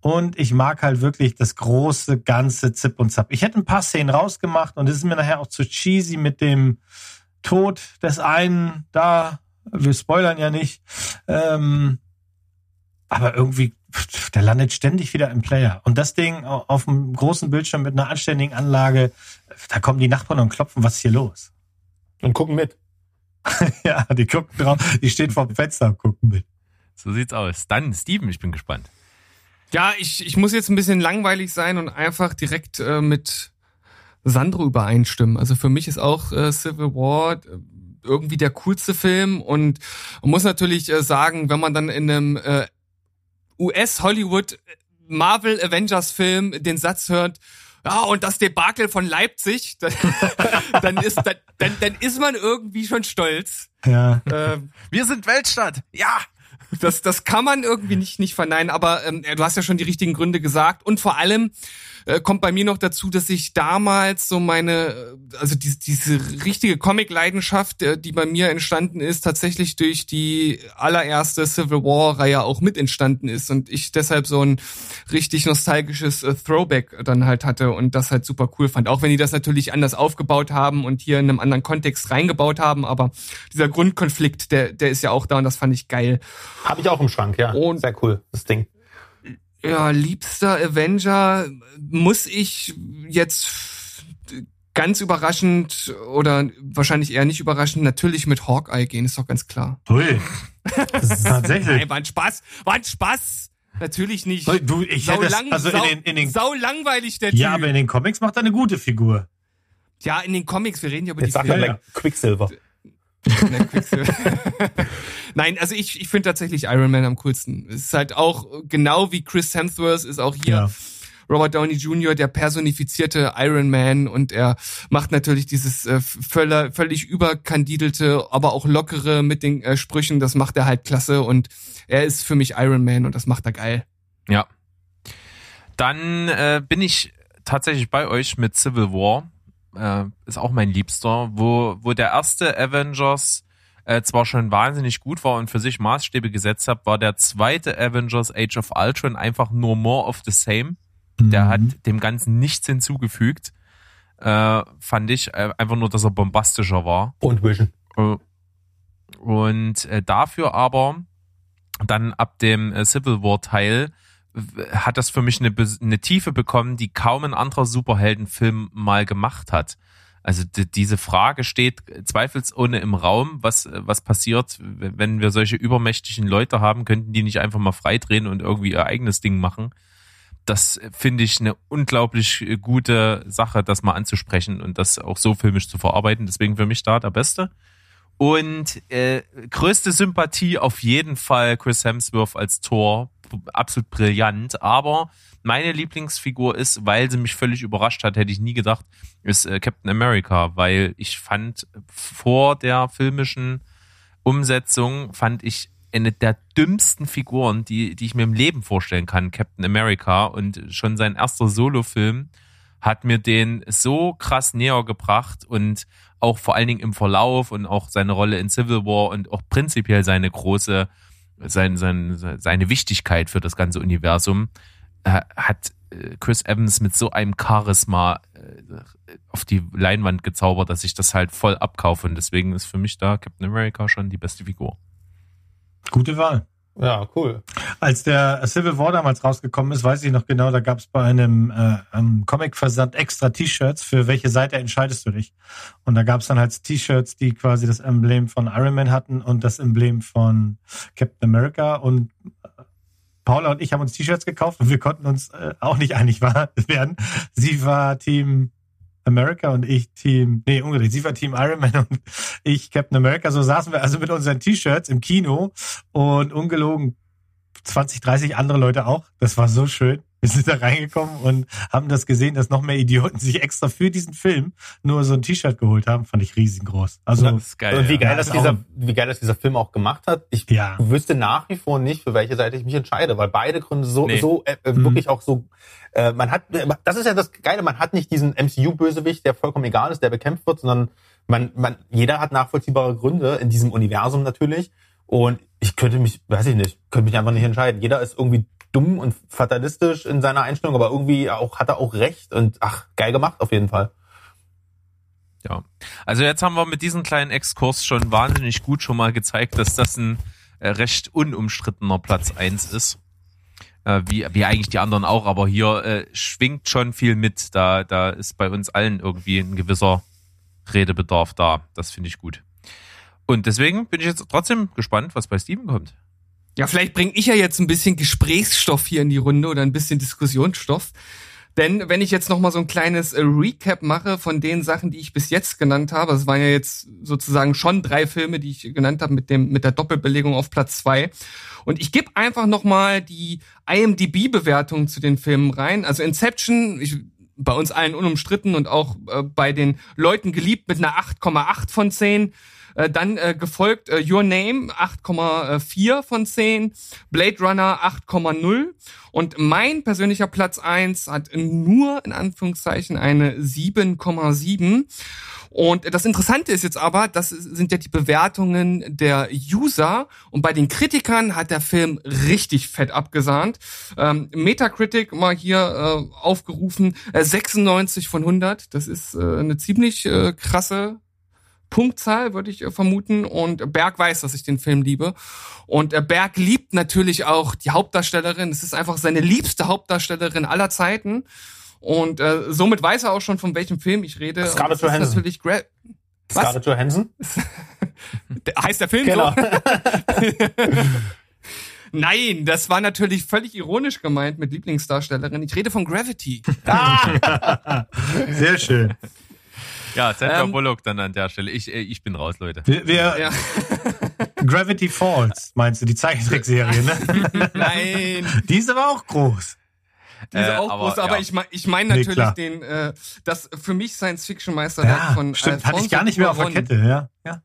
S3: Und ich mag halt wirklich das große, ganze Zip und Zap. Ich hätte ein paar Szenen rausgemacht und es ist mir nachher auch zu cheesy mit dem Tod des einen da. Wir spoilern ja nicht. Ähm, aber irgendwie, der landet ständig wieder im Player. Und das Ding au- auf dem großen Bildschirm mit einer anständigen Anlage, da kommen die Nachbarn und klopfen, was ist hier los?
S2: Und gucken mit.
S3: ja, die gucken drauf, die stehen vorm Fenster und gucken mit.
S6: So sieht's aus. Dann, Steven, ich bin gespannt.
S1: Ja, ich, ich muss jetzt ein bisschen langweilig sein und einfach direkt äh, mit Sandro übereinstimmen. Also für mich ist auch äh, Civil War äh, irgendwie der coolste Film und man muss natürlich äh, sagen, wenn man dann in einem äh, US-Hollywood Marvel Avengers Film den Satz hört, ja, und das Debakel von Leipzig, dann, dann ist dann, dann, dann ist man irgendwie schon stolz.
S3: Ja.
S1: Äh,
S6: Wir sind Weltstadt. Ja.
S1: das, das kann man irgendwie nicht, nicht verneinen, aber ähm, du hast ja schon die richtigen Gründe gesagt. Und vor allem äh, kommt bei mir noch dazu, dass ich damals so meine, also die, diese richtige Comic-Leidenschaft, äh, die bei mir entstanden ist, tatsächlich durch die allererste Civil War-Reihe auch mit entstanden ist und ich deshalb so ein richtig nostalgisches äh, Throwback dann halt hatte und das halt super cool fand. Auch wenn die das natürlich anders aufgebaut haben und hier in einem anderen Kontext reingebaut haben, aber dieser Grundkonflikt, der, der ist ja auch da und das fand ich geil.
S2: Habe ich auch im Schrank, ja.
S1: Und-
S2: Sehr cool, das Ding.
S1: Ja, liebster Avenger muss ich jetzt ganz überraschend oder wahrscheinlich eher nicht überraschend natürlich mit Hawkeye gehen, ist doch ganz klar.
S3: Hui. Tatsächlich.
S1: Nein, war ein Spaß, war ein Spaß. Natürlich nicht.
S3: Du, ich
S1: sau
S3: hätte das,
S1: lang,
S3: also
S1: sau,
S3: in den, in den,
S1: sau langweilig der Typ.
S3: ja, aber in den Comics macht er eine gute Figur.
S1: ja, in den Comics, wir reden ja über
S2: Jetzt
S1: die
S2: er
S3: ja.
S2: Quicksilver.
S1: Ne. Nein, also ich, ich finde tatsächlich Iron Man am coolsten. Es ist halt auch genau wie Chris Hemsworth ist auch hier
S3: Ja.
S1: Robert Downey Jr. der personifizierte Iron Man und er macht natürlich dieses äh, völler, völlig überkandidelte, aber auch lockere mit den äh, Sprüchen. Das macht er halt klasse und er ist für mich Iron Man und das macht er geil.
S6: Ja. Dann äh, bin ich tatsächlich bei euch mit Civil War. Äh, ist auch mein Liebster, wo, wo der erste Avengers äh, zwar schon wahnsinnig gut war und für sich Maßstäbe gesetzt hat, war der zweite Avengers Age of Ultron einfach nur more of the same. Der
S3: Mhm.
S6: hat dem Ganzen nichts hinzugefügt. Äh, fand ich äh, einfach nur, dass er bombastischer war.
S2: Und Vision.
S6: Äh, Und äh, dafür aber dann ab dem äh, Civil War Teil hat das für mich eine, eine Tiefe bekommen, die kaum ein anderer Superheldenfilm mal gemacht hat. Also die, diese Frage steht zweifelsohne im Raum, was, was passiert, wenn wir solche übermächtigen Leute haben, könnten die nicht einfach mal freidrehen und irgendwie ihr eigenes Ding machen. Das finde ich eine unglaublich äh, gute Sache, das mal anzusprechen und das auch so filmisch zu verarbeiten. Deswegen für mich da der Beste. Und äh, größte Sympathie auf jeden Fall Chris Hemsworth als Thor. Absolut brillant. Aber meine Lieblingsfigur ist, weil sie mich völlig überrascht hat, hätte ich nie gedacht, ist äh, Captain America. Weil ich fand, vor der filmischen Umsetzung fand ich eine der dümmsten Figuren, die, die ich mir im Leben vorstellen kann, Captain America. Und schon sein erster Solo-Film hat mir den so krass näher gebracht und auch vor allen Dingen im Verlauf und auch seine Rolle in Civil War und auch prinzipiell seine große, sein, sein, seine Wichtigkeit für das ganze Universum äh, hat äh, Chris Evans mit so einem Charisma äh, auf die Leinwand gezaubert, dass ich das halt voll abkaufe und deswegen ist für mich da Captain America schon die beste Figur.
S3: Gute Wahl.
S2: Ja, cool.
S3: Als der Civil War damals rausgekommen ist, weiß ich noch genau, da gab es bei einem äh, ähm, Comic-Versand extra T-Shirts, für welche Seite entscheidest du dich. Und da gab es dann halt T-Shirts, die quasi das Emblem von Iron Man hatten und das Emblem von Captain America. Und äh, Paula und ich haben uns T-Shirts gekauft und wir konnten uns äh, auch nicht einig werden. Sie war Team America und ich Team, nee, umgedreht, sie war Team Iron Man und ich Captain America. So saßen wir also mit unseren T-Shirts im Kino und ungelogen 20, 30 andere Leute auch. Das war so schön. Wir sind da reingekommen und haben das gesehen, dass noch mehr Idioten sich extra für diesen Film nur so ein T-Shirt geholt haben. Fand ich riesengroß. Also.
S6: Das ist geil.
S2: Und wie
S6: ja.
S2: geil,
S3: Ja,
S2: dass
S3: ist
S2: dieser, wie geil, dass dieser Film auch gemacht hat. Ich
S3: Ja.
S2: wüsste nach wie vor nicht, für welche Seite ich mich entscheide, weil beide Gründe so,
S6: Nee.
S2: so äh, äh,
S3: Mhm.
S2: wirklich auch so. Äh, man hat, das ist ja das Geile. Man hat nicht diesen MCU-Bösewicht, der vollkommen egal ist, der bekämpft wird, sondern man, man, jeder hat nachvollziehbare Gründe in diesem Universum natürlich. Und ich könnte mich, weiß ich nicht, könnte mich einfach nicht entscheiden. Jeder ist irgendwie dumm und fatalistisch in seiner Einstellung, aber irgendwie auch hat er auch recht und ach, geil gemacht auf jeden Fall.
S6: Ja. Also jetzt haben wir mit diesem kleinen Exkurs schon wahnsinnig gut schon mal gezeigt, dass das ein äh, recht unumstrittener Platz eins ist. Äh, wie, wie eigentlich die anderen auch, aber hier äh, schwingt schon viel mit. Da, da ist bei uns allen irgendwie ein gewisser Redebedarf da. Das finde ich gut. Und deswegen bin ich jetzt trotzdem gespannt, was bei Steven kommt.
S1: Ja, vielleicht bringe ich ja jetzt ein bisschen Gesprächsstoff hier in die Runde oder ein bisschen Diskussionsstoff. Denn wenn ich jetzt noch mal so ein kleines äh, Recap mache von den Sachen, die ich bis jetzt genannt habe, es waren ja jetzt sozusagen schon drei Filme, die ich genannt habe mit dem mit der Doppelbelegung auf Platz zwei. Und ich gebe einfach noch mal die IMDb-Bewertung zu den Filmen rein. Also Inception, ich, bei uns allen unumstritten und auch äh, bei den Leuten geliebt mit einer 8,8 von 10. Äh, dann äh, gefolgt äh, Your Name 8,4 von 10, Blade Runner 8,0 und mein persönlicher Platz 1 hat nur in Anführungszeichen eine 7,7. Und das Interessante ist jetzt aber, das sind ja die Bewertungen der User und bei den Kritikern hat der Film richtig fett abgesahnt. Ähm, Metacritic mal hier äh, aufgerufen, äh, 96 von 100. Das ist äh, eine ziemlich äh, krasse Punktzahl, würde ich äh, vermuten. Und Berg weiß, dass ich den Film liebe. Und äh, Berg liebt natürlich auch die Hauptdarstellerin. Es ist einfach seine liebste Hauptdarstellerin aller Zeiten. Und äh, somit weiß er auch schon, von welchem Film ich rede.
S2: Scarlett Johansson.
S1: Natürlich Gra Was?
S2: Scarlett Johansson?
S1: Heißt der Film
S2: Genau.
S1: so? Nein, das war natürlich völlig ironisch gemeint mit Lieblingsdarstellerin. Ich rede von Gravity.
S3: Sehr schön.
S6: Ja, Sandra
S1: Ähm,
S6: Bullock dann an der Stelle. Ich, äh, ich bin raus, Leute.
S3: Wir, wir
S1: Ja.
S3: Gravity Falls, meinst du, die Zeichentrickserie, ne?
S1: Nein.
S3: Diese war auch groß.
S1: Die ist
S6: Äh,
S1: auch
S6: aber,
S1: groß, aber
S6: ja.
S1: ich meine ich mein
S3: Nee,
S1: natürlich
S3: klar.
S1: den, äh, das für mich Science-Fiction-Meisterwerk
S3: Ja,
S1: von
S3: stimmt. Hatte ich
S1: Alfonso
S3: gar nicht mehr auf der. Kette, ja. ja.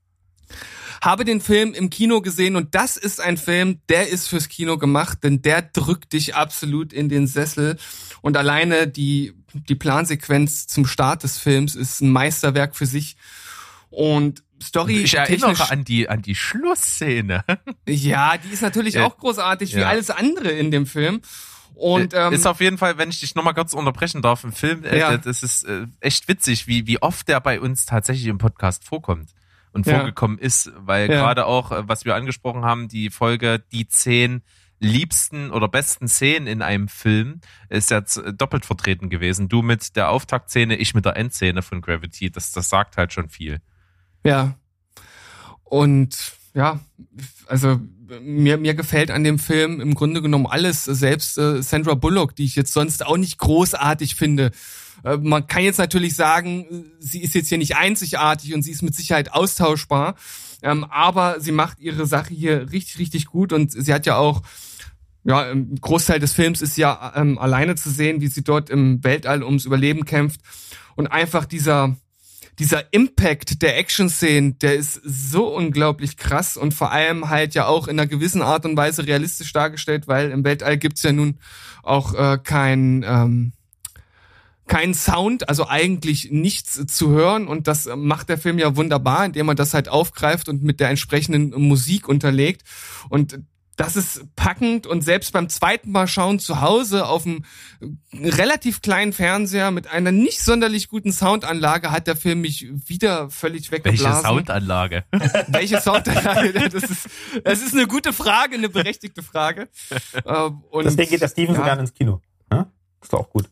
S1: Habe den Film im Kino gesehen und das ist ein Film, der ist fürs Kino gemacht, denn der drückt dich absolut in den Sessel und alleine die, die Plansequenz zum Start des Films ist ein Meisterwerk für sich und Story
S6: Ich erinnere an die, an die Schlussszene.
S1: ja, die ist natürlich
S6: Ja.
S1: auch großartig wie
S6: Ja.
S1: alles andere in dem Film und ähm,
S6: ist auf jeden Fall, wenn ich dich nochmal kurz unterbrechen darf, im Film, äh,
S1: Ja.
S6: das ist äh, echt witzig, wie, wie oft der bei uns tatsächlich im Podcast vorkommt und vorgekommen ist, weil gerade auch, äh, was wir angesprochen haben, die Folge, die zehn liebsten oder besten Szenen in einem Film ist z- doppelt vertreten gewesen. Du mit der Auftaktszene, ich mit der Endszene von Gravity. Das, das sagt halt schon viel.
S1: Ja. Und ja, also mir, mir gefällt an dem Film im Grunde genommen alles, selbst äh, Sandra Bullock, die ich jetzt sonst auch nicht großartig finde. Äh, man kann jetzt natürlich sagen, sie ist jetzt hier nicht einzigartig und sie ist mit Sicherheit austauschbar, ähm, aber sie macht ihre Sache hier richtig, richtig gut und sie hat ja auch ja, im Großteil des Films ist ja ähm, alleine zu sehen, wie sie dort im Weltall ums Überleben kämpft. Und einfach dieser dieser Impact der Action-Szenen, der ist so unglaublich krass und vor allem halt ja auch in einer gewissen Art und Weise realistisch dargestellt, weil im Weltall gibt's ja nun auch äh, kein ähm, kein Sound, also eigentlich nichts zu hören. Und das macht der Film ja wunderbar, indem er das halt aufgreift und mit der entsprechenden Musik unterlegt. Und das ist packend und selbst beim zweiten Mal schauen zu Hause auf einem relativ kleinen Fernseher mit einer nicht sonderlich guten Soundanlage hat der Film mich wieder völlig
S6: Welche
S1: weggeblasen.
S6: Soundanlage?
S1: Welche Soundanlage? Das ist, das ist eine gute Frage, eine berechtigte Frage. Ähm, Und
S2: Deswegen geht der Steven so
S1: ja.
S2: gerne ins Kino. Ja? Ist doch auch gut.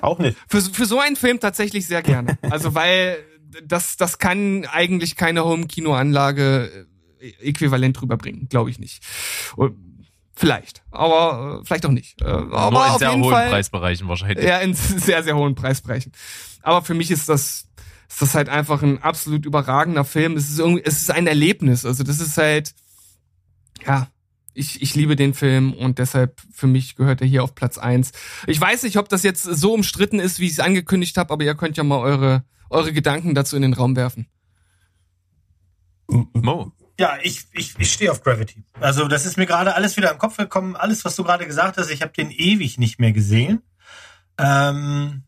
S2: Auch nicht.
S1: Für, für so einen Film tatsächlich sehr gerne. Also weil das, das kann eigentlich keine Home-Kino-Anlage äh, äquivalent rüberbringen, glaube ich nicht. Und Vielleicht, aber äh, vielleicht auch nicht. Äh, aber
S6: Nur in
S1: auf
S6: sehr
S1: jeden
S6: hohen
S1: Fall,
S6: Preisbereichen wahrscheinlich.
S1: Ja, in sehr, sehr hohen Preisbereichen. Aber für mich ist das, ist das halt einfach ein absolut überragender Film. Es ist irgendwie, es ist ein Erlebnis. Also das ist halt, ja, ich, ich liebe den Film und deshalb für mich gehört er hier auf Platz eins. Ich weiß nicht, ob das jetzt so umstritten ist, wie ich es angekündigt habe, aber ihr könnt ja mal eure, eure Gedanken dazu in den Raum werfen.
S6: Mo.
S3: Ja, ich, ich, ich stehe auf Gravity. Also das ist mir gerade alles wieder im Kopf gekommen. Alles, was du gerade gesagt hast, ich habe den ewig nicht mehr gesehen. Ähm,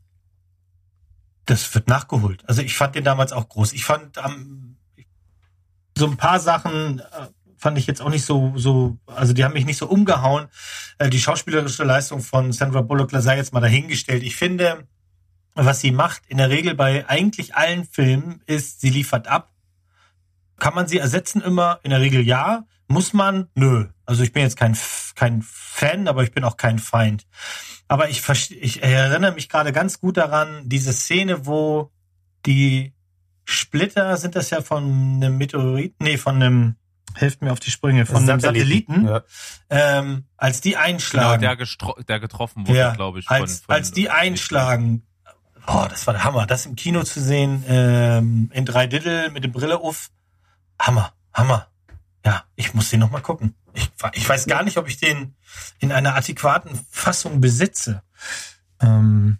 S3: das wird nachgeholt. Also ich fand den damals auch groß. Ich fand ähm, so ein paar Sachen äh, fand ich jetzt auch nicht so so. Also die haben mich nicht so umgehauen. Äh, die schauspielerische Leistung von Sandra Bullock sei jetzt mal dahingestellt. Ich finde, was sie macht in der Regel bei eigentlich allen Filmen ist, sie liefert ab. Kann man sie ersetzen immer? In der Regel ja. Muss man? Nö. Also ich bin jetzt kein, kein Fan, aber ich bin auch kein Feind. Aber ich, ich erinnere mich gerade ganz gut daran, diese Szene, wo die Splitter sind das ja von einem Meteorit, nee, von einem, helft mir auf die Sprünge, von einem Satelliten,
S2: Ja.
S3: ähm, als die
S6: Genau,
S3: einschlagen.
S6: der, gestro- der getroffen wurde,
S3: ja,
S6: glaube ich. Von,
S3: als,
S6: von,
S3: als die einschlagen, boah, das war der Hammer. Das im Kino zu sehen, ähm, in drei Diddle mit dem Brille auf, Hammer, Hammer. Ja, ich muss den noch mal gucken. Ich, ich weiß gar nicht, ob ich den in einer adäquaten Fassung besitze. Ähm,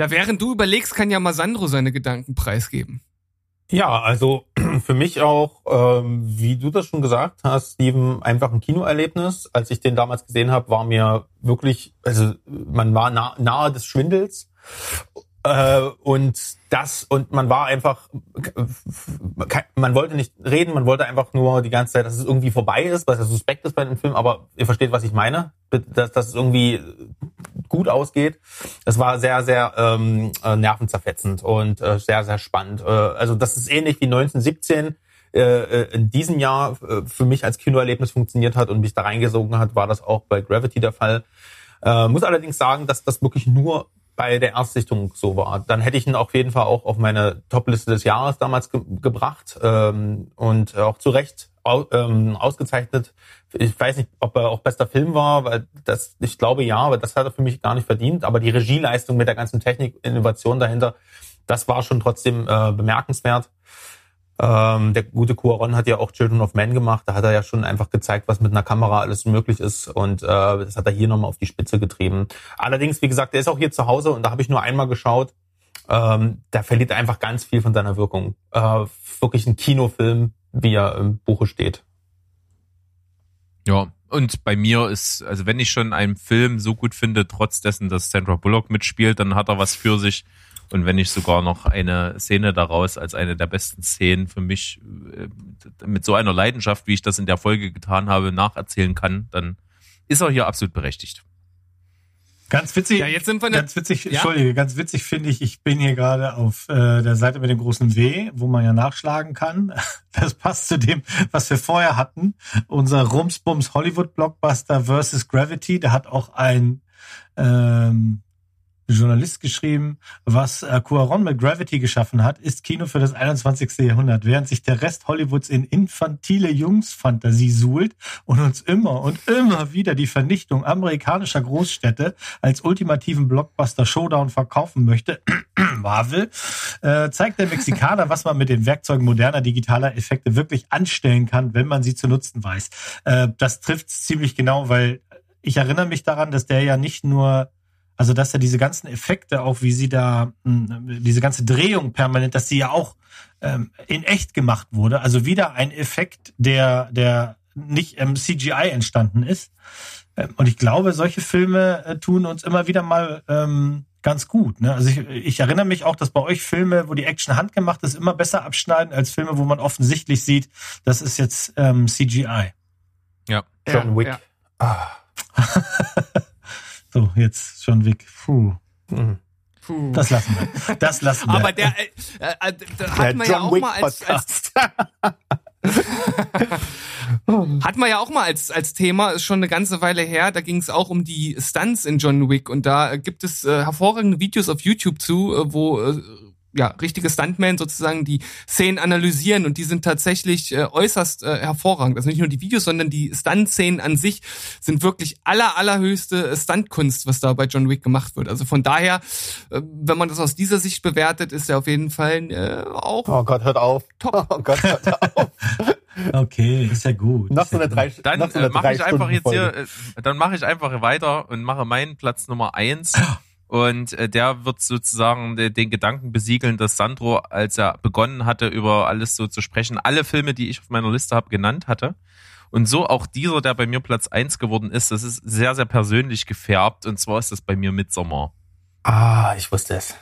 S1: Ja, während du überlegst, kann ja mal Sandro seine Gedanken preisgeben.
S2: Ja, also für mich auch, ähm, wie du das schon gesagt hast, Steven, einfach ein Kinoerlebnis. Als ich den damals gesehen habe, war mir wirklich, also man war nah, nahe des Schwindels. Äh, und das, und man war einfach, man wollte nicht reden, man wollte einfach nur die ganze Zeit, dass es irgendwie vorbei ist, was ja suspekt ist bei dem Film, aber ihr versteht, was ich meine, dass, dass es irgendwie gut ausgeht. Es war sehr, sehr ähm, äh, nervenzerfetzend und äh, sehr, sehr spannend. Äh, also das ist ähnlich wie 1917 äh, äh, in diesem Jahr für mich als Kinoerlebnis funktioniert hat und mich da reingesogen hat, war das auch bei Gravity der Fall. Äh, muss allerdings sagen, dass das wirklich nur bei der Erstsichtung so war. Dann hätte ich ihn auf jeden Fall auch auf meine Topliste des Jahres damals ge gebracht ähm, und auch zu Recht au ähm, ausgezeichnet. Ich weiß nicht, ob er auch bester Film war, weil das, ich glaube ja, aber das hat er für mich gar nicht verdient. Aber die Regieleistung mit der ganzen Technik, Innovation dahinter, das war schon trotzdem äh, bemerkenswert. Ähm, der gute Cuaron hat ja auch Children of Men gemacht. Da hat er ja schon einfach gezeigt, was mit einer Kamera alles möglich ist. Und äh, das hat er hier nochmal auf die Spitze getrieben. Allerdings, wie gesagt, der ist auch hier zu Hause und da habe ich nur einmal geschaut. Ähm, da verliert er einfach ganz viel von seiner Wirkung. Äh, wirklich ein Kinofilm, wie er im Buche steht.
S6: Ja, und bei mir ist, also wenn ich schon einen Film so gut finde, trotz dessen, dass Sandra Bullock mitspielt, dann hat er was für sich. Und wenn ich sogar noch eine Szene daraus als eine der besten Szenen für mich äh, mit so einer Leidenschaft, wie ich das in der Folge getan habe, nacherzählen kann, dann ist er hier absolut berechtigt.
S3: ganz witzig.
S1: Ja, jetzt sind wir
S3: Ganz witzig,
S1: Ja?
S3: Entschuldige, ganz witzig finde ich, ich bin hier gerade auf äh, der Seite mit dem großen W, wo man ja nachschlagen kann. Das passt zu dem, was wir vorher hatten. Unser Rumsbums Hollywood Blockbuster versus Gravity, da hat auch ein ähm, Journalist geschrieben, was äh, Cuaron mit Gravity geschaffen hat, ist Kino für das 21. Jahrhundert, während sich der Rest Hollywoods in infantile Jungsfantasie suhlt und uns immer und immer wieder die Vernichtung amerikanischer Großstädte als ultimativen Blockbuster-Showdown verkaufen möchte, Marvel, äh, zeigt der Mexikaner, was man mit den Werkzeugen moderner digitaler Effekte wirklich anstellen kann, wenn man sie zu nutzen weiß. Äh, das trifft ziemlich genau, weil ich erinnere mich daran, dass der ja nicht nur also dass er diese ganzen Effekte, auch wie sie da, mh, diese ganze Drehung permanent, dass sie ja auch ähm, in echt gemacht wurde. Also wieder ein Effekt, der, der nicht im CGI entstanden ist. Ähm, und ich glaube, solche Filme äh, tun uns immer wieder mal ähm, ganz gut. Ne? Also ich, ich erinnere mich auch, dass bei euch Filme, wo die Action handgemacht ist, immer besser abschneiden als Filme, wo man offensichtlich sieht, das ist jetzt ähm, CGI.
S6: Ja.
S2: John Wick.
S1: ja.
S2: Ah.
S3: So, jetzt schon Wick. Puh.
S2: Mhm.
S1: Puh.
S3: Das lassen wir. Das lassen wir.
S1: Aber der, äh, äh,
S2: Der
S1: hat man ja
S2: John
S1: auch
S2: Wick
S1: mal als, als. Hat man ja auch mal als, als Thema, ist schon eine ganze Weile her, da ging es auch um die Stunts in John Wick und da äh, gibt es äh, hervorragende Videos auf YouTube zu, äh, wo äh, ja, richtige Stuntmen sozusagen die Szenen analysieren und die sind tatsächlich äh, äußerst äh, hervorragend. Also nicht nur die Videos, sondern die Stunt-Szenen an sich sind wirklich aller, allerhöchste äh, Stuntkunst, was da bei John Wick gemacht wird. Also von daher, äh, wenn man das aus dieser Sicht bewertet, ist er auf jeden Fall äh, auch
S2: Oh Gott, hört auf.
S1: Top.
S2: Oh Gott, hört auf.
S3: Okay, ist ja gut.
S2: Noch
S3: ist
S2: so
S3: ja
S2: eine
S3: gut.
S2: drei,
S6: Dann
S2: noch so
S6: äh, mache ich einfach jetzt hier,
S2: Drei-Stunden-Folge.
S6: äh, dann mache ich einfach weiter und mache meinen Platz Nummer eins. Und äh, der wird sozusagen de, den Gedanken besiegeln, dass Sandro, als er begonnen hatte, über alles so zu sprechen, alle Filme, die ich auf meiner Liste habe, genannt hatte. Und so auch dieser, der bei mir Platz eins geworden ist, das ist sehr, sehr persönlich gefärbt. Und zwar ist das bei mir Midsommar.
S2: Ah, ich wusste es.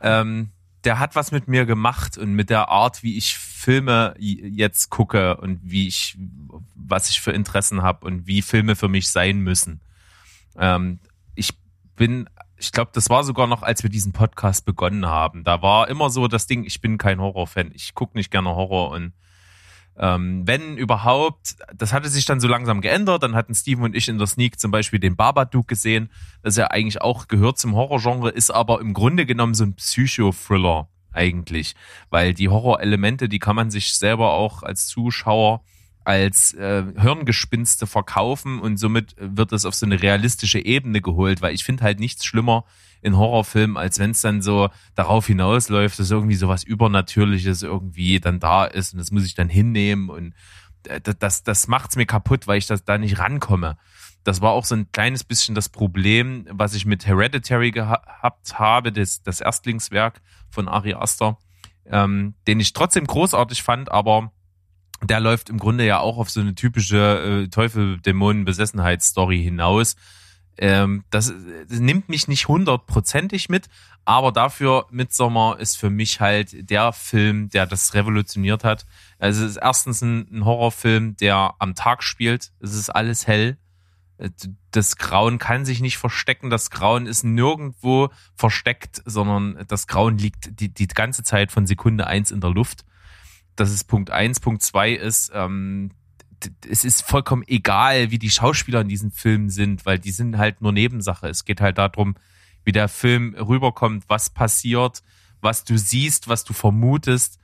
S6: ähm, der hat was mit mir gemacht und mit der Art, wie ich Filme jetzt gucke und wie ich, was ich für Interessen habe und wie Filme für mich sein müssen. Ähm, bin, ich glaube, das war sogar noch, als wir diesen Podcast begonnen haben. Da war immer so das Ding, ich bin kein Horrorfan, ich gucke nicht gerne Horror und Ähm, wenn überhaupt, das hatte sich dann so langsam geändert, dann hatten Steven und ich in der Sneak zum Beispiel den Babadook gesehen, das ja eigentlich auch gehört zum Horrorgenre, ist aber im Grunde genommen so ein Psychothriller eigentlich, weil die Horrorelemente, die kann man sich selber auch als Zuschauer als äh, Hirngespinste verkaufen und somit wird es auf so eine realistische Ebene geholt, weil ich finde halt nichts schlimmer in Horrorfilmen, als wenn es dann so darauf hinausläuft, dass irgendwie sowas Übernatürliches irgendwie dann da ist und das muss ich dann hinnehmen und äh, das, das, das macht's mir kaputt, weil ich das da nicht rankomme. Das war auch so ein kleines bisschen das Problem, was ich mit Hereditary gehabt habe, das, das Erstlingswerk von Ari Aster, ähm, den ich trotzdem großartig fand, aber der läuft im Grunde ja auch auf so eine typische äh, Teufel-Dämonen-Besessenheits-Story hinaus. Ähm, das, das nimmt mich nicht hundertprozentig mit, aber dafür Midsommar ist für mich halt der Film, der das revolutioniert hat. Also es ist erstens ein, ein Horrorfilm, der am Tag spielt. Es ist alles hell. Äh, das Grauen kann sich nicht verstecken. Das Grauen ist nirgendwo versteckt, sondern das Grauen liegt die, die ganze Zeit von Sekunde eins in der Luft. Das ist Punkt eins. Punkt zwei ist, ähm, es ist vollkommen egal, wie die Schauspieler in diesen Filmen sind, weil die sind halt nur Nebensache. Es geht halt darum, wie der Film rüberkommt, was passiert, was du siehst, was du vermutest.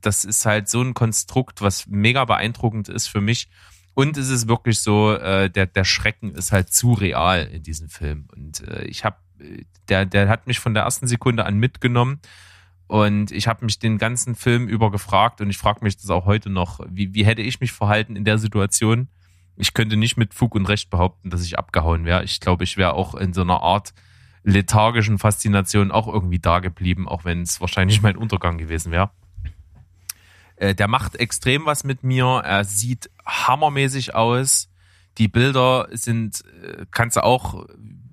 S6: Das ist halt so ein Konstrukt, was mega beeindruckend ist für mich. Und es ist wirklich so, äh, der, der Schrecken ist halt zu real in diesem Film. Und äh, ich habe, der, der hat mich von der ersten Sekunde an mitgenommen. Und ich habe mich den ganzen Film über gefragt und ich frage mich das auch heute noch, wie, wie hätte ich mich verhalten in der Situation? Ich könnte nicht mit Fug und Recht behaupten, dass ich abgehauen wäre. Ich glaube, ich wäre auch in so einer Art lethargischen Faszination auch irgendwie da geblieben, auch wenn es wahrscheinlich mein Untergang gewesen wäre. Äh, der macht extrem was mit mir. Er sieht hammermäßig aus. Die Bilder sind, äh, kannst du auch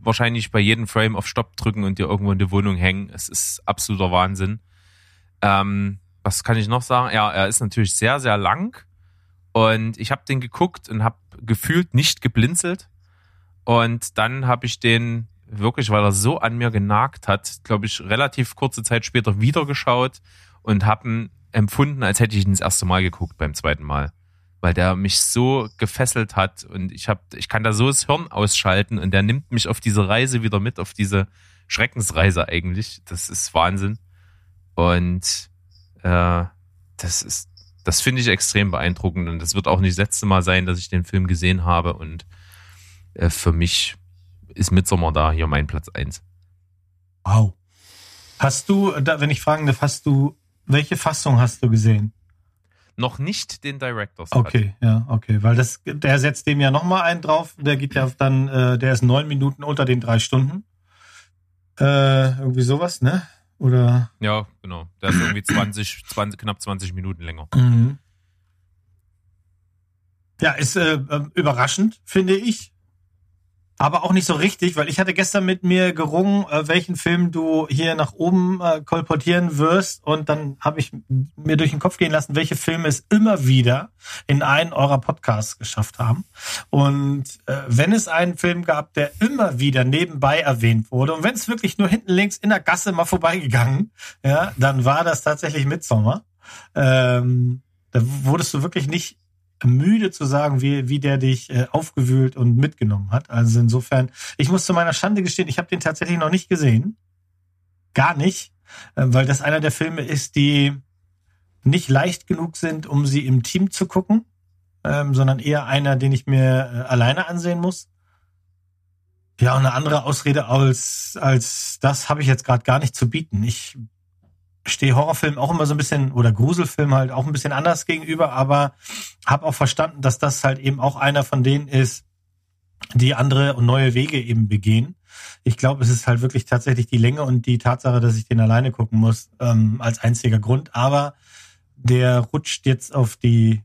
S6: wahrscheinlich bei jedem Frame auf Stopp drücken und dir irgendwo in die Wohnung hängen. Es ist absoluter Wahnsinn. Ähm, was kann ich noch sagen? Ja, er ist natürlich sehr, sehr lang. Und ich habe den geguckt und habe gefühlt nicht geblinzelt. Und dann habe ich den wirklich, weil er so an mir genagt hat, glaube ich, relativ kurze Zeit später wieder geschaut und habe empfunden, als hätte ich ihn das erste Mal geguckt beim zweiten Mal. Weil der mich so gefesselt hat und ich habe, ich kann da so das Hirn ausschalten und der nimmt mich auf diese Reise wieder mit, auf diese Schreckensreise eigentlich. Das ist Wahnsinn. Und äh, das ist, das finde ich extrem beeindruckend. Und das wird auch nicht das letzte Mal sein, dass ich den Film gesehen habe. Und äh, für mich ist Midsommar da hier mein Platz eins.
S3: Wow. Hast du, wenn ich fragen darf, hast du, welche Fassung hast du gesehen?
S6: Noch nicht den Director's.
S3: Okay, ja, okay, weil das, der setzt dem ja nochmal einen drauf. Der geht ja dann, äh, der ist neun Minuten unter den drei Stunden. Äh, irgendwie sowas, ne? Oder?
S6: Ja, genau. Der ist irgendwie 20, 20, knapp 20 Minuten länger.
S3: Mhm. Ja, ist äh, äh, überraschend, finde ich aber auch nicht so richtig, weil ich hatte gestern mit mir gerungen, äh, welchen Film du hier nach oben äh, kolportieren wirst und dann habe ich mir durch den Kopf gehen lassen, welche Filme es immer wieder in einen eurer Podcasts geschafft haben. Und äh, wenn es einen Film gab, der immer wieder nebenbei erwähnt wurde und wenn es wirklich nur hinten links in der Gasse mal vorbeigegangen, ja, dann war das tatsächlich Midsommer. Ähm, da wurdest du wirklich nicht müde zu sagen, wie, wie der dich äh, aufgewühlt und mitgenommen hat. Also insofern, ich muss zu meiner Schande gestehen, ich habe den tatsächlich noch nicht gesehen. Gar nicht, äh, weil das einer der Filme ist, die nicht leicht genug sind, um sie im Team zu gucken, ähm, sondern eher einer, den ich mir äh, alleine ansehen muss. Ja, und eine andere Ausrede als, als das habe ich jetzt gerade gar nicht zu bieten. Ich stehe Horrorfilm auch immer so ein bisschen oder Gruselfilm halt auch ein bisschen anders gegenüber, aber habe auch verstanden, dass das halt eben auch einer von denen ist, die andere und neue Wege eben begehen. Ich glaube, es ist halt wirklich tatsächlich die Länge und die Tatsache, dass ich den alleine gucken muss, ähm, als einziger Grund. Aber der rutscht jetzt auf die,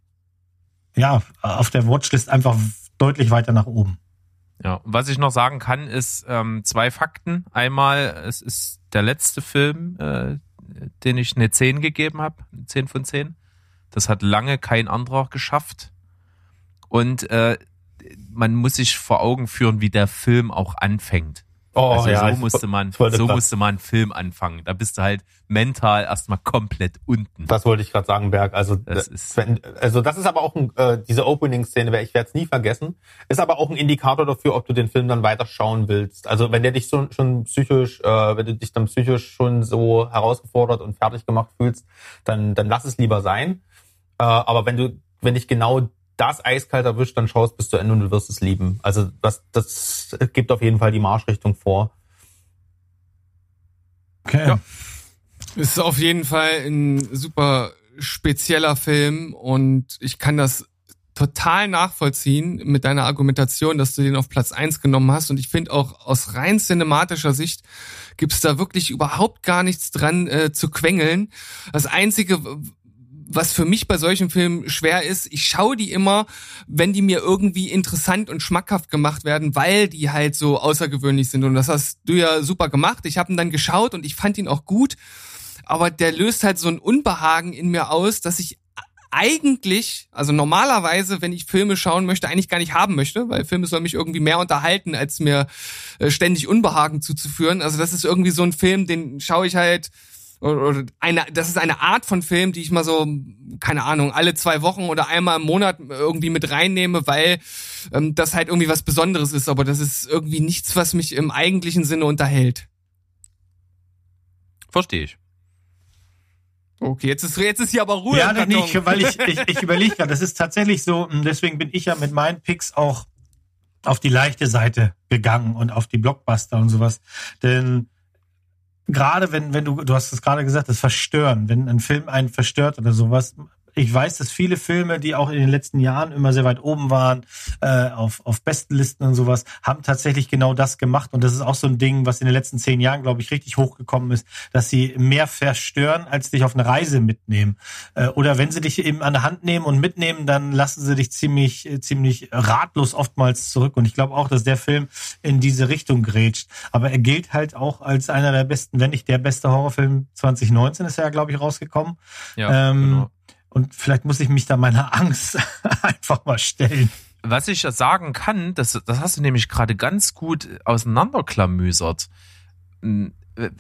S3: ja, auf der Watchlist einfach deutlich weiter nach oben.
S6: Ja, was ich noch sagen kann, ist ähm, zwei Fakten. Einmal, es ist der letzte Film, äh, den ich eine 10 gegeben habe, 10 von 10. Das hat lange kein anderer geschafft. Und äh, man muss sich vor Augen führen, wie der Film auch anfängt.
S2: Oh
S6: also
S2: ja,
S6: so musste man, so
S2: grad-
S6: musste man einen Film anfangen. Da bist du halt mental erstmal komplett unten.
S2: Das wollte ich gerade sagen, Berg. Also
S6: Das
S2: das
S6: ist-
S2: wenn, also das ist aber auch ein, äh, diese Opening-Szene, ich werde es nie vergessen, ist aber auch ein Indikator dafür, ob du den Film dann weiter schauen willst. Also wenn der dich so, schon psychisch, äh, wenn du dich dann psychisch schon so herausgefordert und fertig gemacht fühlst, dann dann lass es lieber sein. Äh, aber wenn du, wenn dich genau das eiskalt erwischt, dann schaust bis zu Ende und du wirst es lieben. Also das, das gibt auf jeden Fall die Marschrichtung vor.
S3: Okay.
S6: Ja.
S1: Ist auf jeden Fall ein super spezieller Film und ich kann das total nachvollziehen mit deiner Argumentation, dass du den auf Platz eins genommen hast. Und ich finde auch aus rein cinematischer Sicht gibt's da wirklich überhaupt gar nichts dran äh, zu quengeln. Das Einzige, was für mich bei solchen Filmen schwer ist, ich schaue die immer, wenn die mir irgendwie interessant und schmackhaft gemacht werden, weil die halt so außergewöhnlich sind. Und das hast du ja super gemacht. Ich habe ihn dann geschaut und ich fand ihn auch gut. Aber der löst halt so ein Unbehagen in mir aus, dass ich eigentlich, also normalerweise, wenn ich Filme schauen möchte, eigentlich gar nicht haben möchte, weil Filme sollen mich irgendwie mehr unterhalten, als mir äh, ständig Unbehagen zuzuführen. Also das ist irgendwie so ein Film, den schaue ich halt oder eine, das ist eine Art von Film, die ich mal so, keine Ahnung, alle zwei Wochen oder einmal im Monat irgendwie mit reinnehme, weil ähm, das halt irgendwie was Besonderes ist. Aber das ist irgendwie nichts, was mich im eigentlichen Sinne unterhält.
S6: Verstehe ich.
S1: Okay, jetzt ist jetzt ist hier aber Ruhe.
S3: Ja,
S1: im Karton.
S3: ich, weil ich, ich, ich überlege gerade, das ist tatsächlich so, und deswegen bin ich ja mit meinen Picks auch auf die leichte Seite gegangen und auf die Blockbuster und sowas. Denn gerade wenn, wenn du, du hast es gerade gesagt, das Verstören, wenn ein Film einen verstört oder sowas, ich weiß, dass viele Filme, die auch in den letzten Jahren immer sehr weit oben waren, äh, auf, auf Bestenlisten und sowas, haben tatsächlich genau das gemacht. Und das ist auch so ein Ding, was in den letzten zehn Jahren, glaube ich, richtig hochgekommen ist, dass sie mehr verstören, als dich auf eine Reise mitnehmen. Äh, oder wenn sie dich eben an der Hand nehmen und mitnehmen, dann lassen sie dich ziemlich, äh, ziemlich ratlos oftmals zurück. Und ich glaube auch, dass der Film in diese Richtung grätscht. Aber er gilt halt auch als einer der besten, wenn nicht der beste Horrorfilm 2019 ist er ja, glaube ich, rausgekommen.
S6: Ja,
S3: Ähm,
S6: genau.
S3: Und vielleicht muss ich mich da meiner Angst einfach mal stellen.
S6: Was ich ja sagen kann, das, das hast du nämlich gerade ganz gut auseinanderklamüsert. Mm, äh,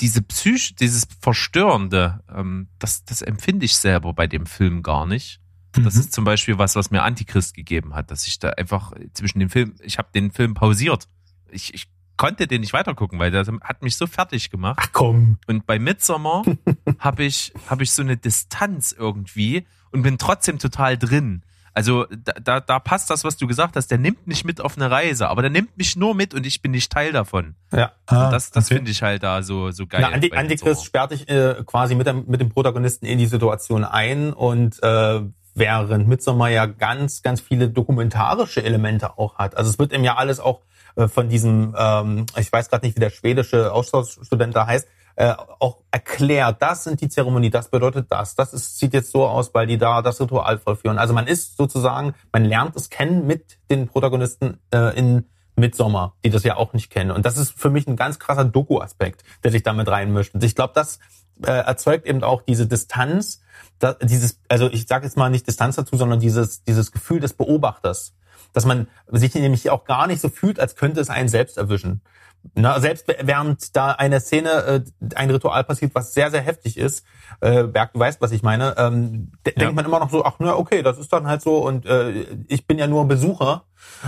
S6: Diese Psych, dieses Verstörende, ähm, das, das empfinde ich selber bei dem Film gar nicht. Das
S3: Mhm.
S6: ist zum Beispiel was, was mir Antichrist gegeben hat, dass ich da einfach zwischen dem Film, ich habe den Film pausiert. Ich, ich konnte den nicht weitergucken, weil der hat mich so fertig gemacht.
S2: Ach komm.
S6: Und bei Midsommar habe ich, hab ich so eine Distanz irgendwie und bin trotzdem total drin. Also da, da, da passt das, was du gesagt hast. Der nimmt mich mit auf eine Reise, aber der nimmt mich nur mit und ich bin nicht Teil davon.
S2: Ja.
S3: Ah,
S6: Und das das
S3: okay.
S6: finde ich halt da so, so geil.
S2: Na, Andi, Antichrist sperrt dich äh, quasi mit dem, mit dem Protagonisten in die Situation ein und äh, während Midsommar ja ganz, ganz viele dokumentarische Elemente auch hat. Also es wird ihm ja alles auch von diesem, ähm, ich weiß gerade nicht, wie der schwedische Austauschstudent da heißt, äh, auch erklärt, das sind die Zeremonie, das bedeutet das, das ist, sieht jetzt so aus, weil die da das Ritual vollführen. Also man ist sozusagen, man lernt es kennen mit den Protagonisten äh, in Midsommar, die das ja auch nicht kennen. Und das ist für mich ein ganz krasser Doku-Aspekt, der sich damit reinmischt. Und ich glaube, das äh, erzeugt eben auch diese Distanz, da, dieses, also ich sage jetzt mal nicht Distanz dazu, sondern dieses, dieses Gefühl des Beobachters, dass man sich nämlich auch gar nicht so fühlt, als könnte es einen selbst erwischen. Na, selbst während da eine Szene, äh, ein Ritual passiert, was sehr, sehr heftig ist, äh, Berg, du weißt, was ich meine, ähm, de
S6: Ja.
S2: denkt man immer noch so, ach na, okay, das ist dann halt so und äh, ich bin ja nur Besucher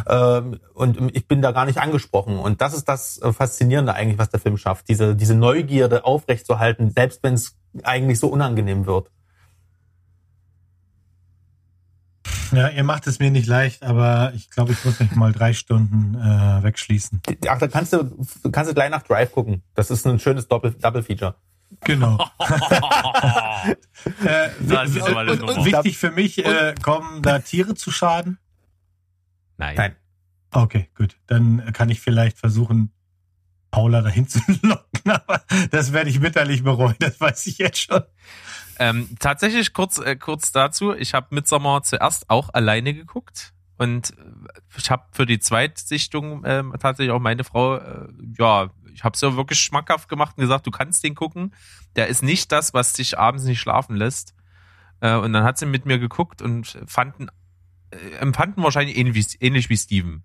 S2: ähm, und ich bin da gar nicht angesprochen. Und das ist das äh, Faszinierende eigentlich, was der Film schafft, diese, diese Neugierde aufrechtzuerhalten, selbst wenn es eigentlich so unangenehm wird.
S3: Ja, ihr macht es mir nicht leicht, aber ich glaube, ich muss mich mal drei Stunden äh, wegschließen.
S2: Ach, da kannst du, kannst du gleich nach Drive gucken. Das ist ein schönes Doppel, Double Feature.
S3: Genau. äh, und, und wichtig für mich, äh, kommen da Tiere zu Schaden?
S6: Nein.
S2: Nein.
S3: Okay, gut. Dann kann ich vielleicht versuchen, Paula dahin zu locken, aber das werde ich bitterlich bereuen, das weiß ich jetzt schon.
S6: Ähm, tatsächlich kurz, äh, kurz dazu. Ich habe Midsommar zuerst auch alleine geguckt und äh, ich habe für die Zweitsichtung ähm, tatsächlich auch meine Frau, äh, ja, ich habe es ja wirklich schmackhaft gemacht und gesagt, du kannst den gucken. Der ist nicht das, was dich abends nicht schlafen lässt. Äh, und dann hat sie mit mir geguckt und fanden, äh, empfanden wahrscheinlich ähnlich ähnlich wie Steven.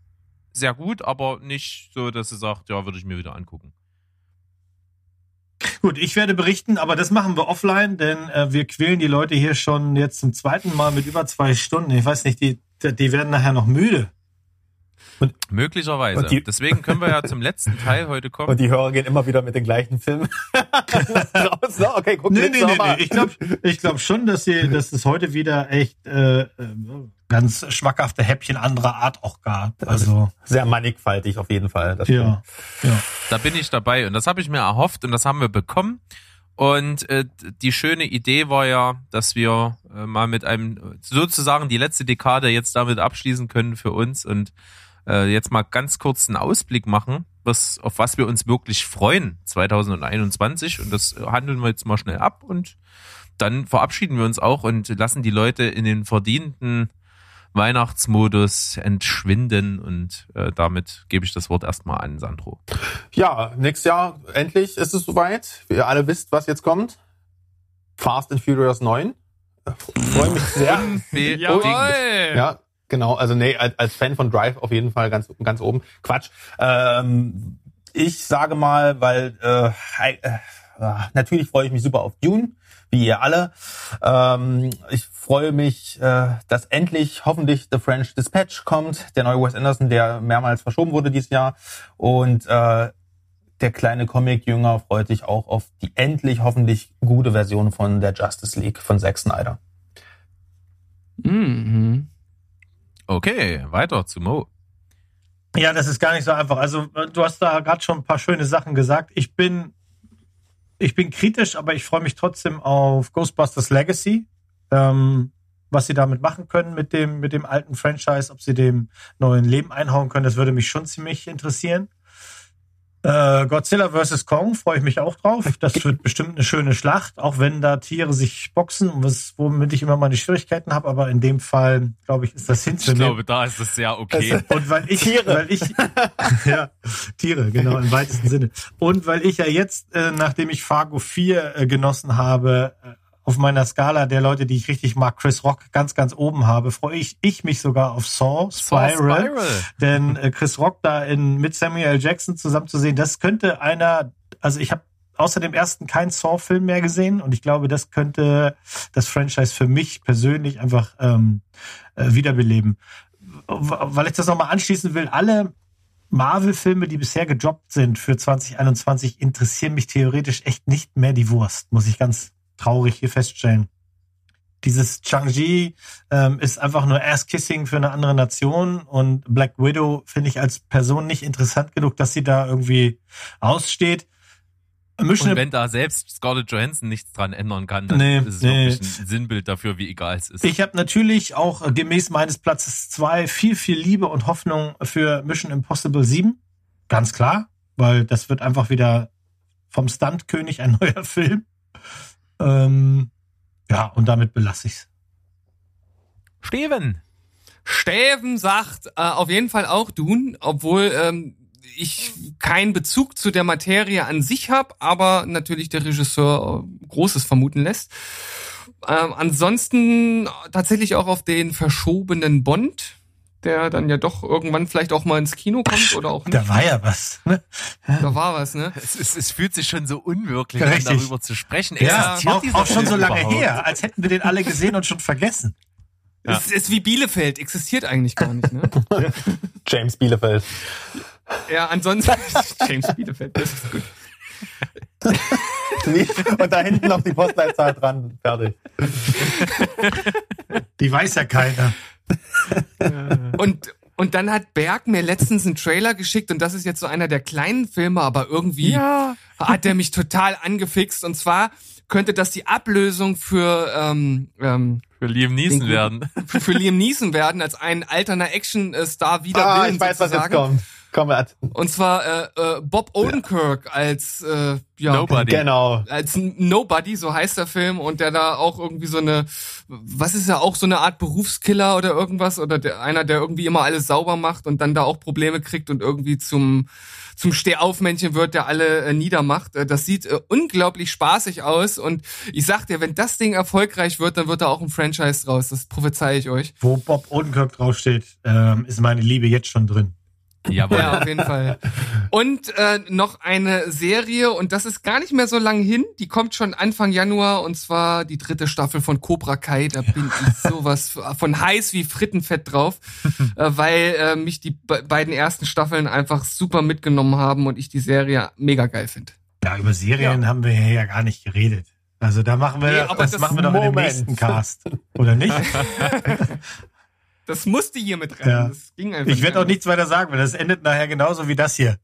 S6: sehr gut, aber nicht so, dass sie sagt, ja, würde ich mir wieder angucken.
S3: Gut, ich werde berichten, aber das machen wir offline, denn äh, wir quälen die Leute hier schon jetzt zum zweiten Mal mit über zwei Stunden. Ich weiß nicht, die, die werden nachher noch müde.
S6: Möglicherweise.
S2: Und die-
S6: Deswegen können wir ja zum letzten Teil heute kommen.
S2: Und die Hörer gehen immer wieder mit den gleichen Filmen raus. So, okay, guck
S3: Nee, nee, nee,
S2: mal.
S3: nee. Ich glaube ich glaub schon, dass sie, dass es heute wieder echt äh, äh, ganz schmackhafte Häppchen anderer Art auch gab. Also
S2: Sehr mannigfaltig auf jeden Fall. Das
S3: ja, ja.
S6: Da bin ich dabei und das habe ich mir erhofft und das haben wir bekommen. Und äh, die schöne Idee war ja, dass wir äh, mal mit einem sozusagen die letzte Dekade jetzt damit abschließen können für uns und äh, jetzt mal ganz kurz einen Ausblick machen, was auf was wir uns wirklich freuen 2021 und das handeln wir jetzt mal schnell ab und dann verabschieden wir uns auch und lassen die Leute in den verdienten Weihnachtsmodus entschwinden und äh, damit gebe ich das Wort erstmal an Sandro.
S2: Ja, nächstes Jahr endlich ist es soweit. Ihr alle wisst, was jetzt kommt. Fast and Furious 9. Freue mich sehr. Ja, genau. Also nee, als, Fan von Drive auf jeden Fall ganz, ganz oben. Quatsch. Ähm, ich sage mal, weil äh, äh, ah, natürlich freue ich mich super auf Dune, wie ihr alle. Ähm, ich freue mich, äh, dass endlich hoffentlich The French Dispatch kommt, der neue Wes Anderson, der mehrmals verschoben wurde dieses Jahr. Und äh, der kleine Comic-Jünger freut sich auch auf die endlich hoffentlich gute Version von der Justice League von Zack Snyder.
S1: Mhm.
S6: Okay, weiter zu Mo.
S3: Ja, das ist gar nicht so einfach. Also äh, du hast da gerade schon ein paar schöne Sachen gesagt. Ich bin, ich bin kritisch, aber ich freue mich trotzdem auf Ghostbusters Legacy. Ähm, was sie damit machen können mit dem, mit dem alten Franchise, ob sie dem neuen Leben einhauen können, das würde mich schon ziemlich interessieren. Äh, Godzilla vs. Kong freue ich mich auch drauf. Das wird bestimmt eine schöne Schlacht, auch wenn da Tiere sich boxen, was, womit ich immer meine Schwierigkeiten habe, aber in dem Fall, glaube ich, ist das
S6: Ich
S3: hinzunehmen.
S6: glaube, da ist es sehr okay.
S3: Und weil ich,
S2: Tiere.
S3: weil ich, ja, Tiere, genau, im weitesten Sinne. Und weil ich ja jetzt, äh, nachdem ich Fargo 4 äh, genossen habe, äh, auf meiner Skala der Leute, die ich richtig mag, Chris Rock ganz, ganz oben habe, freue ich, ich mich sogar auf Saw,
S6: Saw
S3: Spiral.
S6: Spiral.
S3: Denn äh, Chris Rock da in, mit Samuel L. Jackson zusammen zu sehen, das könnte einer, also ich habe außer dem ersten keinen Saw-Film mehr gesehen und ich glaube, das könnte das Franchise für mich persönlich einfach ähm, äh, wiederbeleben. Weil ich das nochmal anschließen will, alle Marvel-Filme, die bisher gedroppt sind für 2021, interessieren mich theoretisch echt nicht mehr die Wurst, muss ich ganz traurig hier feststellen. Dieses Chang-Chi ähm, ist einfach nur Ass-Kissing für eine andere Nation und Black Widow finde ich als Person nicht interessant genug, dass sie da irgendwie aussteht. Mission
S6: Und wenn da selbst Scarlett Johansson nichts dran ändern kann, dann
S3: Nee,
S6: ist es
S3: nee.
S6: wirklich ein Sinnbild dafür, wie egal es ist.
S3: Ich habe natürlich auch gemäß meines Platzes zwei viel, viel Liebe und Hoffnung für Mission Impossible 7. Ganz klar, weil das wird einfach wieder vom Stuntkönig ein neuer Film. Ähm, ja, und damit belasse ich's.
S6: Steven.
S1: Steven sagt äh, auf jeden Fall auch Dune, obwohl ähm, ich keinen Bezug zu der Materie an sich habe, aber natürlich der Regisseur äh, Großes vermuten lässt. Ähm, ansonsten tatsächlich auch auf den verschobenen Bond, der dann ja doch irgendwann vielleicht auch mal ins Kino kommt oder auch nicht.
S3: Da war ja was. Ne?
S1: Da war was, ne?
S6: Es, ist, es fühlt sich schon so unwirklich an, darüber zu sprechen.
S3: Ja,
S6: Existiert
S3: auch, auch schon so lange
S6: überhaupt?
S3: her, als hätten wir den alle gesehen und schon vergessen.
S6: Ja.
S1: Es ist wie Bielefeld, existiert eigentlich gar nicht, ne?
S2: James Bielefeld.
S1: ja, ansonsten James Bielefeld, das ist gut.
S2: Und da hinten noch die Postleitzahl dran. Fertig.
S3: Die weiß ja keiner.
S1: Und, und dann hat Berg mir letztens einen Trailer geschickt und das ist jetzt so einer der kleinen Filme, aber irgendwie
S6: Ja.
S1: hat der mich total angefixt. Und zwar könnte das die Ablösung für, ähm, ähm,
S6: Für Liam Neeson
S1: Den-
S6: werden.
S1: für, für Liam Neeson werden, als ein alterner Action-Star wieder
S2: Ah, ich weiß, was jetzt
S1: sozusagen.
S2: kommt. Komm, Ed.
S1: Und zwar äh, äh, Bob Odenkirk als äh, ja,
S6: Nobody.
S2: Genau.
S1: als Nobody, so heißt der Film, und der da auch irgendwie so eine, was ist ja auch so eine Art Berufskiller oder irgendwas, oder der, einer, der irgendwie immer alles sauber macht und dann da auch Probleme kriegt und irgendwie zum zum Stehaufmännchen wird, der alle äh, niedermacht. Äh, das sieht äh, unglaublich spaßig aus und ich sag dir, wenn das Ding erfolgreich wird, dann wird da auch ein Franchise draus. Das prophezei ich euch.
S3: Wo Bob Odenkirk draufsteht, ähm, ist meine Liebe jetzt schon drin.
S6: Jawohl.
S1: Ja, auf jeden Fall. Und äh, noch eine Serie, und das ist gar nicht mehr so lang hin, die kommt schon Anfang Januar, und zwar die dritte Staffel von Cobra Kai. Da bin ich sowas von heiß wie Frittenfett drauf, äh, weil äh, mich die be beiden ersten Staffeln einfach super mitgenommen haben und ich die Serie mega geil finde.
S3: Ja, über Serien haben wir ja gar nicht geredet. Also da machen wir,
S1: Nee, aber
S3: das,
S1: das-
S3: machen wir doch in dem
S2: Moment.
S3: nächsten Cast. Oder nicht?
S1: Das musste hier mit rein.
S3: Ja.
S1: Das ging einfach
S3: Ich werde auch
S1: nicht.
S3: nichts weiter sagen, weil das endet nachher genauso wie das hier.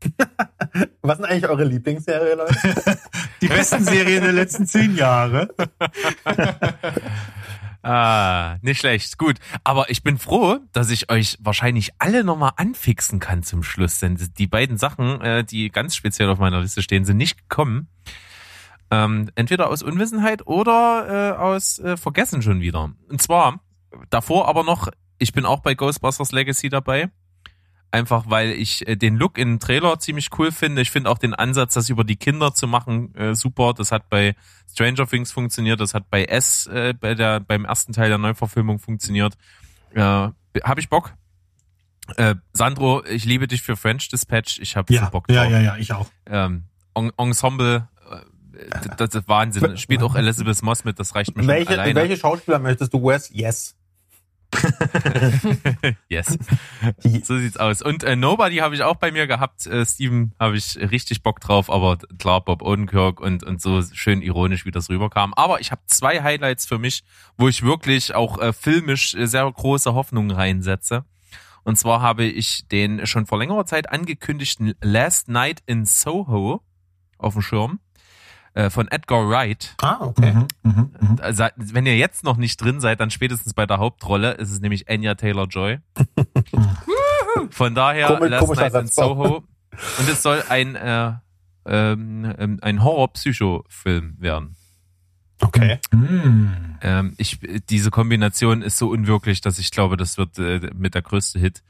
S2: Was sind eigentlich eure Lieblingsserie, Leute?
S3: Die besten Serien der letzten zehn Jahre.
S6: Ah, nicht schlecht. Gut. Aber ich bin froh, dass ich euch wahrscheinlich alle nochmal anfixen kann zum Schluss. Denn die beiden Sachen, äh, die ganz speziell auf meiner Liste stehen, sind nicht gekommen. Ähm, entweder aus Unwissenheit oder äh, aus äh, Vergessen schon wieder. Und zwar davor aber noch, ich bin auch bei Ghostbusters Legacy dabei. Einfach weil ich äh, den Look im Trailer ziemlich cool finde. Ich finde auch den Ansatz, das über die Kinder zu machen, äh, super. Das hat bei Stranger Things funktioniert, das hat bei S äh, bei der beim ersten Teil der Neuverfilmung funktioniert. Äh, Habe ich Bock? Äh, Sandro, ich liebe dich für French Dispatch. Ich habe
S3: Ja,
S6: Bock drauf.
S3: ja, ja, ja, ich auch.
S6: Ähm, En Ensemble, äh, das ist Wahnsinn. Spielt auch Elizabeth Moss mit, das reicht mir schon
S2: welche,
S6: alleine.
S2: welche Schauspieler möchtest du, Wes? Yes.
S6: yes. So sieht's aus. Und äh, Nobody habe ich auch bei mir gehabt. Äh, Steven habe ich richtig Bock drauf, aber klar, Bob Odenkirk und, und so schön ironisch, wie das rüberkam. Aber ich habe zwei Highlights für mich, wo ich wirklich auch äh, filmisch äh, sehr große Hoffnungen reinsetze. Und zwar habe ich den schon vor längerer Zeit angekündigten Last Night in Soho auf dem Schirm äh, von Edgar Wright.
S2: Ah, okay.
S3: Mhm, mhm, mhm.
S6: Also, wenn ihr jetzt noch nicht drin seid, dann spätestens bei der Hauptrolle ist es nämlich Anya Taylor-Joy. Von daher,
S2: Komisch-
S6: Last Night in. Soho. Und es soll ein, äh, ähm, ähm, ein Horror-Psycho-Film werden.
S2: Okay.
S3: Mhm.
S6: Ähm, ich, diese Kombination ist so unwirklich, dass ich glaube, das wird äh, mit der größte Hit.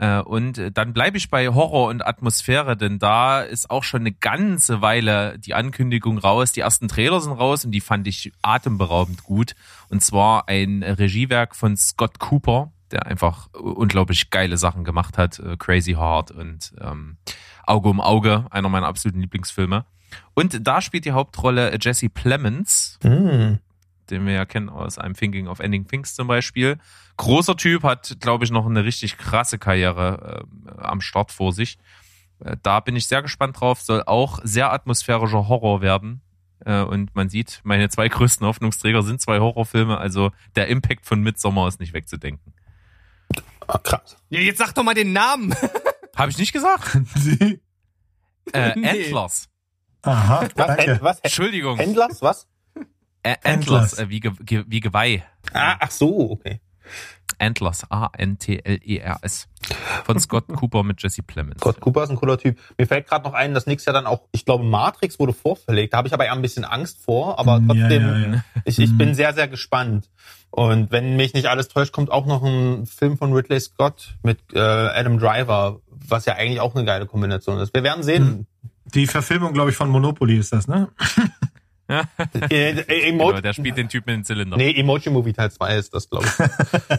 S6: Äh, und äh, dann bleibe ich bei Horror und Atmosphäre, denn da ist auch schon eine ganze Weile die Ankündigung raus. Die ersten Trailer sind raus und die fand ich atemberaubend gut. Und zwar ein Regiewerk von Scott Cooper, der einfach unglaublich geile Sachen gemacht hat. Äh, Crazy Heart und ähm, Auge um Auge, einer meiner absoluten Lieblingsfilme. Und da spielt die Hauptrolle Jesse Plemons,
S2: Hm.
S6: Den wir ja kennen aus I'm Thinking of Ending Things zum Beispiel. Großer Typ, hat, glaube ich, noch eine richtig krasse Karriere äh, am Start vor sich. Äh, da bin ich sehr gespannt drauf. Soll auch sehr atmosphärischer Horror werden. Äh, und man sieht, meine zwei größten Hoffnungsträger sind zwei Horrorfilme. Also der Impact von Midsommar ist nicht wegzudenken.
S2: Ah, krass.
S1: Ja, jetzt sag doch mal den Namen.
S6: Habe ich nicht gesagt?
S3: Sie-
S6: Äh,
S1: Nee.
S6: Antlers.
S3: Aha,
S2: Was?
S3: danke.
S2: Was?
S6: Entschuldigung.
S2: Händlers? Was?
S6: Äh,
S3: Antlers.
S6: Äh, wie, Ge Ge wie Geweih.
S2: Ah, ach so, okay.
S6: Antlers, A-N-T-L-E-R-S. E Von Scott Cooper mit Jesse Plemons.
S2: Scott Cooper ist ein cooler Typ. Mir fällt gerade noch ein, dass nächstes Jahr dann auch, ich glaube, Matrix wurde vorverlegt. Da habe ich aber eher ein bisschen Angst vor, aber
S3: Ja,
S2: trotzdem,
S3: ja, ja.
S2: ich, ich
S3: Mhm.
S2: bin sehr, sehr gespannt. Und wenn mich nicht alles täuscht, kommt auch noch ein Film von Ridley Scott mit äh, Adam Driver, was ja eigentlich auch eine geile Kombination ist. Wir werden sehen.
S3: Die Verfilmung, glaube ich, von Monopoly ist das, ne?
S6: Ja.
S2: Äh, äh, Emo
S6: Genau, der spielt den Typ mit dem Zylinder.
S2: nee, Emoji Movie Teil 2 ist das, glaube ich.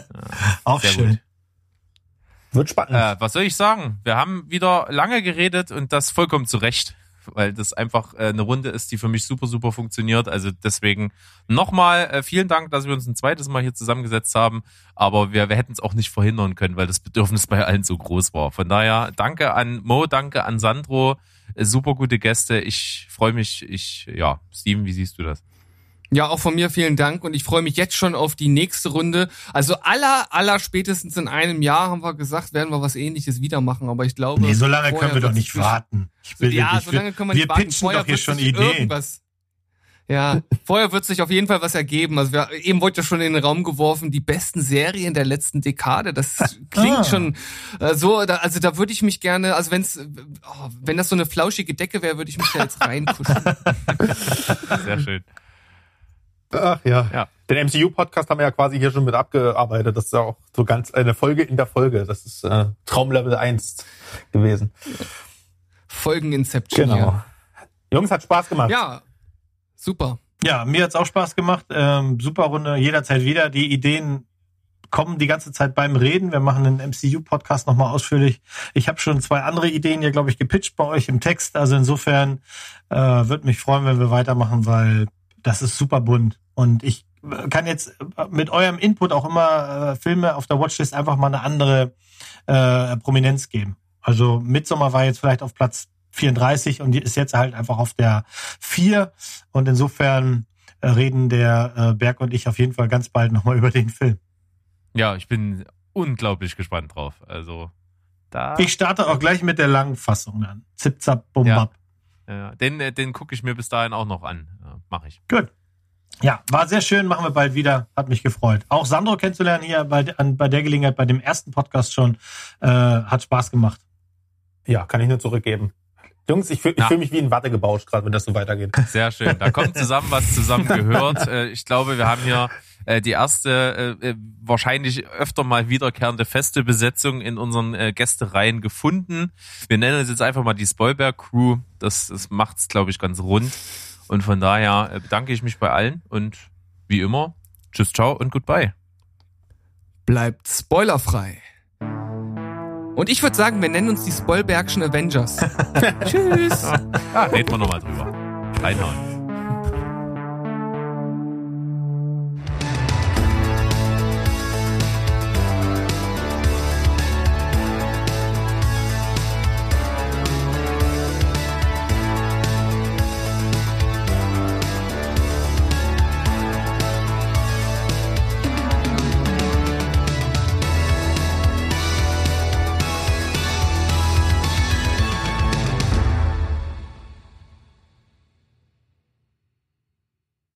S3: Auch
S6: Sehr
S3: schön.
S6: gut.
S2: Wird spannend.
S6: Äh, was soll ich sagen? Wir haben wieder lange geredet und das vollkommen zu Recht, weil das einfach äh, eine Runde ist, die für mich super, super funktioniert. Also deswegen nochmal äh, vielen Dank, dass wir uns ein zweites Mal hier zusammengesetzt haben. Aber wir, wir hätten es auch nicht verhindern können, weil das Bedürfnis bei allen so groß war. Von daher danke an Mo, danke an Sandro. Äh, super gute Gäste. Ich freue mich. Ich, ja, Steven, wie siehst du das?
S1: Ja, auch von mir vielen Dank und ich freue mich jetzt schon auf die nächste Runde. Also aller, aller spätestens in einem Jahr haben wir gesagt, werden wir was ähnliches wieder machen, aber ich glaube.
S3: Nee, so lange können wir doch nicht warten. Ich will
S1: Ja,
S3: wirklich-
S1: so lange können wir
S3: wir
S1: nicht warten.
S3: pitchen
S1: Vorher
S3: doch hier schon Ideen.
S1: Irgendwas. Ja, vorher wird sich auf jeden Fall was ergeben. Also wir, eben wurde ja schon in den Raum geworfen, die besten Serien der letzten Dekade. Das klingt
S3: Ah.
S1: schon äh, so, da, also da würde ich mich gerne, also wenn's, oh, wenn das so eine flauschige Decke wäre, würde ich mich da jetzt reinkuscheln.
S6: Sehr schön.
S2: Ach ja.
S6: Ja.
S2: Den MCU-Podcast haben wir ja quasi hier schon mit abgearbeitet. Das ist ja auch so ganz eine Folge in der Folge. Das ist äh, Traumlevel 1 gewesen.
S1: Folgen Inception. hier.
S2: Jungs, hat Spaß gemacht.
S1: Ja, super.
S3: Ja, mir hat's auch Spaß gemacht. Ähm, super Runde, jederzeit wieder. Die Ideen kommen die ganze Zeit beim Reden. Wir machen einen MCU-Podcast nochmal ausführlich. Ich habe schon zwei andere Ideen hier, glaube ich, gepitcht bei euch im Text. Also insofern äh, würde mich freuen, wenn wir weitermachen, weil das ist super bunt. Und ich kann jetzt mit eurem Input auch immer äh, Filme auf der Watchlist einfach mal eine andere äh, Prominenz geben. Also Midsommar war jetzt vielleicht auf Platz 34 und ist jetzt halt einfach auf der 4. Und insofern äh, reden der äh, Berg und ich auf jeden Fall ganz bald nochmal über den Film.
S6: Ja, ich bin unglaublich gespannt drauf. Also da.
S3: Ich starte auch gleich mit der langen Fassung an. Zip, zap, bum,
S6: Ja.
S3: bap.
S6: Ja, den äh, den gucke ich mir bis dahin auch noch an. Ja, Mach ich.
S3: Gut. Ja, war sehr schön, machen wir bald wieder. Hat mich gefreut. Auch Sandro kennenzulernen hier bei, an, bei der Gelegenheit, bei dem ersten Podcast schon, äh, hat Spaß gemacht.
S2: Ja, kann ich nur zurückgeben. Jungs, ich fühle fühl mich wie ein Wattegebausch gerade, wenn das so weitergeht.
S6: Sehr schön. Da kommt zusammen, was zusammen gehört. Äh, Ich glaube, wir haben hier äh, die erste, äh, äh, wahrscheinlich öfter mal wiederkehrende feste Besetzung in unseren äh, Gästereien gefunden. Wir nennen es jetzt einfach mal die Spoilberg Crew. Das, das macht's, glaube ich, ganz rund. Und von daher äh, bedanke ich mich bei allen und wie immer, tschüss, ciao und goodbye.
S1: Bleibt spoilerfrei. Und ich würde sagen, wir nennen uns die Spoilbergschen Avengers. Tschüss.
S6: Ah, reden wir nochmal drüber. Reinhauen.